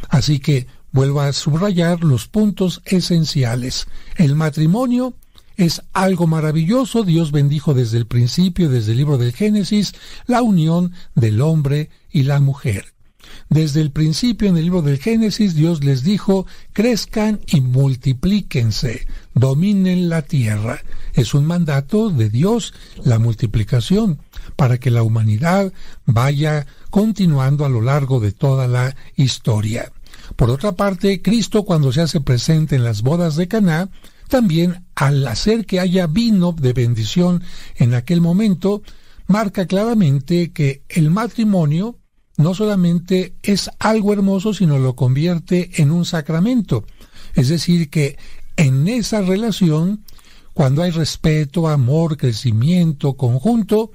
Así que vuelvo a subrayar los puntos esenciales. El matrimonio es algo maravilloso. Dios bendijo desde el principio, desde el libro del Génesis, la unión del hombre y la mujer. Desde el principio en el libro del Génesis Dios les dijo, crezcan y multiplíquense, dominen la tierra. Es un mandato de Dios la multiplicación para que la humanidad vaya continuando a lo largo de toda la historia. Por otra parte, Cristo cuando se hace presente en las bodas de Caná, también al hacer que haya vino de bendición en aquel momento, marca claramente que el matrimonio no solamente es algo hermoso, sino lo convierte en un sacramento. Es decir, que en esa relación, cuando hay respeto, amor, crecimiento conjunto,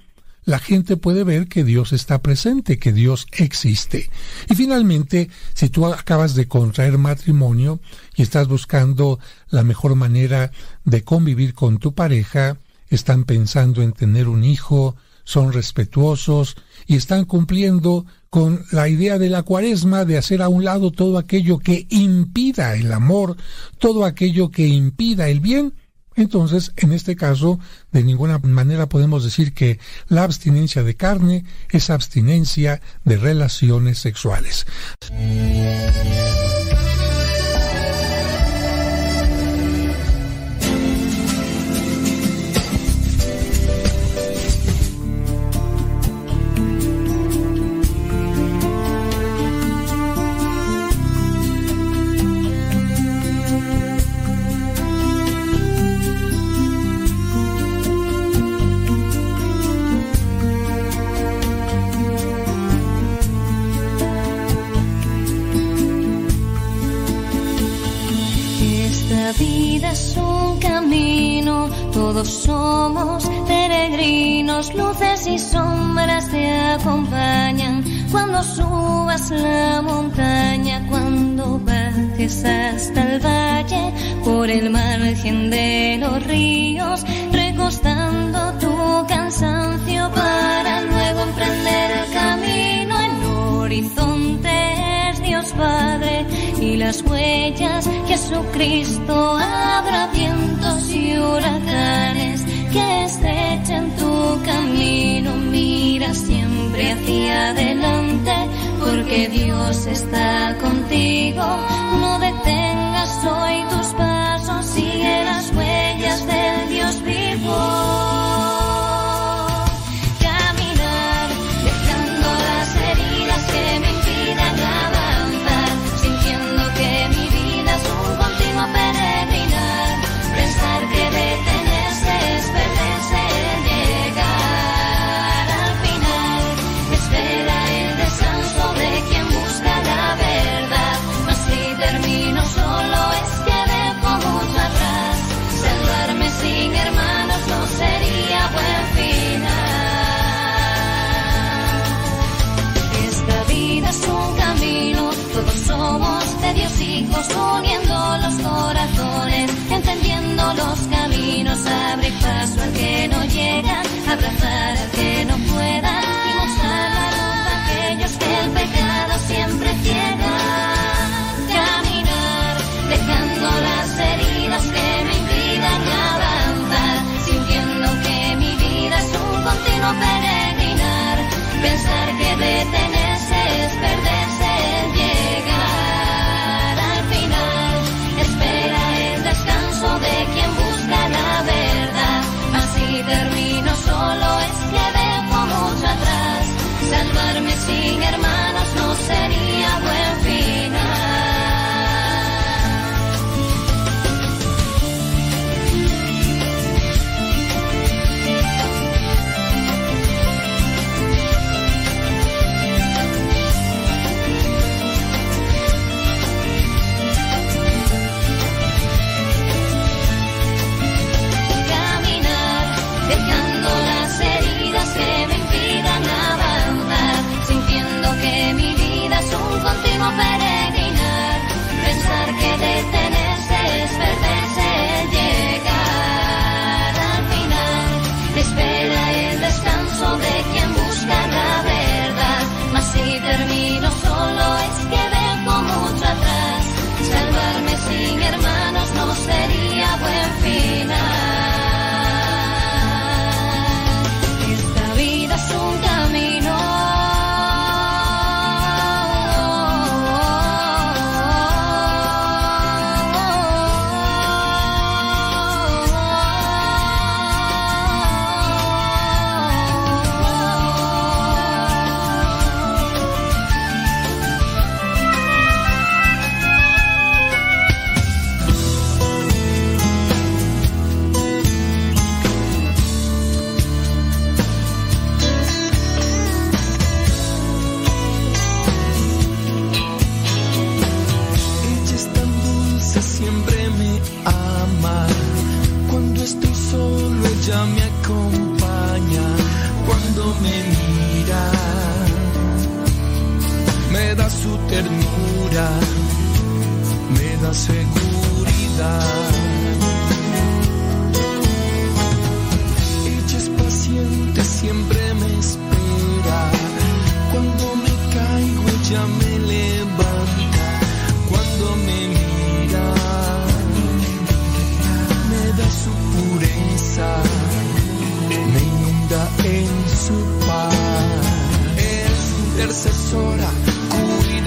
la gente puede ver que Dios está presente, que Dios existe. Y finalmente, si tú acabas de contraer matrimonio y estás buscando la mejor manera de convivir con tu pareja, están pensando en tener un hijo, son respetuosos y están cumpliendo con la idea de la cuaresma de hacer a un lado todo aquello que impida el amor, todo aquello que impida el bien, entonces, en este caso, de ninguna manera podemos decir que la abstinencia de carne es abstinencia de relaciones sexuales. Somos peregrinos, luces y sombras te acompañan. Cuando subas la montaña, cuando bajes hasta el valle, por el margen de los ríos, recostando tu cansancio para luego emprender el camino en horizonte huellas. Jesucristo, habrá vientos y huracanes que estrechen tu camino. Mira siempre hacia adelante, porque Dios está contigo. No detengas hoy tus pasos, sigue las huellas del Dios vivo.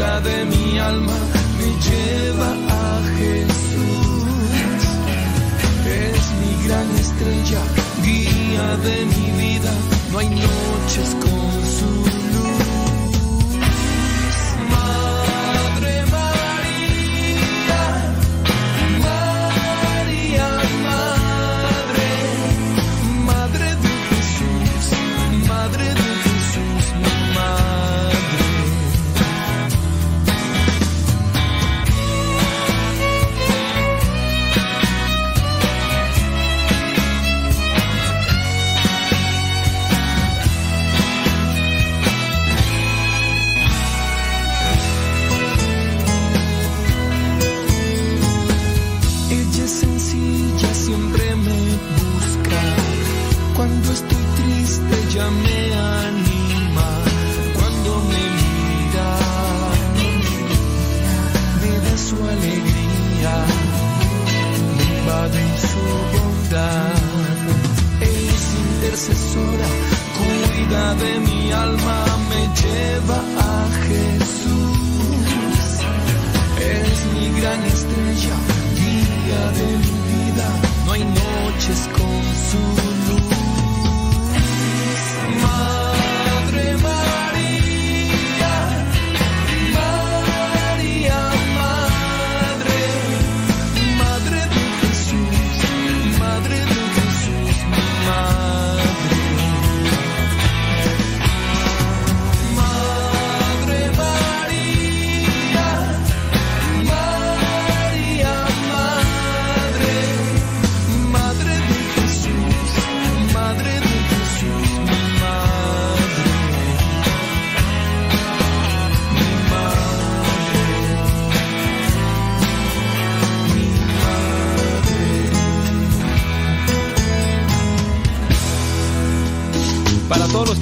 vida de mi alma me lleva a Jesús. Es mi gran estrella, guía de mi vida, no hay noches con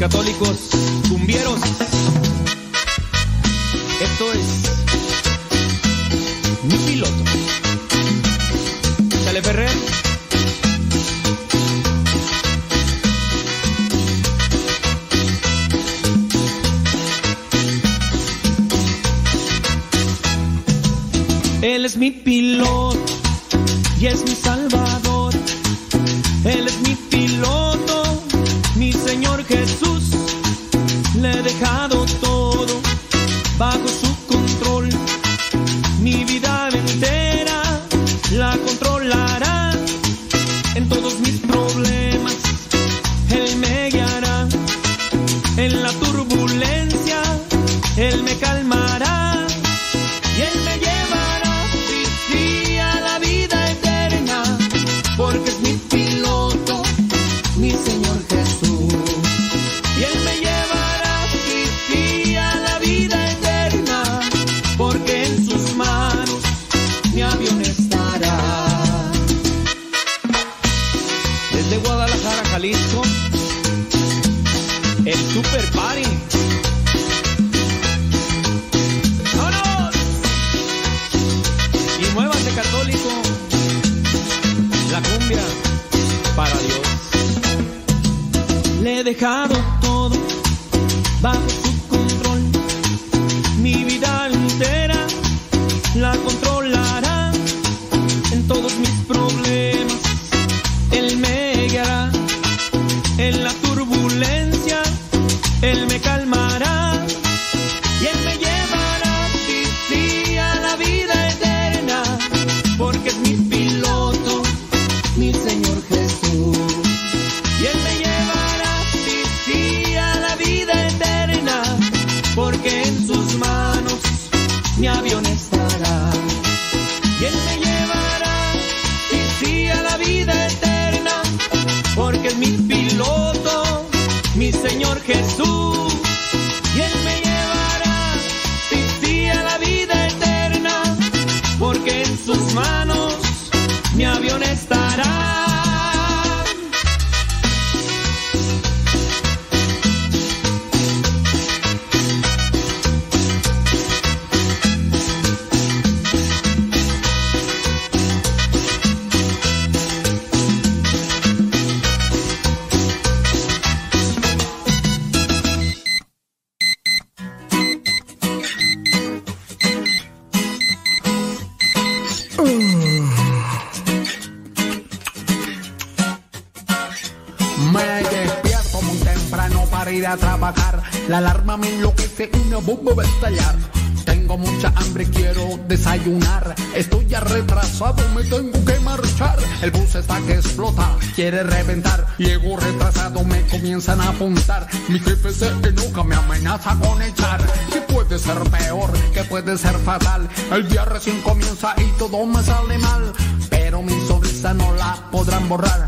católicos. desde Guadalajara, Jalisco, el Super Party. Y muévase católico, la cumbia para Dios. Le he dejado apuntar. Mi jefe se enoja, me amenaza con echar. Que puede ser peor, que puede ser fatal. El día recién comienza y todo me sale mal. Pero mi sonrisa no la podrán borrar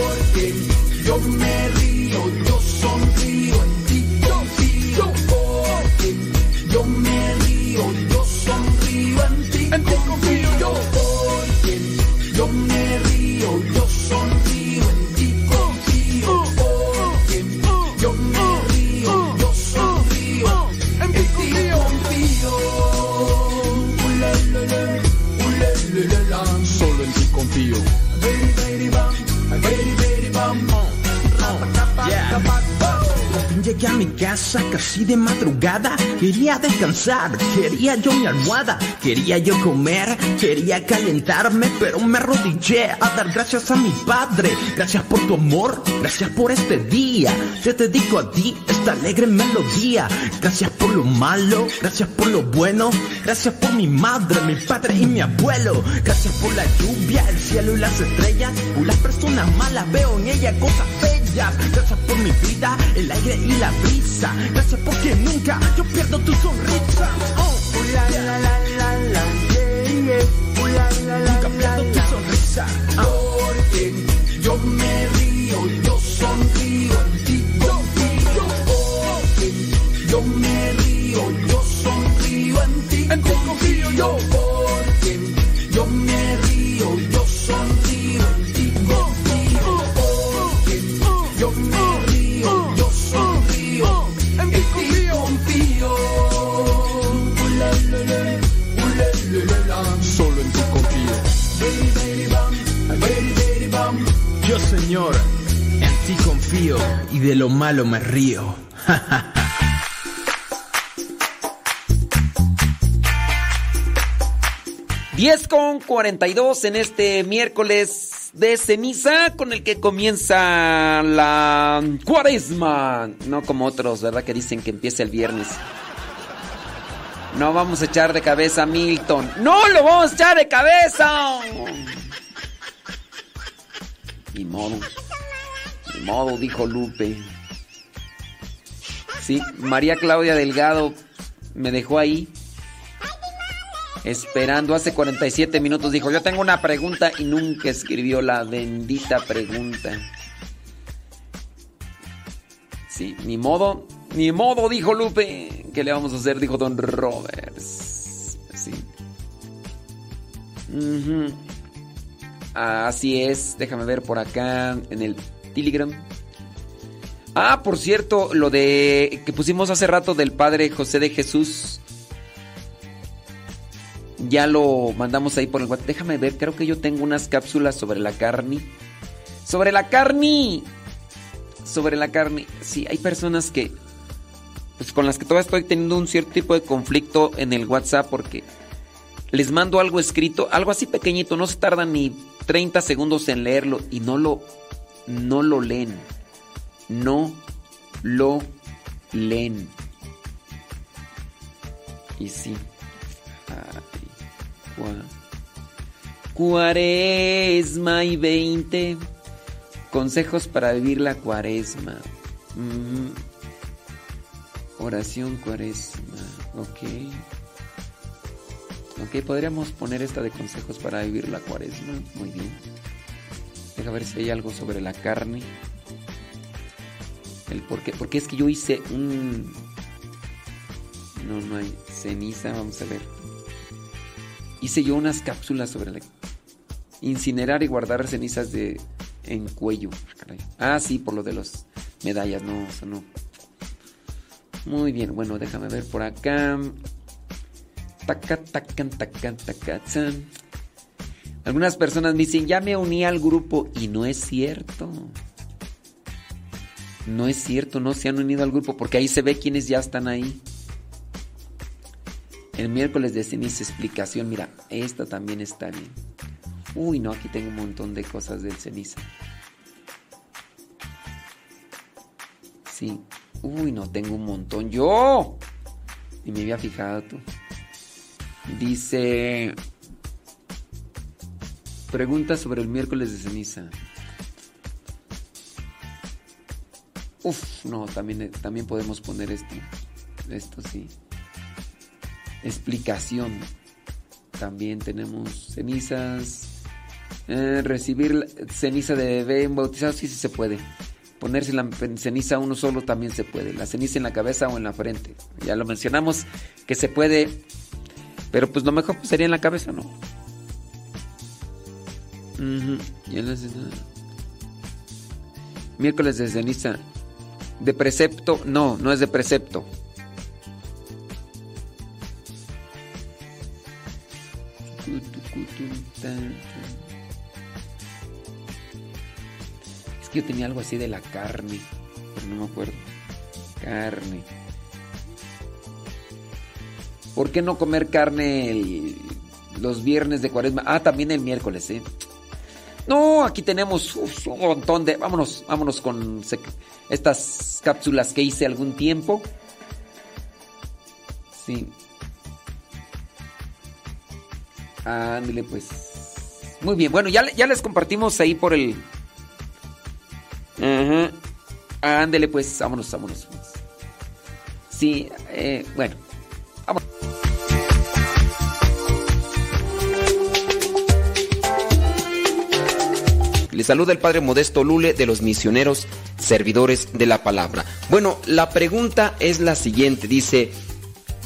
porque yo me río, yo casi de madrugada. Quería descansar, quería yo mi almohada, quería yo comer, quería calentarme, pero me arrodillé a dar gracias a mi padre. Gracias por tu amor, gracias por este día. Te dedico a ti esta alegre melodía. Gracias por lo malo, gracias por lo bueno, gracias por mi madre, mi padre y mi abuelo. Gracias por la lluvia, el cielo y las estrellas. Por las personas malas veo en ella cosas Gracias por mi vida, el aire y la brisa. Gracias porque nunca yo pierdo tu sonrisa. Oh, la, la, la, malo me río. 10 con 42 en este miércoles de ceniza con el que comienza la cuaresma. No como otros, ¿verdad? Que dicen que empieza el viernes. No vamos a echar de cabeza a Milton. ¡No lo vamos a echar de cabeza! Ni modo. Ni modo, dijo Lupe. María Claudia Delgado me dejó ahí. Esperando hace 47 minutos dijo, yo tengo una pregunta y nunca escribió la bendita pregunta. Sí, ni modo, ni modo, dijo Lupe. ¿Qué le vamos a hacer? Dijo Don Roberts. Sí. Así es, déjame ver por acá en el Telegram. Ah, por cierto, lo de que pusimos hace rato del Padre José de Jesús. Ya lo mandamos ahí por el WhatsApp. Déjame ver, creo que yo tengo unas cápsulas sobre la carne. Sobre la carne. Sobre la carne. Sí, hay personas que pues con las que todavía estoy teniendo un cierto tipo de conflicto en el WhatsApp porque les mando algo escrito, algo así pequeñito, no se tardan ni 30 segundos en leerlo y no lo no lo leen. No lo leen. Y sí. Cuaresma y 20. Consejos para vivir la cuaresma. Ujú. Oración cuaresma. Ok. Ok, podríamos poner esta de consejos para vivir la cuaresma. Muy bien. Deja ver si hay algo sobre la carne. El por qué. Porque es que yo hice un. No, no hay ceniza. Vamos a ver. Hice yo unas cápsulas sobre la. Incinerar y guardar cenizas de en cuello. Ah, sí, por lo de las medallas. No, eso no. Muy bien, bueno, déjame ver por acá. Taca. Algunas personas me dicen, ya me uní al grupo y no es cierto. No es cierto, no se han unido al grupo porque ahí se ve quienes ya están ahí. El miércoles de ceniza explicación, mira, esta también está bien. Uy, no, aquí tengo un montón de cosas del ceniza. Sí. Uy, no, tengo un montón. ¡Yo! Y me había fijado tú. Dice... Pregunta sobre el miércoles de ceniza. Uf, no, también, también podemos poner esto. Esto sí. Explicación. También tenemos cenizas. Eh, recibir ceniza de bebé bautizado, sí, sí se puede. Ponerse la ceniza uno solo también se puede. La ceniza en la cabeza o en la frente. Ya lo mencionamos que se puede. Pero pues lo mejor sería en la cabeza, ¿no? Cena- Miércoles de ceniza. De precepto, no, no es de precepto. Es que yo tenía algo así de la carne, pero no me acuerdo. Carne. ¿Por qué no comer carne el- los viernes de cuaresma? Ah, también el miércoles, ¿eh? No, aquí tenemos uf, un montón de... Vámonos, vámonos con estas cápsulas que hice algún tiempo. Sí. Ándale, pues. Muy bien, bueno, ya, ya les compartimos ahí por el... Ajá. Ándele, pues, vámonos, vámonos. vámonos. Sí, eh, bueno. Vamos. Le saluda el Padre Modesto Lule de los misioneros servidores de la palabra. Bueno, la pregunta es la siguiente, dice,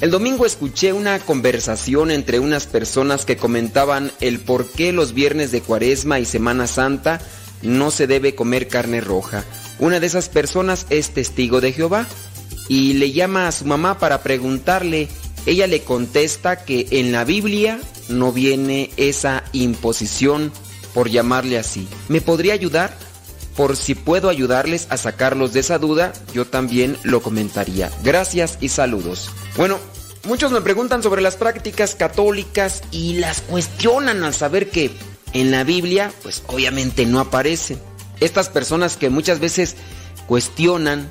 el domingo escuché una conversación entre unas personas que comentaban el por qué los viernes de Cuaresma y Semana Santa no se debe comer carne roja. Una de esas personas es testigo de Jehová y le llama a su mamá para preguntarle. Ella le contesta que en la Biblia no viene esa imposición por llamarle así. ¿Me podría ayudar? Por si puedo ayudarles a sacarlos de esa duda, yo también lo comentaría. Gracias y saludos. Bueno, muchos me preguntan sobre las prácticas católicas y las cuestionan al saber que en la Biblia, pues obviamente no aparece. Estas personas que muchas veces cuestionan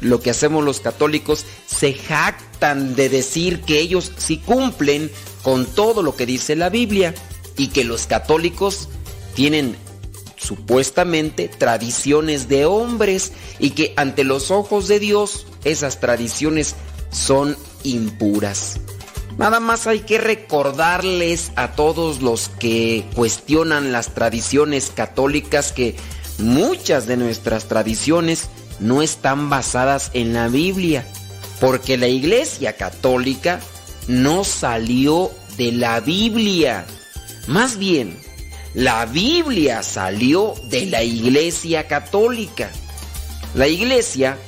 lo que hacemos los católicos, se jactan de decir que ellos sí cumplen con todo lo que dice la Biblia y que los católicos tienen supuestamente tradiciones de hombres y que ante los ojos de Dios esas tradiciones son impuras. Nada más hay que recordarles a todos los que cuestionan las tradiciones católicas que muchas de nuestras tradiciones no están basadas en la Biblia, porque la Iglesia Católica no salió de la Biblia. Más bien, la Biblia salió de la Iglesia Católica. La Iglesia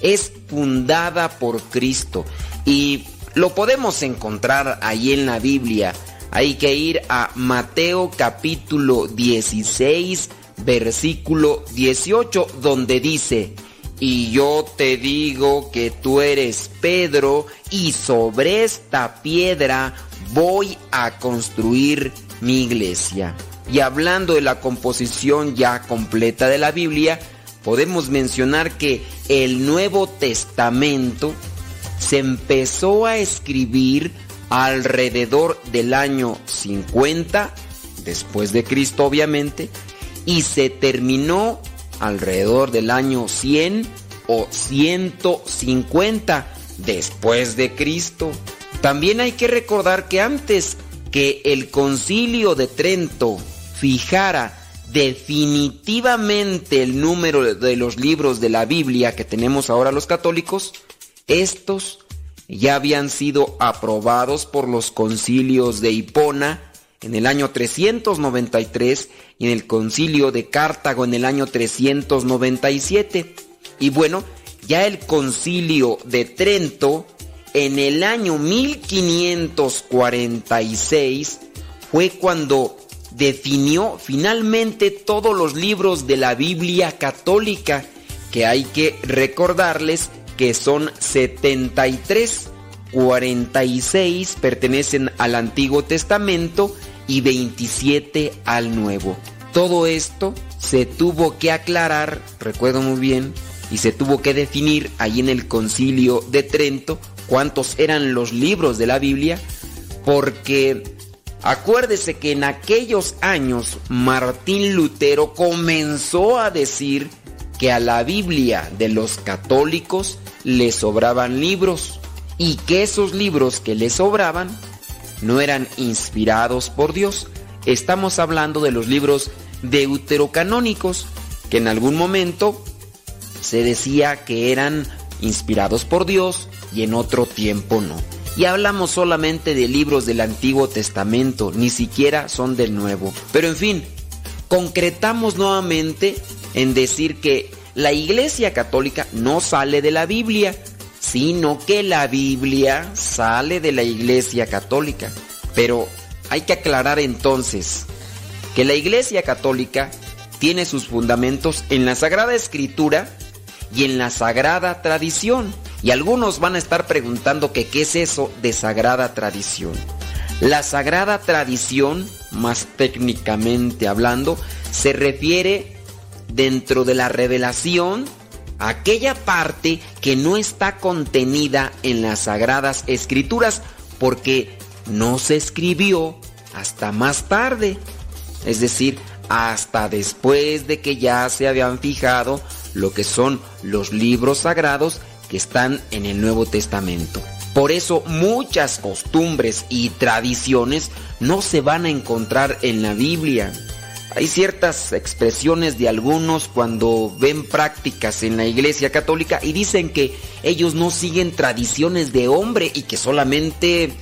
es fundada por Cristo y lo podemos encontrar ahí en la Biblia. Hay que ir a Mateo capítulo 16, versículo 18, donde dice, y yo te digo que tú eres Pedro, y sobre esta piedra voy a construir mi iglesia. Y hablando de la composición ya completa de la Biblia, podemos mencionar que el Nuevo Testamento se empezó a escribir alrededor del año 50, después de Cristo obviamente, y se terminó alrededor del año 100 o 150 después de Cristo. También hay que recordar que antes que el concilio de Trento fijara definitivamente el número de los libros de la Biblia que tenemos ahora los católicos, estos ya habían sido aprobados por los concilios de Hipona en el año 393 y en el concilio de Cartago en el año 397. Y bueno, ya el concilio de Trento en el año 1546 fue cuando definió finalmente todos los libros de la Biblia católica, que hay que recordarles que son 73, 46 pertenecen al Antiguo Testamento y 27 al Nuevo. Todo esto se tuvo que aclarar, recuerdo muy bien, y se tuvo que definir ahí en el concilio de Trento cuántos eran los libros de la Biblia, porque acuérdese que en aquellos años Martín Lutero comenzó a decir que a la Biblia de los católicos le sobraban libros y que esos libros que le sobraban no eran inspirados por Dios. Estamos hablando de los libros deuterocanónicos que en algún momento se decía que eran inspirados por Dios y en otro tiempo no. Y hablamos solamente de libros del Antiguo Testamento, ni siquiera son del Nuevo. Pero en fin, concretamos nuevamente en decir que la Iglesia Católica no sale de la Biblia, sino que la Biblia sale de la Iglesia Católica. Pero hay que aclarar entonces que la Iglesia Católica tiene sus fundamentos en la Sagrada Escritura y en la sagrada tradición. Y algunos van a estar preguntando que qué es eso de sagrada tradición. La sagrada tradición, más técnicamente hablando, se refiere dentro de la revelación a aquella parte que no está contenida en las sagradas escrituras porque no se escribió hasta más tarde. Es decir, hasta después de que ya se habían fijado lo que son los libros sagrados que están en el Nuevo Testamento. Por eso muchas costumbres y tradiciones no se van a encontrar en la Biblia. Hay ciertas expresiones de algunos cuando ven prácticas en la Iglesia Católica y dicen que ellos no siguen tradiciones de hombre y que solamente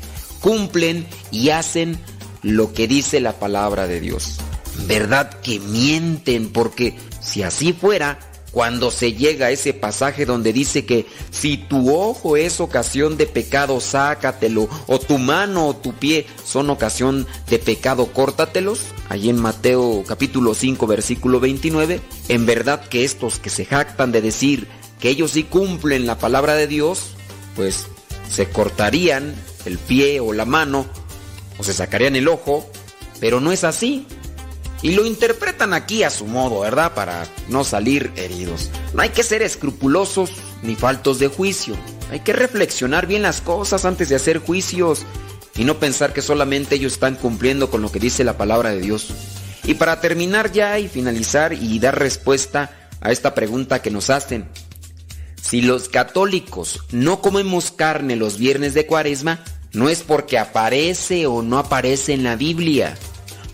cumplen y hacen lo que dice la palabra de Dios. ¿Verdad que mienten? Porque si así fuera, cuando se llega a ese pasaje donde dice que si tu ojo es ocasión de pecado, sácatelo, o tu mano o tu pie son ocasión de pecado, córtatelos, ahí en Mateo capítulo 5 versículo 29, en verdad que estos que se jactan de decir que ellos sí cumplen la palabra de Dios, pues se cortarían el pie o la mano, o se sacarían el ojo, pero no es así. Y lo interpretan aquí a su modo, ¿verdad? Para no salir heridos. No hay que ser escrupulosos ni faltos de juicio. Hay que reflexionar bien las cosas antes de hacer juicios y no pensar que solamente ellos están cumpliendo con lo que dice la palabra de Dios. Y para terminar ya y finalizar y dar respuesta a esta pregunta que nos hacen. Si los católicos no comemos carne los viernes de cuaresma, no es porque aparece o no aparece en la Biblia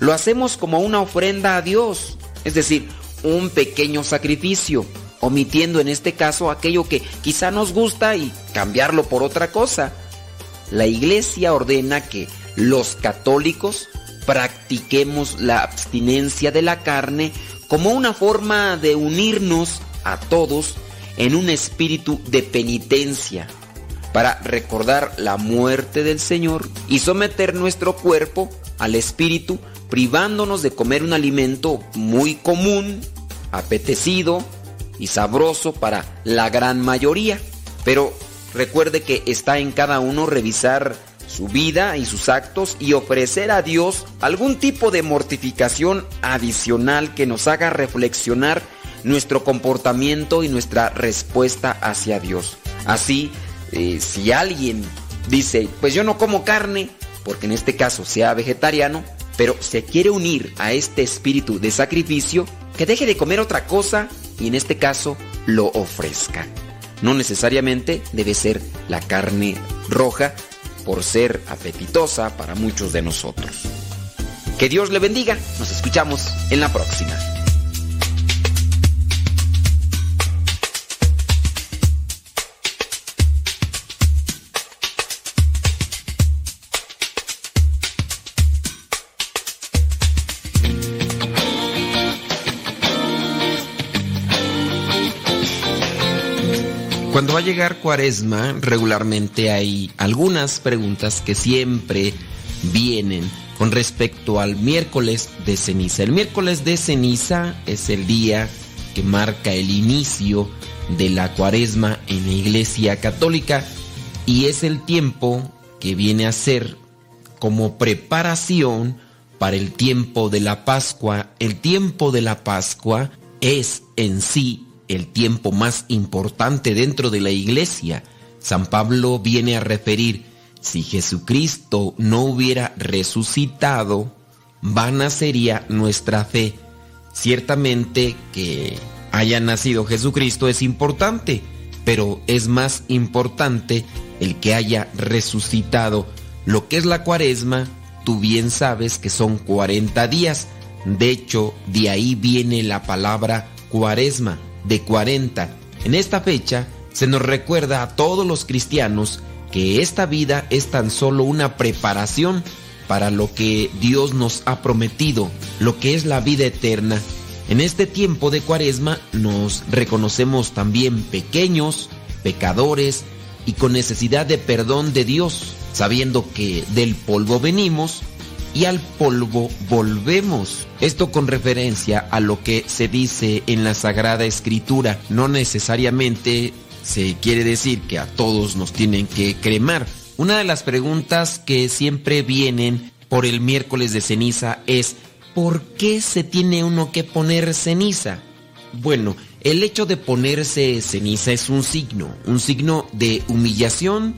lo hacemos como una ofrenda a Dios, es decir, un pequeño sacrificio, omitiendo en este caso aquello que quizá nos gusta y cambiarlo por otra cosa. La iglesia ordena que los católicos practiquemos la abstinencia de la carne como una forma de unirnos a todos en un espíritu de penitencia para recordar la muerte del Señor y someter nuestro cuerpo al espíritu privándonos de comer un alimento muy común, apetecido y sabroso para la gran mayoría. Pero recuerde que está en cada uno revisar su vida y sus actos y ofrecer a Dios algún tipo de mortificación adicional que nos haga reflexionar nuestro comportamiento y nuestra respuesta hacia Dios. Así, eh, si alguien dice, pues yo no como carne, porque en este caso sea vegetariano, pero se quiere unir a este espíritu de sacrificio, que deje de comer otra cosa y en este caso lo ofrezca. No necesariamente debe ser la carne roja por ser apetitosa para muchos de nosotros. Que Dios le bendiga, nos escuchamos en la próxima. Cuando va a llegar cuaresma, regularmente hay algunas preguntas que siempre vienen con respecto al miércoles de ceniza. El miércoles de ceniza es el día que marca el inicio de la cuaresma en la Iglesia Católica y es el tiempo que viene a ser como preparación para el tiempo de la Pascua. El tiempo de la Pascua es en sí el tiempo más importante dentro de la iglesia. San Pablo viene a referir, si Jesucristo no hubiera resucitado, vana sería nuestra fe. Ciertamente que haya nacido Jesucristo es importante, pero es más importante el que haya resucitado. Lo que es la cuaresma, tú bien sabes que son 40 días. De hecho, de ahí viene la palabra cuaresma de 40. En esta fecha se nos recuerda a todos los cristianos que esta vida es tan solo una preparación para lo que Dios nos ha prometido, lo que es la vida eterna. En este tiempo de cuaresma nos reconocemos también pequeños, pecadores y con necesidad de perdón de Dios, sabiendo que del polvo venimos y al polvo volvemos. Esto con referencia a lo que se dice en la Sagrada Escritura. No necesariamente se quiere decir que a todos nos tienen que cremar. Una de las preguntas que siempre vienen por el miércoles de ceniza es ¿por qué se tiene uno que poner ceniza? Bueno, el hecho de ponerse ceniza es un signo, un signo de humillación,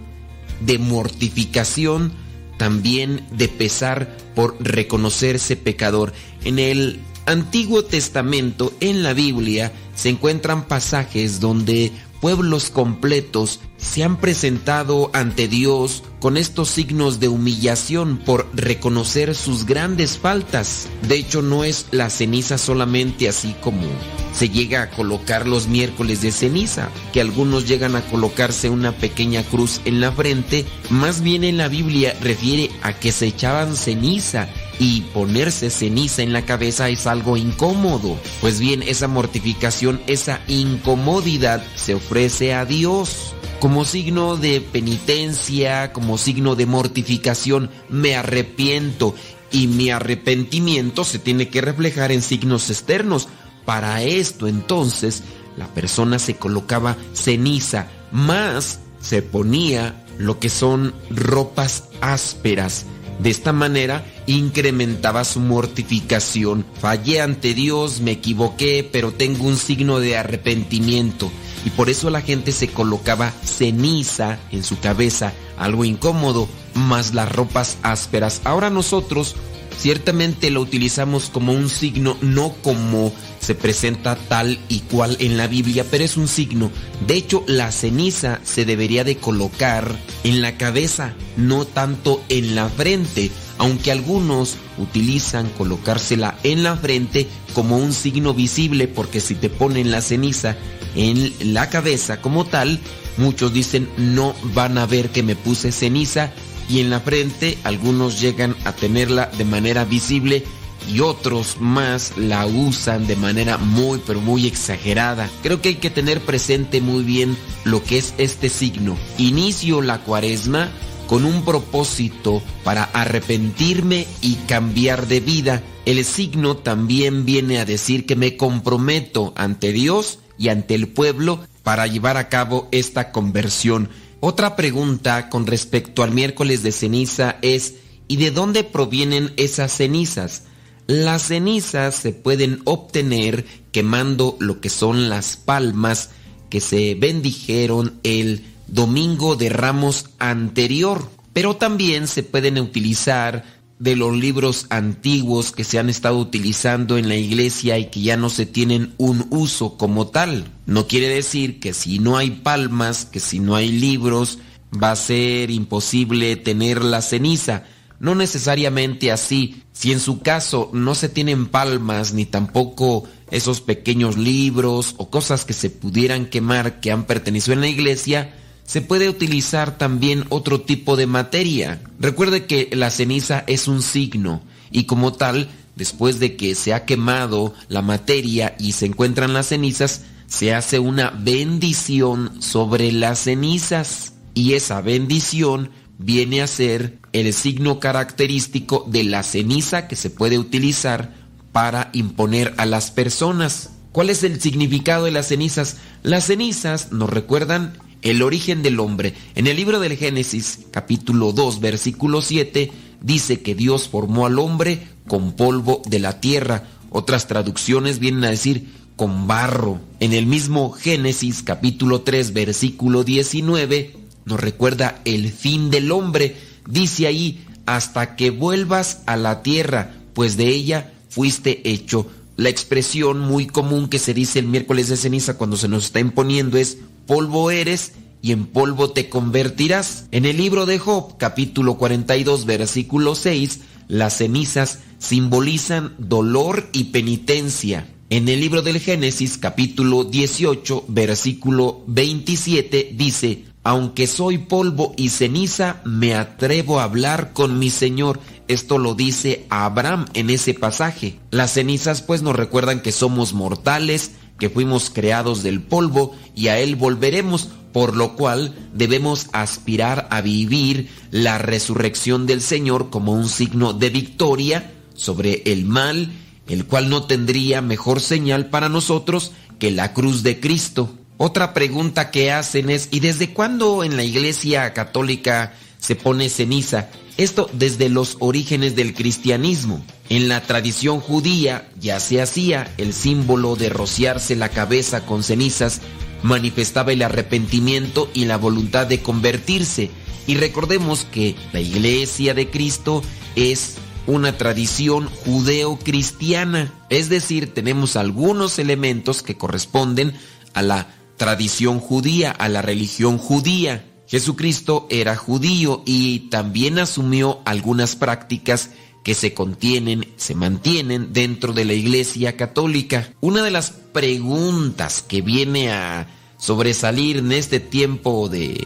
de mortificación, también de pesar por reconocerse pecador. En el Antiguo Testamento, en la Biblia, se encuentran pasajes donde pueblos completos se han presentado ante Dios con estos signos de humillación por reconocer sus grandes faltas. De hecho, no es la ceniza solamente así como se llega a colocar los miércoles de ceniza, que algunos llegan a colocarse una pequeña cruz en la frente, más bien en la Biblia refiere a que se echaban ceniza y ponerse ceniza en la cabeza es algo incómodo. Pues bien, esa mortificación, esa incomodidad se ofrece a Dios. Como signo de penitencia, como signo de mortificación, me arrepiento y mi arrepentimiento se tiene que reflejar en signos externos. Para esto entonces la persona se colocaba ceniza, más se ponía lo que son ropas ásperas. De esta manera incrementaba su mortificación. Fallé ante Dios, me equivoqué, pero tengo un signo de arrepentimiento. Y por eso la gente se colocaba ceniza en su cabeza, algo incómodo, más las ropas ásperas. Ahora nosotros ciertamente lo utilizamos como un signo, no como se presenta tal y cual en la Biblia, pero es un signo. De hecho, la ceniza se debería de colocar en la cabeza, no tanto en la frente, aunque algunos utilizan colocársela en la frente como un signo visible, porque si te ponen la ceniza en la cabeza como tal, muchos dicen no van a ver que me puse ceniza y en la frente algunos llegan a tenerla de manera visible y otros más la usan de manera muy pero muy exagerada. Creo que hay que tener presente muy bien lo que es este signo. Inicio la cuaresma con un propósito para arrepentirme y cambiar de vida. El signo también viene a decir que me comprometo ante Dios y ante el pueblo para llevar a cabo esta conversión. Otra pregunta con respecto al miércoles de ceniza es, ¿y de dónde provienen esas cenizas? Las cenizas se pueden obtener quemando lo que son las palmas que se bendijeron el domingo de ramos anterior, pero también se pueden utilizar de los libros antiguos que se han estado utilizando en la iglesia y que ya no se tienen un uso como tal. No quiere decir que si no hay palmas, que si no hay libros, va a ser imposible tener la ceniza. No necesariamente así. Si en su caso no se tienen palmas ni tampoco esos pequeños libros o cosas que se pudieran quemar que han pertenecido en la iglesia, se puede utilizar también otro tipo de materia. Recuerde que la ceniza es un signo y como tal, después de que se ha quemado la materia y se encuentran las cenizas, se hace una bendición sobre las cenizas y esa bendición viene a ser el signo característico de la ceniza que se puede utilizar para imponer a las personas. ¿Cuál es el significado de las cenizas? Las cenizas nos recuerdan el origen del hombre. En el libro del Génesis, capítulo 2, versículo 7, dice que Dios formó al hombre con polvo de la tierra. Otras traducciones vienen a decir con barro. En el mismo Génesis, capítulo 3, versículo 19, nos recuerda el fin del hombre. Dice ahí, hasta que vuelvas a la tierra, pues de ella fuiste hecho. La expresión muy común que se dice el miércoles de ceniza cuando se nos está imponiendo es polvo eres y en polvo te convertirás. En el libro de Job, capítulo 42, versículo 6, las cenizas simbolizan dolor y penitencia. En el libro del Génesis, capítulo 18, versículo 27, dice, aunque soy polvo y ceniza, me atrevo a hablar con mi Señor. Esto lo dice Abraham en ese pasaje. Las cenizas pues nos recuerdan que somos mortales, que fuimos creados del polvo y a Él volveremos. por lo cual debemos aspirar a vivir la resurrección del Señor como un signo de victoria sobre el mal, el cual no tendría mejor señal para nosotros que la cruz de Cristo. Otra pregunta que hacen es, ¿y desde cuándo en la Iglesia Católica se pone ceniza? Esto desde los orígenes del cristianismo. En la tradición judía ya se hacía el símbolo de rociarse la cabeza con cenizas, manifestaba el arrepentimiento y la voluntad de convertirse. Y recordemos que la iglesia de Cristo es una tradición judeo-cristiana, es decir, tenemos algunos elementos que corresponden a la tradición judía, a la religión judía. Jesucristo era judío y también asumió algunas prácticas que se contienen, se mantienen dentro de la Iglesia Católica. Una de las preguntas que viene a sobresalir en este tiempo de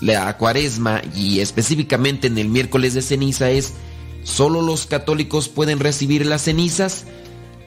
la cuaresma y específicamente en el miércoles de ceniza es, ¿solo los católicos pueden recibir las cenizas?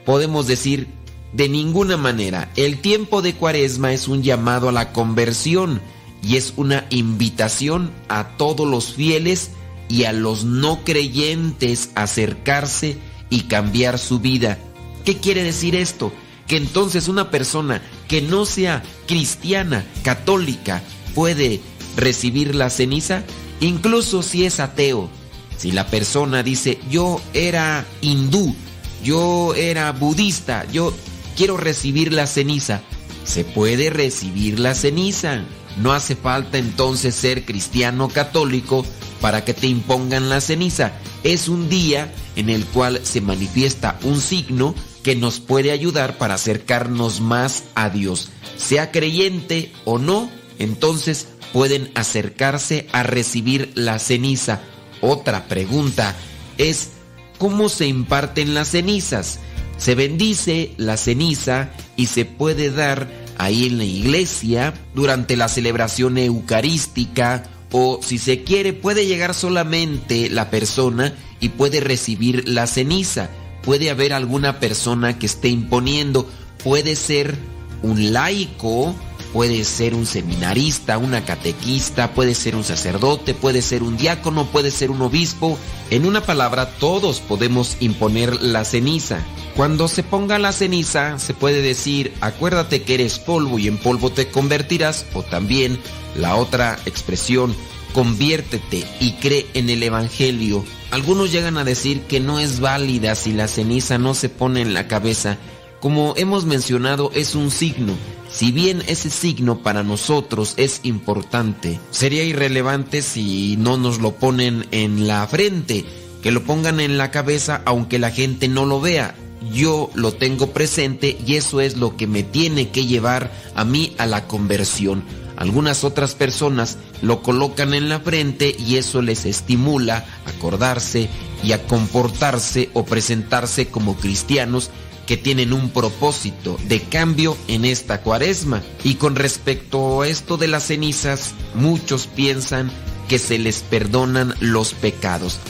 Podemos decir, de ninguna manera. El tiempo de cuaresma es un llamado a la conversión y es una invitación a todos los fieles y a los no creyentes acercarse y cambiar su vida. ¿Qué quiere decir esto? Que entonces una persona que no sea cristiana, católica, puede recibir la ceniza, incluso si es ateo. Si la persona dice, yo era hindú, yo era budista, yo quiero recibir la ceniza, se puede recibir la ceniza. No hace falta entonces ser cristiano católico para que te impongan la ceniza. Es un día en el cual se manifiesta un signo que nos puede ayudar para acercarnos más a Dios. Sea creyente o no, entonces pueden acercarse a recibir la ceniza. Otra pregunta es, ¿cómo se imparten las cenizas? Se bendice la ceniza y se puede dar ahí en la iglesia durante la celebración eucarística o si se quiere puede llegar solamente la persona y puede recibir la ceniza. Puede haber alguna persona que esté imponiendo, puede ser un laico, puede ser un seminarista, una catequista, puede ser un sacerdote, puede ser un diácono, puede ser un obispo. En una palabra, todos podemos imponer la ceniza. Cuando se ponga la ceniza, se puede decir, acuérdate que eres polvo y en polvo te convertirás, o también la otra expresión, conviértete y cree en el Evangelio. Algunos llegan a decir que no es válida si la ceniza no se pone en la cabeza. Como hemos mencionado, es un signo. Si bien ese signo para nosotros es importante, sería irrelevante si no nos lo ponen en la frente, que lo pongan en la cabeza aunque la gente no lo vea. Yo lo tengo presente y eso es lo que me tiene que llevar a mí a la conversión. Algunas otras personas lo colocan en la frente y eso les estimula a acordarse y a comportarse o presentarse como cristianos que tienen un propósito de cambio en esta cuaresma. Y con respecto a esto de las cenizas, muchos piensan que se les perdonan los pecados.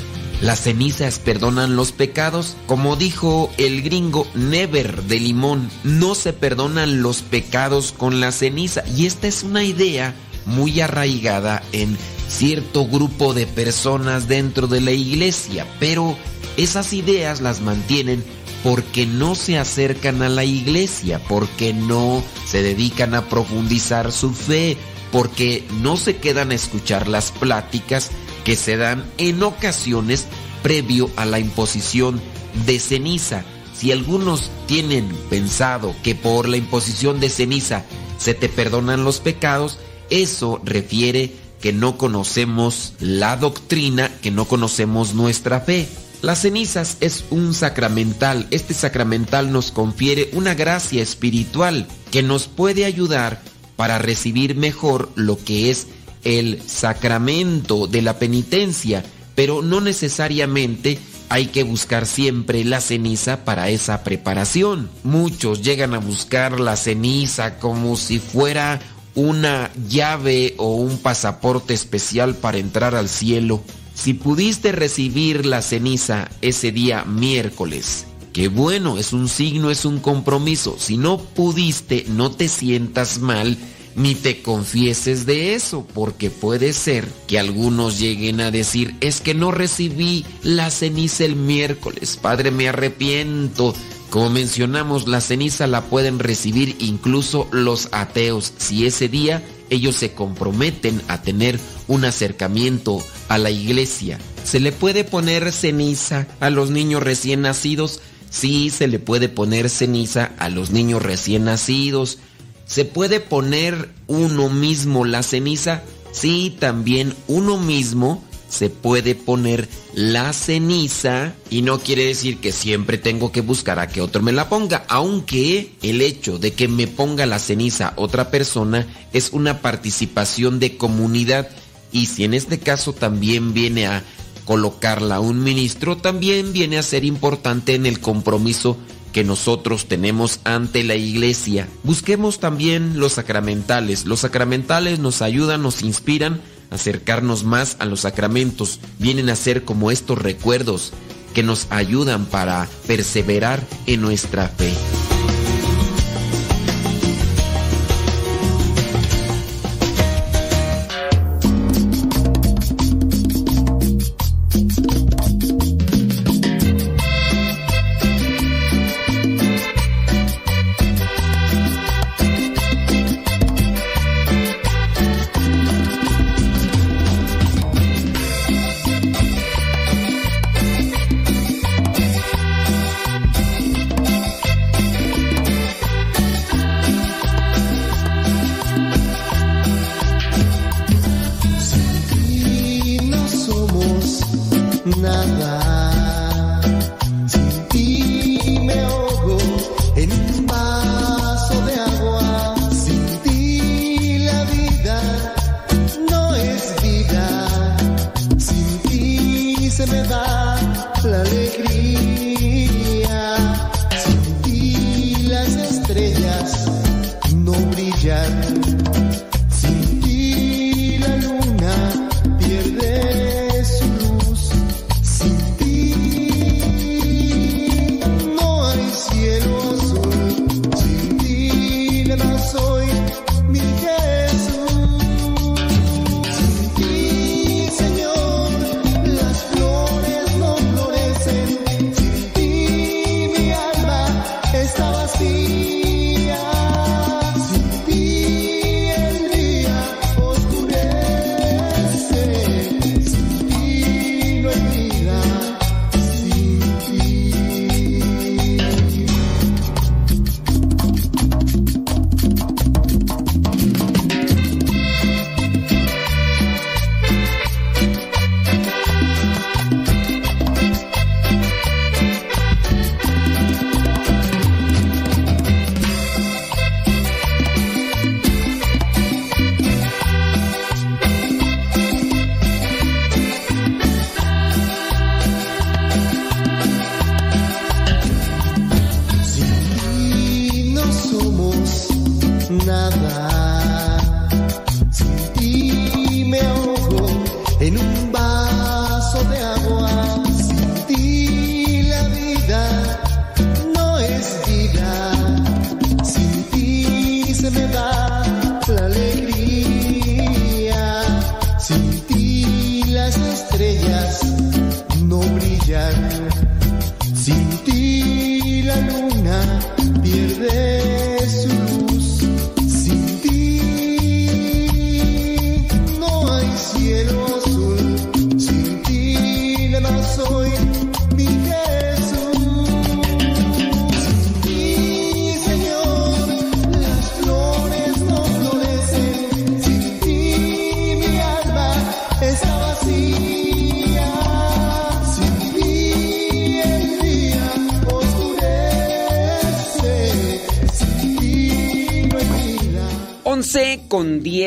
Las cenizas perdonan los pecados. Como dijo el gringo Never de Limón, no se perdonan los pecados con la ceniza. Y esta es una idea muy arraigada en cierto grupo de personas dentro de la iglesia. Pero esas ideas las mantienen porque no se acercan a la iglesia, porque no se dedican a profundizar su fe, porque no se quedan a escuchar las pláticas que se dan en ocasiones previo a la imposición de ceniza. Si algunos tienen pensado que por la imposición de ceniza se te perdonan los pecados, eso refiere que no conocemos la doctrina, que no conocemos nuestra fe. Las cenizas es un sacramental. Este sacramental nos confiere una gracia espiritual que nos puede ayudar para recibir mejor lo que es el sacramento de la penitencia, pero no necesariamente hay que buscar siempre la ceniza para esa preparación. Muchos llegan a buscar la ceniza como si fuera una llave o un pasaporte especial para entrar al cielo. Si pudiste recibir la ceniza ese día miércoles, qué bueno, es un signo, es un compromiso. Si no pudiste, no te sientas mal ni te confieses de eso, porque puede ser que algunos lleguen a decir, es que no recibí la ceniza el miércoles, Padre, me arrepiento. Como mencionamos, la ceniza la pueden recibir incluso los ateos si ese día ellos se comprometen a tener un acercamiento a la iglesia. ¿Se le puede poner ceniza a los niños recién nacidos? Sí, se le puede poner ceniza a los niños recién nacidos. ¿Se puede poner uno mismo la ceniza? Sí, también uno mismo se puede poner la ceniza y no quiere decir que siempre tengo que buscar a que otro me la ponga, aunque el hecho de que me ponga la ceniza otra persona es una participación de comunidad y si en este caso también viene a colocarla un ministro, también viene a ser importante en el compromiso que nosotros tenemos ante la iglesia. Busquemos también los sacramentales. Los sacramentales nos ayudan, nos inspiran acercarnos más a los sacramentos. Vienen a ser como estos recuerdos que nos ayudan para perseverar en nuestra fe.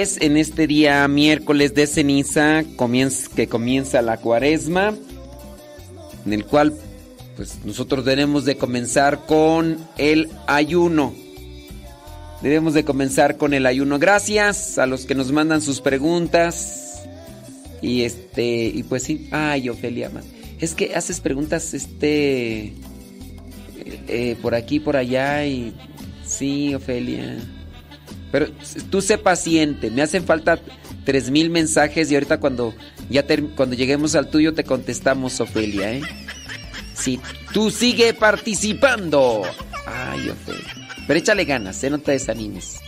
10 en este día miércoles de ceniza que comienza la cuaresma en el cual pues nosotros debemos de comenzar con el ayuno. Debemos de comenzar con el ayuno. Gracias a los que nos mandan sus preguntas. Y este y pues sí. Ay Ofelia es que haces preguntas este eh, eh, por aquí por allá y sí Ofelia Pero tú sé paciente, me hacen falta tres mil mensajes y ahorita cuando ya ter- cuando lleguemos al tuyo te contestamos, Ofelia, ¿eh? Sí, tú sigue participando. Ay, Ofelia. Pero échale ganas, ¿eh? No te desanimes.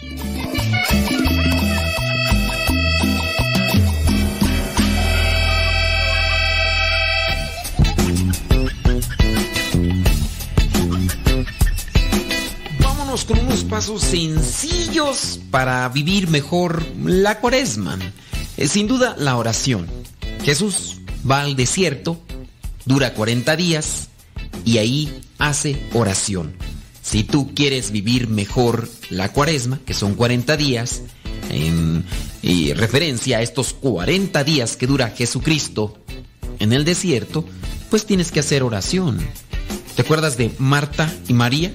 Pasos sencillos para vivir mejor la cuaresma. Eh, Sin duda, la oración. Jesús va al desierto, dura 40 días y ahí hace oración. Si tú quieres vivir mejor la cuaresma, que son 40 días, en y referencia a estos 40 días que dura Jesucristo en el desierto, pues tienes que hacer oración. ¿Te acuerdas de Marta y María?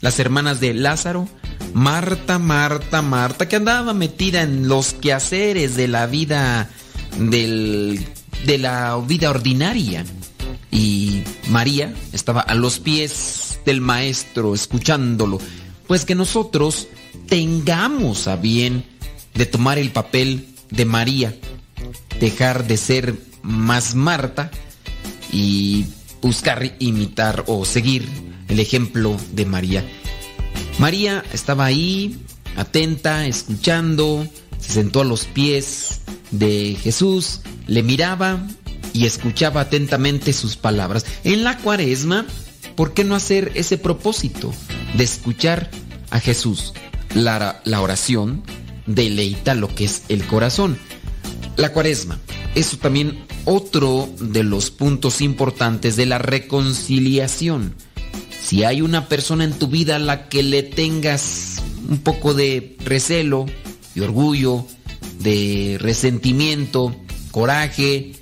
Las hermanas de Lázaro. Marta, Marta, Marta, que andaba metida en los quehaceres de la vida de la vida ordinaria. Y María estaba a los pies del maestro escuchándolo. Pues que nosotros tengamos a bien de tomar el papel de María, dejar de ser más Marta y buscar imitar o seguir el ejemplo de María. María estaba ahí, atenta, escuchando, se sentó a los pies de Jesús, le miraba y escuchaba atentamente sus palabras. En la cuaresma, ¿por qué no hacer ese propósito de escuchar a Jesús? La, oración deleita lo que es el corazón. La cuaresma, eso también otro de los puntos importantes de la reconciliación. Si hay una persona en tu vida a la que le tengas un poco de recelo, de orgullo, de resentimiento, coraje,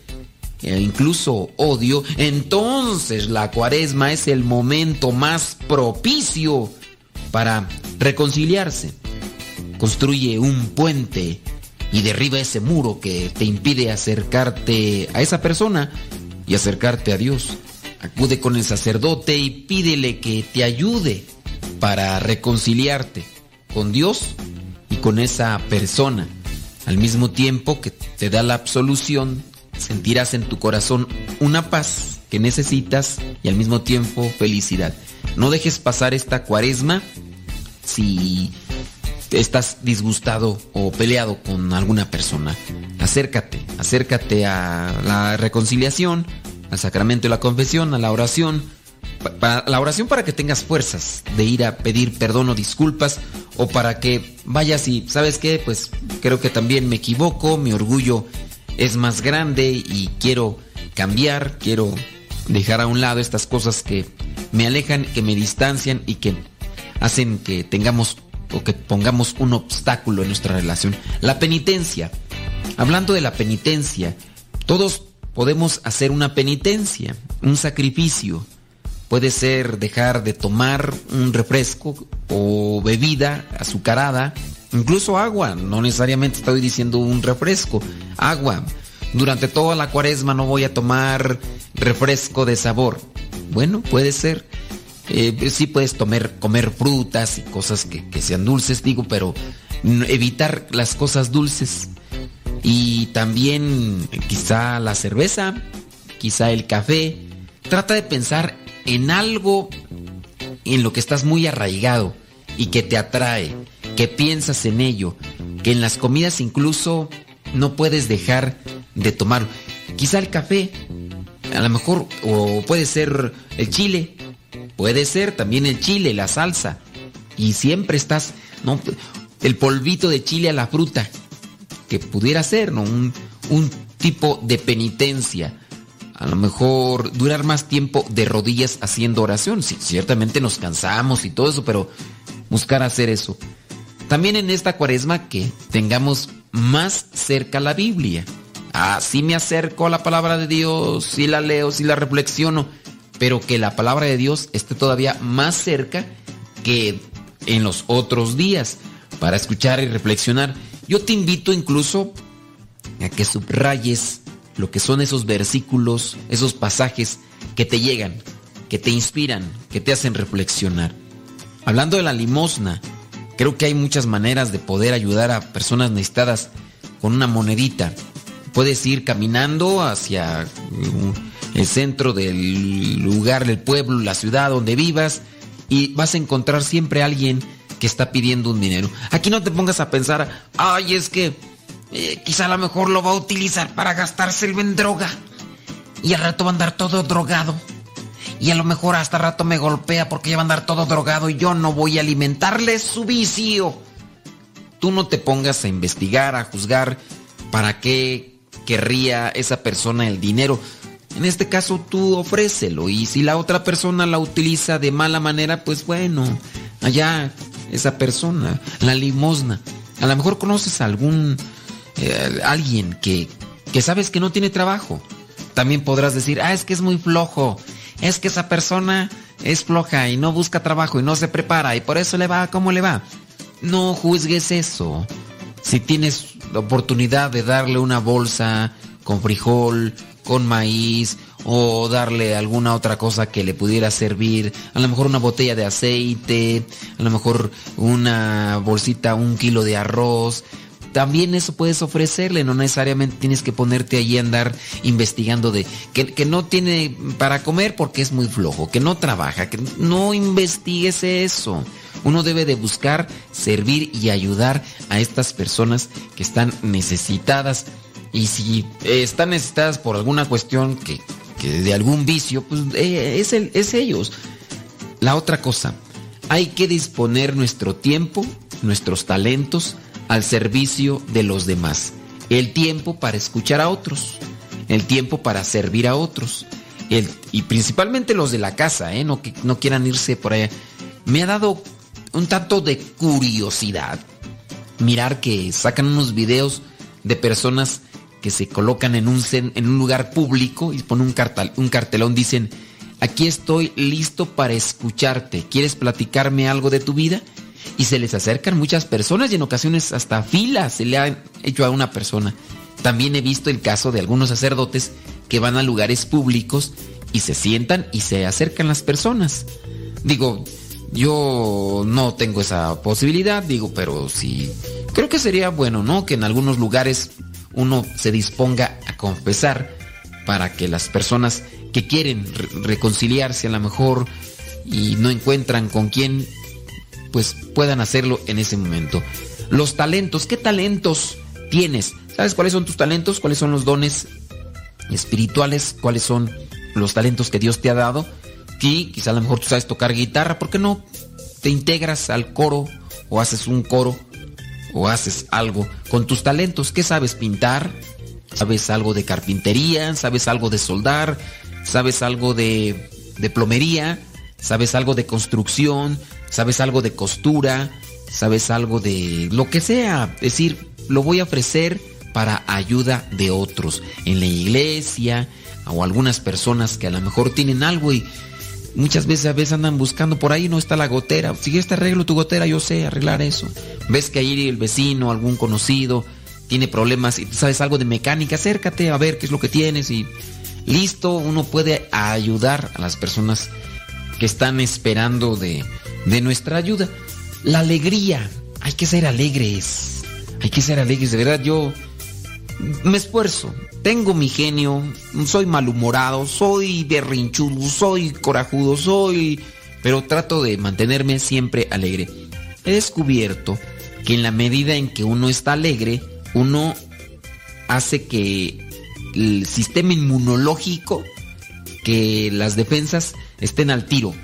e incluso odio, entonces la cuaresma es el momento más propicio para reconciliarse. Construye un puente y derriba ese muro que te impide acercarte a esa persona y acercarte a Dios. Acude con el sacerdote y pídele que te ayude para reconciliarte con Dios y con esa persona. Al mismo tiempo que te da la absolución, sentirás en tu corazón una paz que necesitas y al mismo tiempo felicidad. No dejes pasar esta cuaresma si estás disgustado o peleado con alguna persona. Acércate, acércate a la reconciliación, al sacramento de la confesión, a la oración. La oración para que tengas fuerzas de ir a pedir perdón o disculpas o para que vayas y, ¿sabes qué? Pues creo que también me equivoco, mi orgullo es más grande y quiero cambiar, quiero dejar a un lado estas cosas que me alejan, que me distancian y que hacen que tengamos o que pongamos un obstáculo en nuestra relación. La penitencia. Hablando de la penitencia, todos podemos hacer una penitencia, un sacrificio. Puede ser dejar de tomar un refresco o bebida azucarada, incluso agua, no necesariamente estoy diciendo un refresco, agua. Durante toda la cuaresma no voy a tomar refresco de sabor. Bueno, puede ser. Eh, sí puedes comer, frutas y cosas que, que sean dulces, digo, pero evitar las cosas dulces. Y también quizá la cerveza, quizá el café. Trata de pensar en algo en lo que estás muy arraigado y que te atrae, que piensas en ello, que en las comidas incluso no puedes dejar de tomar. Quizá el café, a lo mejor, o puede ser el chile, puede ser también el chile, la salsa. Y siempre estás, no, el polvito de chile a la fruta, que pudiera ser, ¿no? Un, un tipo de penitencia. A lo mejor durar más tiempo de rodillas haciendo oración. Sí, ciertamente nos cansamos y todo eso, pero buscar hacer eso. También en esta cuaresma que tengamos más cerca la Biblia. Ah, sí me acerco a la palabra de Dios, sí la leo, sí la reflexiono, pero que la palabra de Dios esté todavía más cerca que en los otros días para escuchar y reflexionar. Yo te invito incluso a que subrayes lo que son esos versículos, esos pasajes que te llegan, que te inspiran, que te hacen reflexionar. Hablando de la limosna, Creo que hay muchas maneras de poder ayudar a personas necesitadas con una monedita. Puedes ir caminando hacia mm, el centro del lugar, del pueblo, la ciudad donde vivas y vas a encontrar siempre a alguien que está pidiendo un dinero. Aquí no te pongas a pensar, ay, es que eh, quizá a lo mejor lo va a utilizar para gastárselo en droga y al rato va a andar todo drogado. Y a lo mejor hasta rato me golpea porque ya va a andar todo drogado y yo no voy a alimentarle su vicio. Tú no te pongas a investigar, a juzgar para qué querría esa persona el dinero. En este caso tú ofrécelo y si la otra persona la utiliza de mala manera, pues bueno, allá esa persona, la limosna. A lo mejor conoces a algún eh, alguien que, que sabes que no tiene trabajo. También podrás decir, ah, es que es muy flojo, es que esa persona es floja y no busca trabajo y no se prepara y por eso le va como le va. No juzgues eso. Si tienes la oportunidad de darle una bolsa con frijol, con maíz o darle alguna otra cosa que le pudiera servir, a lo mejor una botella de aceite, a lo mejor una bolsita, un kilo de arroz, también eso puedes ofrecerle, no necesariamente tienes que ponerte allí a andar investigando de que, que, no tiene para comer porque es muy flojo, que no trabaja, que no investigues eso. Uno debe de buscar servir y ayudar a estas personas que están necesitadas. Y si están necesitadas por alguna cuestión que, que de algún vicio, pues eh, es, el, es ellos. La otra cosa, hay que disponer nuestro tiempo, nuestros talentos, al servicio de los demás. El tiempo para escuchar a otros, el tiempo para servir a otros. El, y principalmente los de la casa, ¿eh? no que no quieran irse por allá. Me ha dado un tanto de curiosidad mirar que sacan unos videos de personas que se colocan en un, en un lugar público y ponen un, un cartelón, dicen, aquí estoy listo para escucharte, ¿quieres platicarme algo de tu vida? y se les acercan muchas personas y en ocasiones hasta filas se le ha hecho a una persona. También he visto el caso de algunos sacerdotes que van a lugares públicos y se sientan y se acercan las personas. Digo, yo no tengo esa posibilidad, digo, pero sí, creo que sería bueno, ¿no? Que en algunos lugares uno se disponga a confesar para que las personas que quieren reconciliarse a lo mejor y no encuentran con quién pues puedan hacerlo en ese momento. Los talentos, ¿qué talentos tienes? ¿Sabes cuáles son tus talentos? ¿Cuáles son los dones espirituales? ¿Cuáles son los talentos que Dios te ha dado? Sí, quizá a lo mejor tú sabes tocar guitarra, ¿por qué no te integras al coro o haces un coro o haces algo con tus talentos? ¿Qué sabes pintar? ¿Sabes algo de carpintería? ¿Sabes algo de soldar? ¿Sabes algo de, de plomería? ¿Sabes algo de construcción? ¿Sabes algo de costura? ¿Sabes algo de lo que sea? Es decir, lo voy a ofrecer para ayuda de otros en la iglesia o algunas personas que a lo mejor tienen algo y muchas veces a veces andan buscando por ahí no está la gotera. Si este arreglo tu gotera, yo sé arreglar eso. Ves que ahí el vecino, algún conocido tiene problemas y sabes algo de mecánica, acércate a ver qué es lo que tienes y listo, uno puede ayudar a las personas que están esperando de, de nuestra ayuda. La alegría, hay que ser alegres, hay que ser alegres, de verdad yo me esfuerzo, tengo mi genio, soy malhumorado, soy berrinchudo, soy corajudo, soy... pero trato de mantenerme siempre alegre. He descubierto que en la medida en que uno está alegre, uno hace que el sistema inmunológico, que las defensas estén al tiro.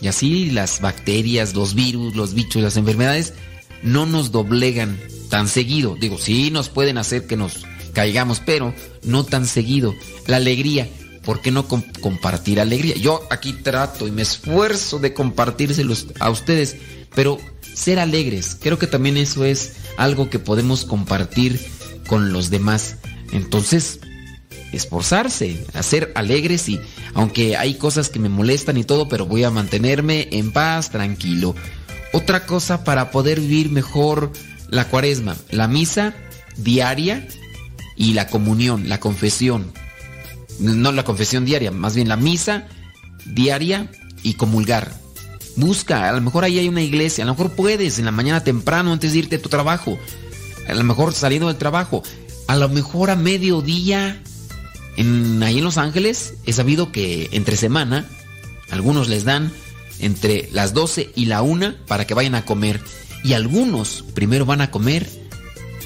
Y así las bacterias, los virus, los bichos, las enfermedades no nos doblegan tan seguido. Digo, sí nos pueden hacer que nos caigamos, pero no tan seguido. La alegría, ¿por qué no compartir alegría? Yo aquí trato y me esfuerzo de compartírselos a ustedes, pero ser alegres, creo que también eso es algo que podemos compartir con los demás. Entonces, esforzarse, a ser alegres y aunque hay cosas que me molestan y todo, pero voy a mantenerme en paz, tranquilo. Otra cosa para poder vivir mejor la cuaresma, la misa diaria y la comunión, la confesión. No la confesión diaria, más bien la misa diaria y comulgar. Busca, a lo mejor ahí hay una iglesia, a lo mejor puedes en la mañana temprano antes de irte a tu trabajo, a lo mejor saliendo del trabajo, a lo mejor a mediodía. En, ahí en Los Ángeles he sabido que entre semana algunos les dan entre las 12 y la 1 para que vayan a comer. Y algunos primero van a comer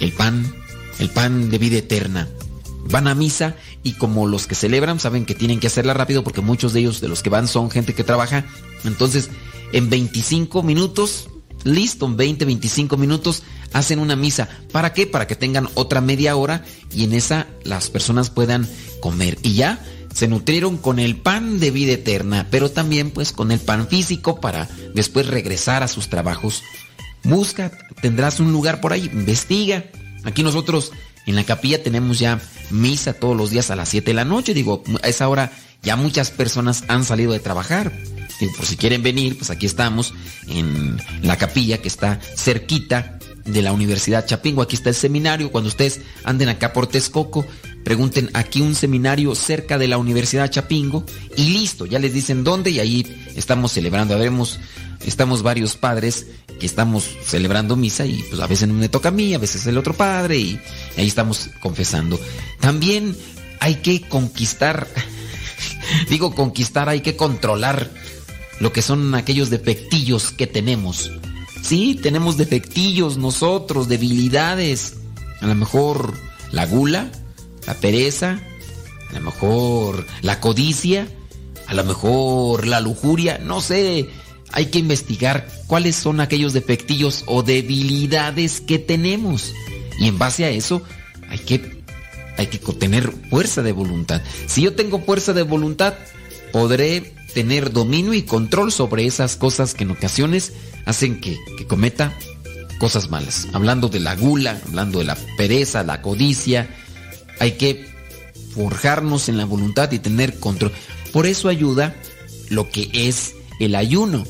el pan, el pan de vida eterna. Van a misa y como los que celebran saben que tienen que hacerla rápido porque muchos de ellos de los que van son gente que trabaja. Entonces, en 25 minutos, listo, en 20, 25 minutos hacen una misa. ¿Para qué? Para que tengan otra media hora y en esa las personas puedan comer. Y ya se nutrieron con el pan de vida eterna, pero también pues con el pan físico para después regresar a sus trabajos. Busca, tendrás un lugar por ahí, investiga. Aquí nosotros en la capilla tenemos ya misa todos los días a las 7 de la noche. Digo, a esa hora ya muchas personas han salido de trabajar. Por si quieren venir, pues aquí estamos en la capilla que está cerquita de la Universidad Chapingo. Aquí está el seminario. Cuando ustedes anden acá por Texcoco, pregunten aquí un seminario cerca de la Universidad Chapingo y listo, ya les dicen dónde y ahí estamos celebrando. Habemos, estamos varios padres que estamos celebrando misa y pues a veces me toca a mí, a veces el otro padre y ahí estamos confesando. También hay que conquistar, digo conquistar, hay que controlar lo que son aquellos defectillos que tenemos. Sí, tenemos defectillos nosotros, debilidades. A lo mejor la gula, la pereza, a lo mejor la codicia, a lo mejor la lujuria, no sé. Hay que investigar cuáles son aquellos defectillos o debilidades que tenemos. Y en base a eso hay que, hay que tener fuerza de voluntad. Si yo tengo fuerza de voluntad, podré tener dominio y control sobre esas cosas que en ocasiones hacen que, que cometa cosas malas. Hablando de la gula, hablando de la pereza, la codicia, hay que forjarnos en la voluntad y tener control. Por eso ayuda lo que es el ayuno.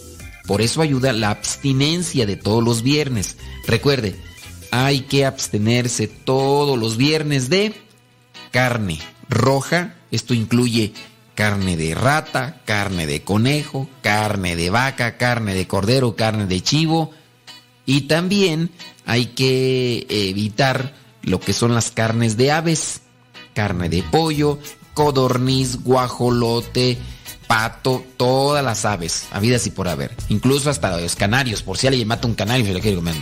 Por eso ayuda la abstinencia de todos los viernes. Recuerde, hay que abstenerse todos los viernes de carne roja. Esto incluye carne de rata, carne de conejo, carne de vaca, carne de cordero, carne de chivo. Y también hay que evitar lo que son las carnes de aves, carne de pollo, codorniz, guajolote, pato, todas las aves, habidas y por haber. Incluso hasta los canarios, por si alguien mata un canario, se lo quiere comer.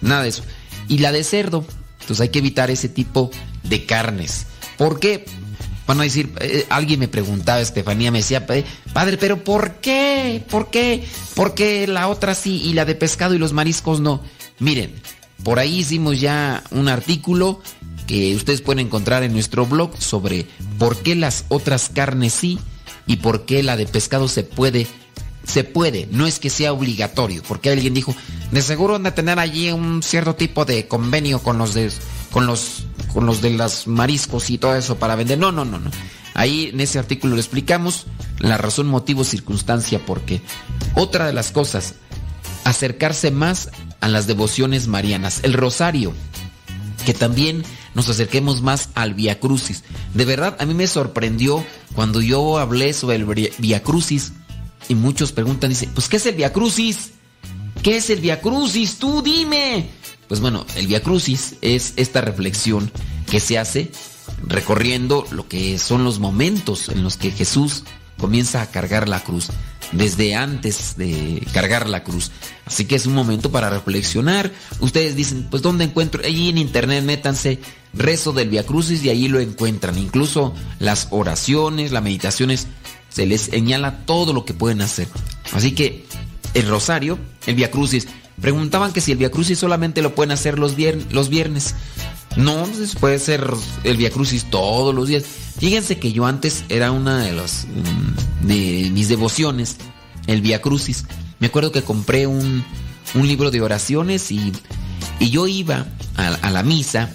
Nada de eso. Y la de cerdo. Entonces hay que evitar ese tipo de carnes. ¿Por qué? Van a decir, eh, alguien me preguntaba, Estefanía me decía, padre, pero ¿por qué? ¿Por qué? ¿Por qué la otra sí y la de pescado y los mariscos no? Miren, por ahí hicimos ya un artículo que ustedes pueden encontrar en nuestro blog sobre por qué las otras carnes sí y por qué la de pescado se puede se puede, no es que sea obligatorio, porque alguien dijo, de seguro han de tener allí un cierto tipo de convenio con los de con los con los de los mariscos y todo eso para vender. No, no, no, no. Ahí en ese artículo lo explicamos la razón, motivo, circunstancia, porque otra de las cosas, acercarse más a las devociones marianas, el rosario, que también nos acerquemos más al Via Crucis. De verdad, a mí me sorprendió cuando yo hablé sobre el Via Crucis y muchos preguntan, dice, pues ¿qué es el Via Crucis? ¿Qué es el Via Crucis? Tú dime. Pues bueno, el Via Crucis es esta reflexión que se hace recorriendo lo que son los momentos en los que Jesús comienza a cargar la cruz, desde antes de cargar la cruz. Así que es un momento para reflexionar. Ustedes dicen, pues ¿dónde encuentro? Allí en internet métanse rezo del Via Crucis y ahí lo encuentran. Incluso las oraciones, las meditaciones, se les señala todo lo que pueden hacer. Así que el rosario, el Via Crucis, preguntaban que si el Via Crucis solamente lo pueden hacer los, vier los viernes. No, pues puede ser el Via Crucis todos los días. Fíjense que yo antes era una de los de mis devociones, el Via Crucis. Me acuerdo que compré un, un libro de oraciones y, y yo iba a, a, la misa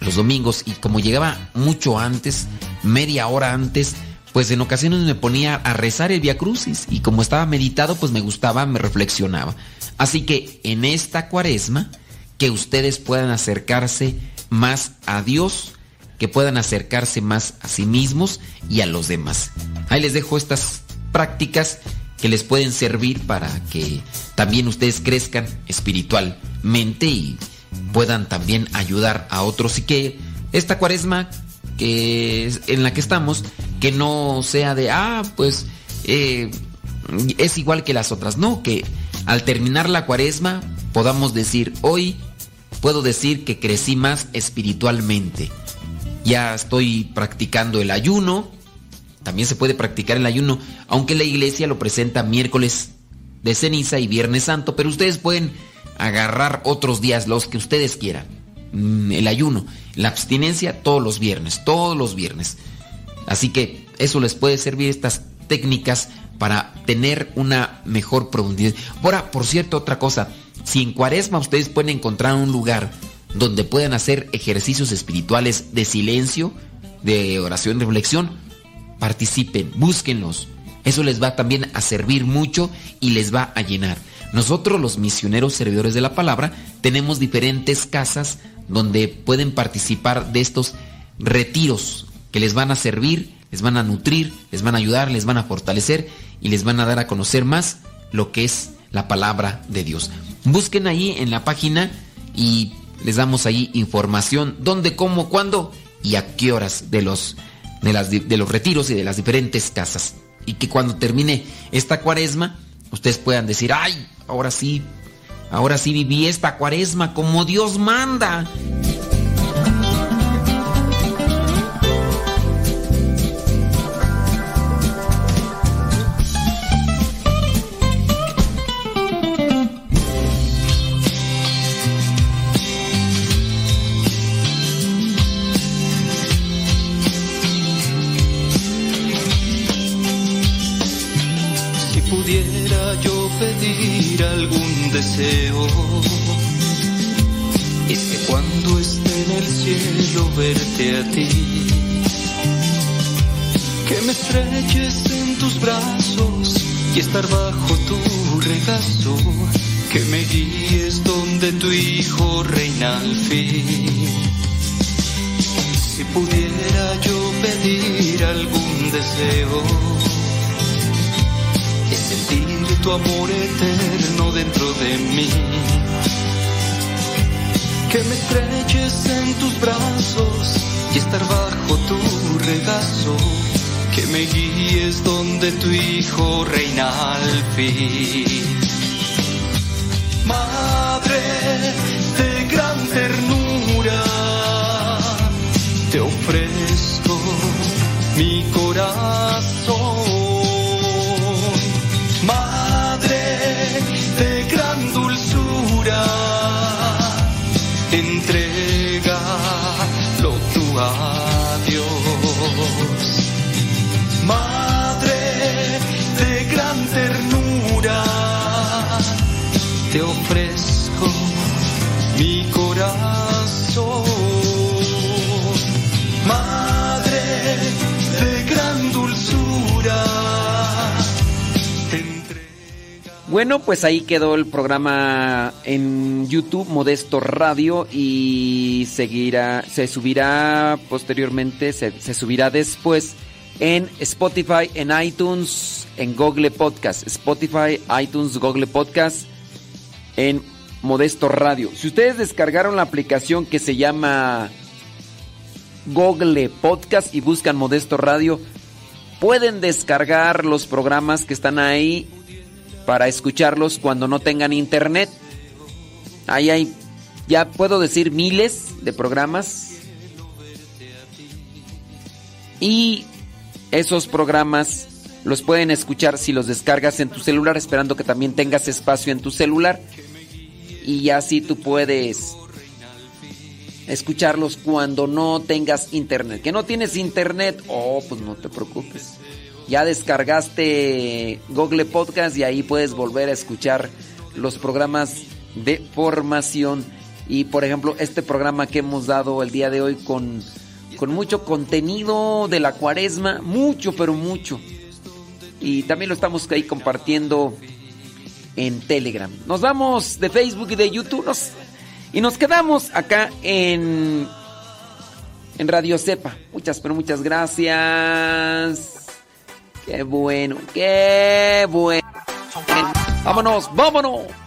los domingos y como llegaba mucho antes, media hora antes, pues en ocasiones me ponía a rezar el Via Crucis y como estaba meditado, pues me gustaba, me reflexionaba. Así que en esta cuaresma, que ustedes puedan acercarse más a Dios, que puedan acercarse más a sí mismos y a los demás. Ahí les dejo estas prácticas que les pueden servir para que también ustedes crezcan espiritualmente y puedan también ayudar a otros y que esta cuaresma que es- en la que estamos que no sea de ah pues eh, es igual que las otras no que al terminar la cuaresma podamos decir hoy puedo decir que crecí más espiritualmente ya estoy practicando el ayuno también se puede practicar el ayuno, aunque la iglesia lo presenta miércoles de ceniza y viernes santo, pero ustedes pueden agarrar otros días, los que ustedes quieran. Mm, El ayuno, la abstinencia todos los viernes, todos los viernes. Así que eso les puede servir estas técnicas para tener una mejor profundidad. Ahora, por cierto, otra cosa, si en cuaresma ustedes pueden encontrar un lugar donde puedan hacer ejercicios espirituales de silencio, de oración, reflexión, participen, búsquenlos. Eso les va también a servir mucho y les va a llenar. Nosotros los misioneros servidores de la palabra tenemos diferentes casas donde pueden participar de estos retiros que les van a servir, les van a nutrir, les van a ayudar, les van a fortalecer y les van a dar a conocer más lo que es la palabra de Dios. Busquen ahí en la página y les damos ahí información dónde, cómo, cuándo y a qué horas de los de, las, de los retiros y de las diferentes casas. Y que cuando termine esta cuaresma, ustedes puedan decir, ay, ahora sí, ahora sí viví esta cuaresma como Dios manda. Pedir algún deseo, es que cuando esté en el cielo verte a ti, que me estrelles en tus brazos y estar bajo tu regazo, que me guíes donde tu hijo reina al fin. Si pudiera yo pedir algún deseo, es sentir tu amor eterno dentro de mí. Que me estrelles en tus brazos y estar bajo tu regazo. Que me guíes donde tu hijo reina al fin. Madre de gran ternura, te ofrezco mi corazón. Bueno, pues ahí quedó el programa en YouTube Modesto Radio y seguirá, se subirá posteriormente, se, se subirá después en Spotify, en iTunes, en Google Podcast, Spotify, iTunes, Google Podcast, en Modesto Radio. Si ustedes descargaron la aplicación que se llama Google Podcast y buscan Modesto Radio, pueden descargar los programas que están ahí para escucharlos cuando no tengan internet. Ahí hay, ya puedo decir miles de programas. Y esos programas los pueden escuchar si los descargas en tu celular, esperando que también tengas espacio en tu celular. Y así tú puedes escucharlos cuando no tengas internet. Que no tienes internet, oh, pues no te preocupes. Ya descargaste Google Podcast y ahí puedes volver a escuchar los programas de formación. Y por ejemplo, este programa que hemos dado el día de hoy con, con mucho contenido de la cuaresma, mucho, pero mucho. Y también lo estamos ahí compartiendo en Telegram. Nos vamos de Facebook y de YouTube y nos quedamos acá en, en Radio Cepa. Muchas, pero muchas gracias. Qué bueno, qué bueno. Vámonos, vámonos.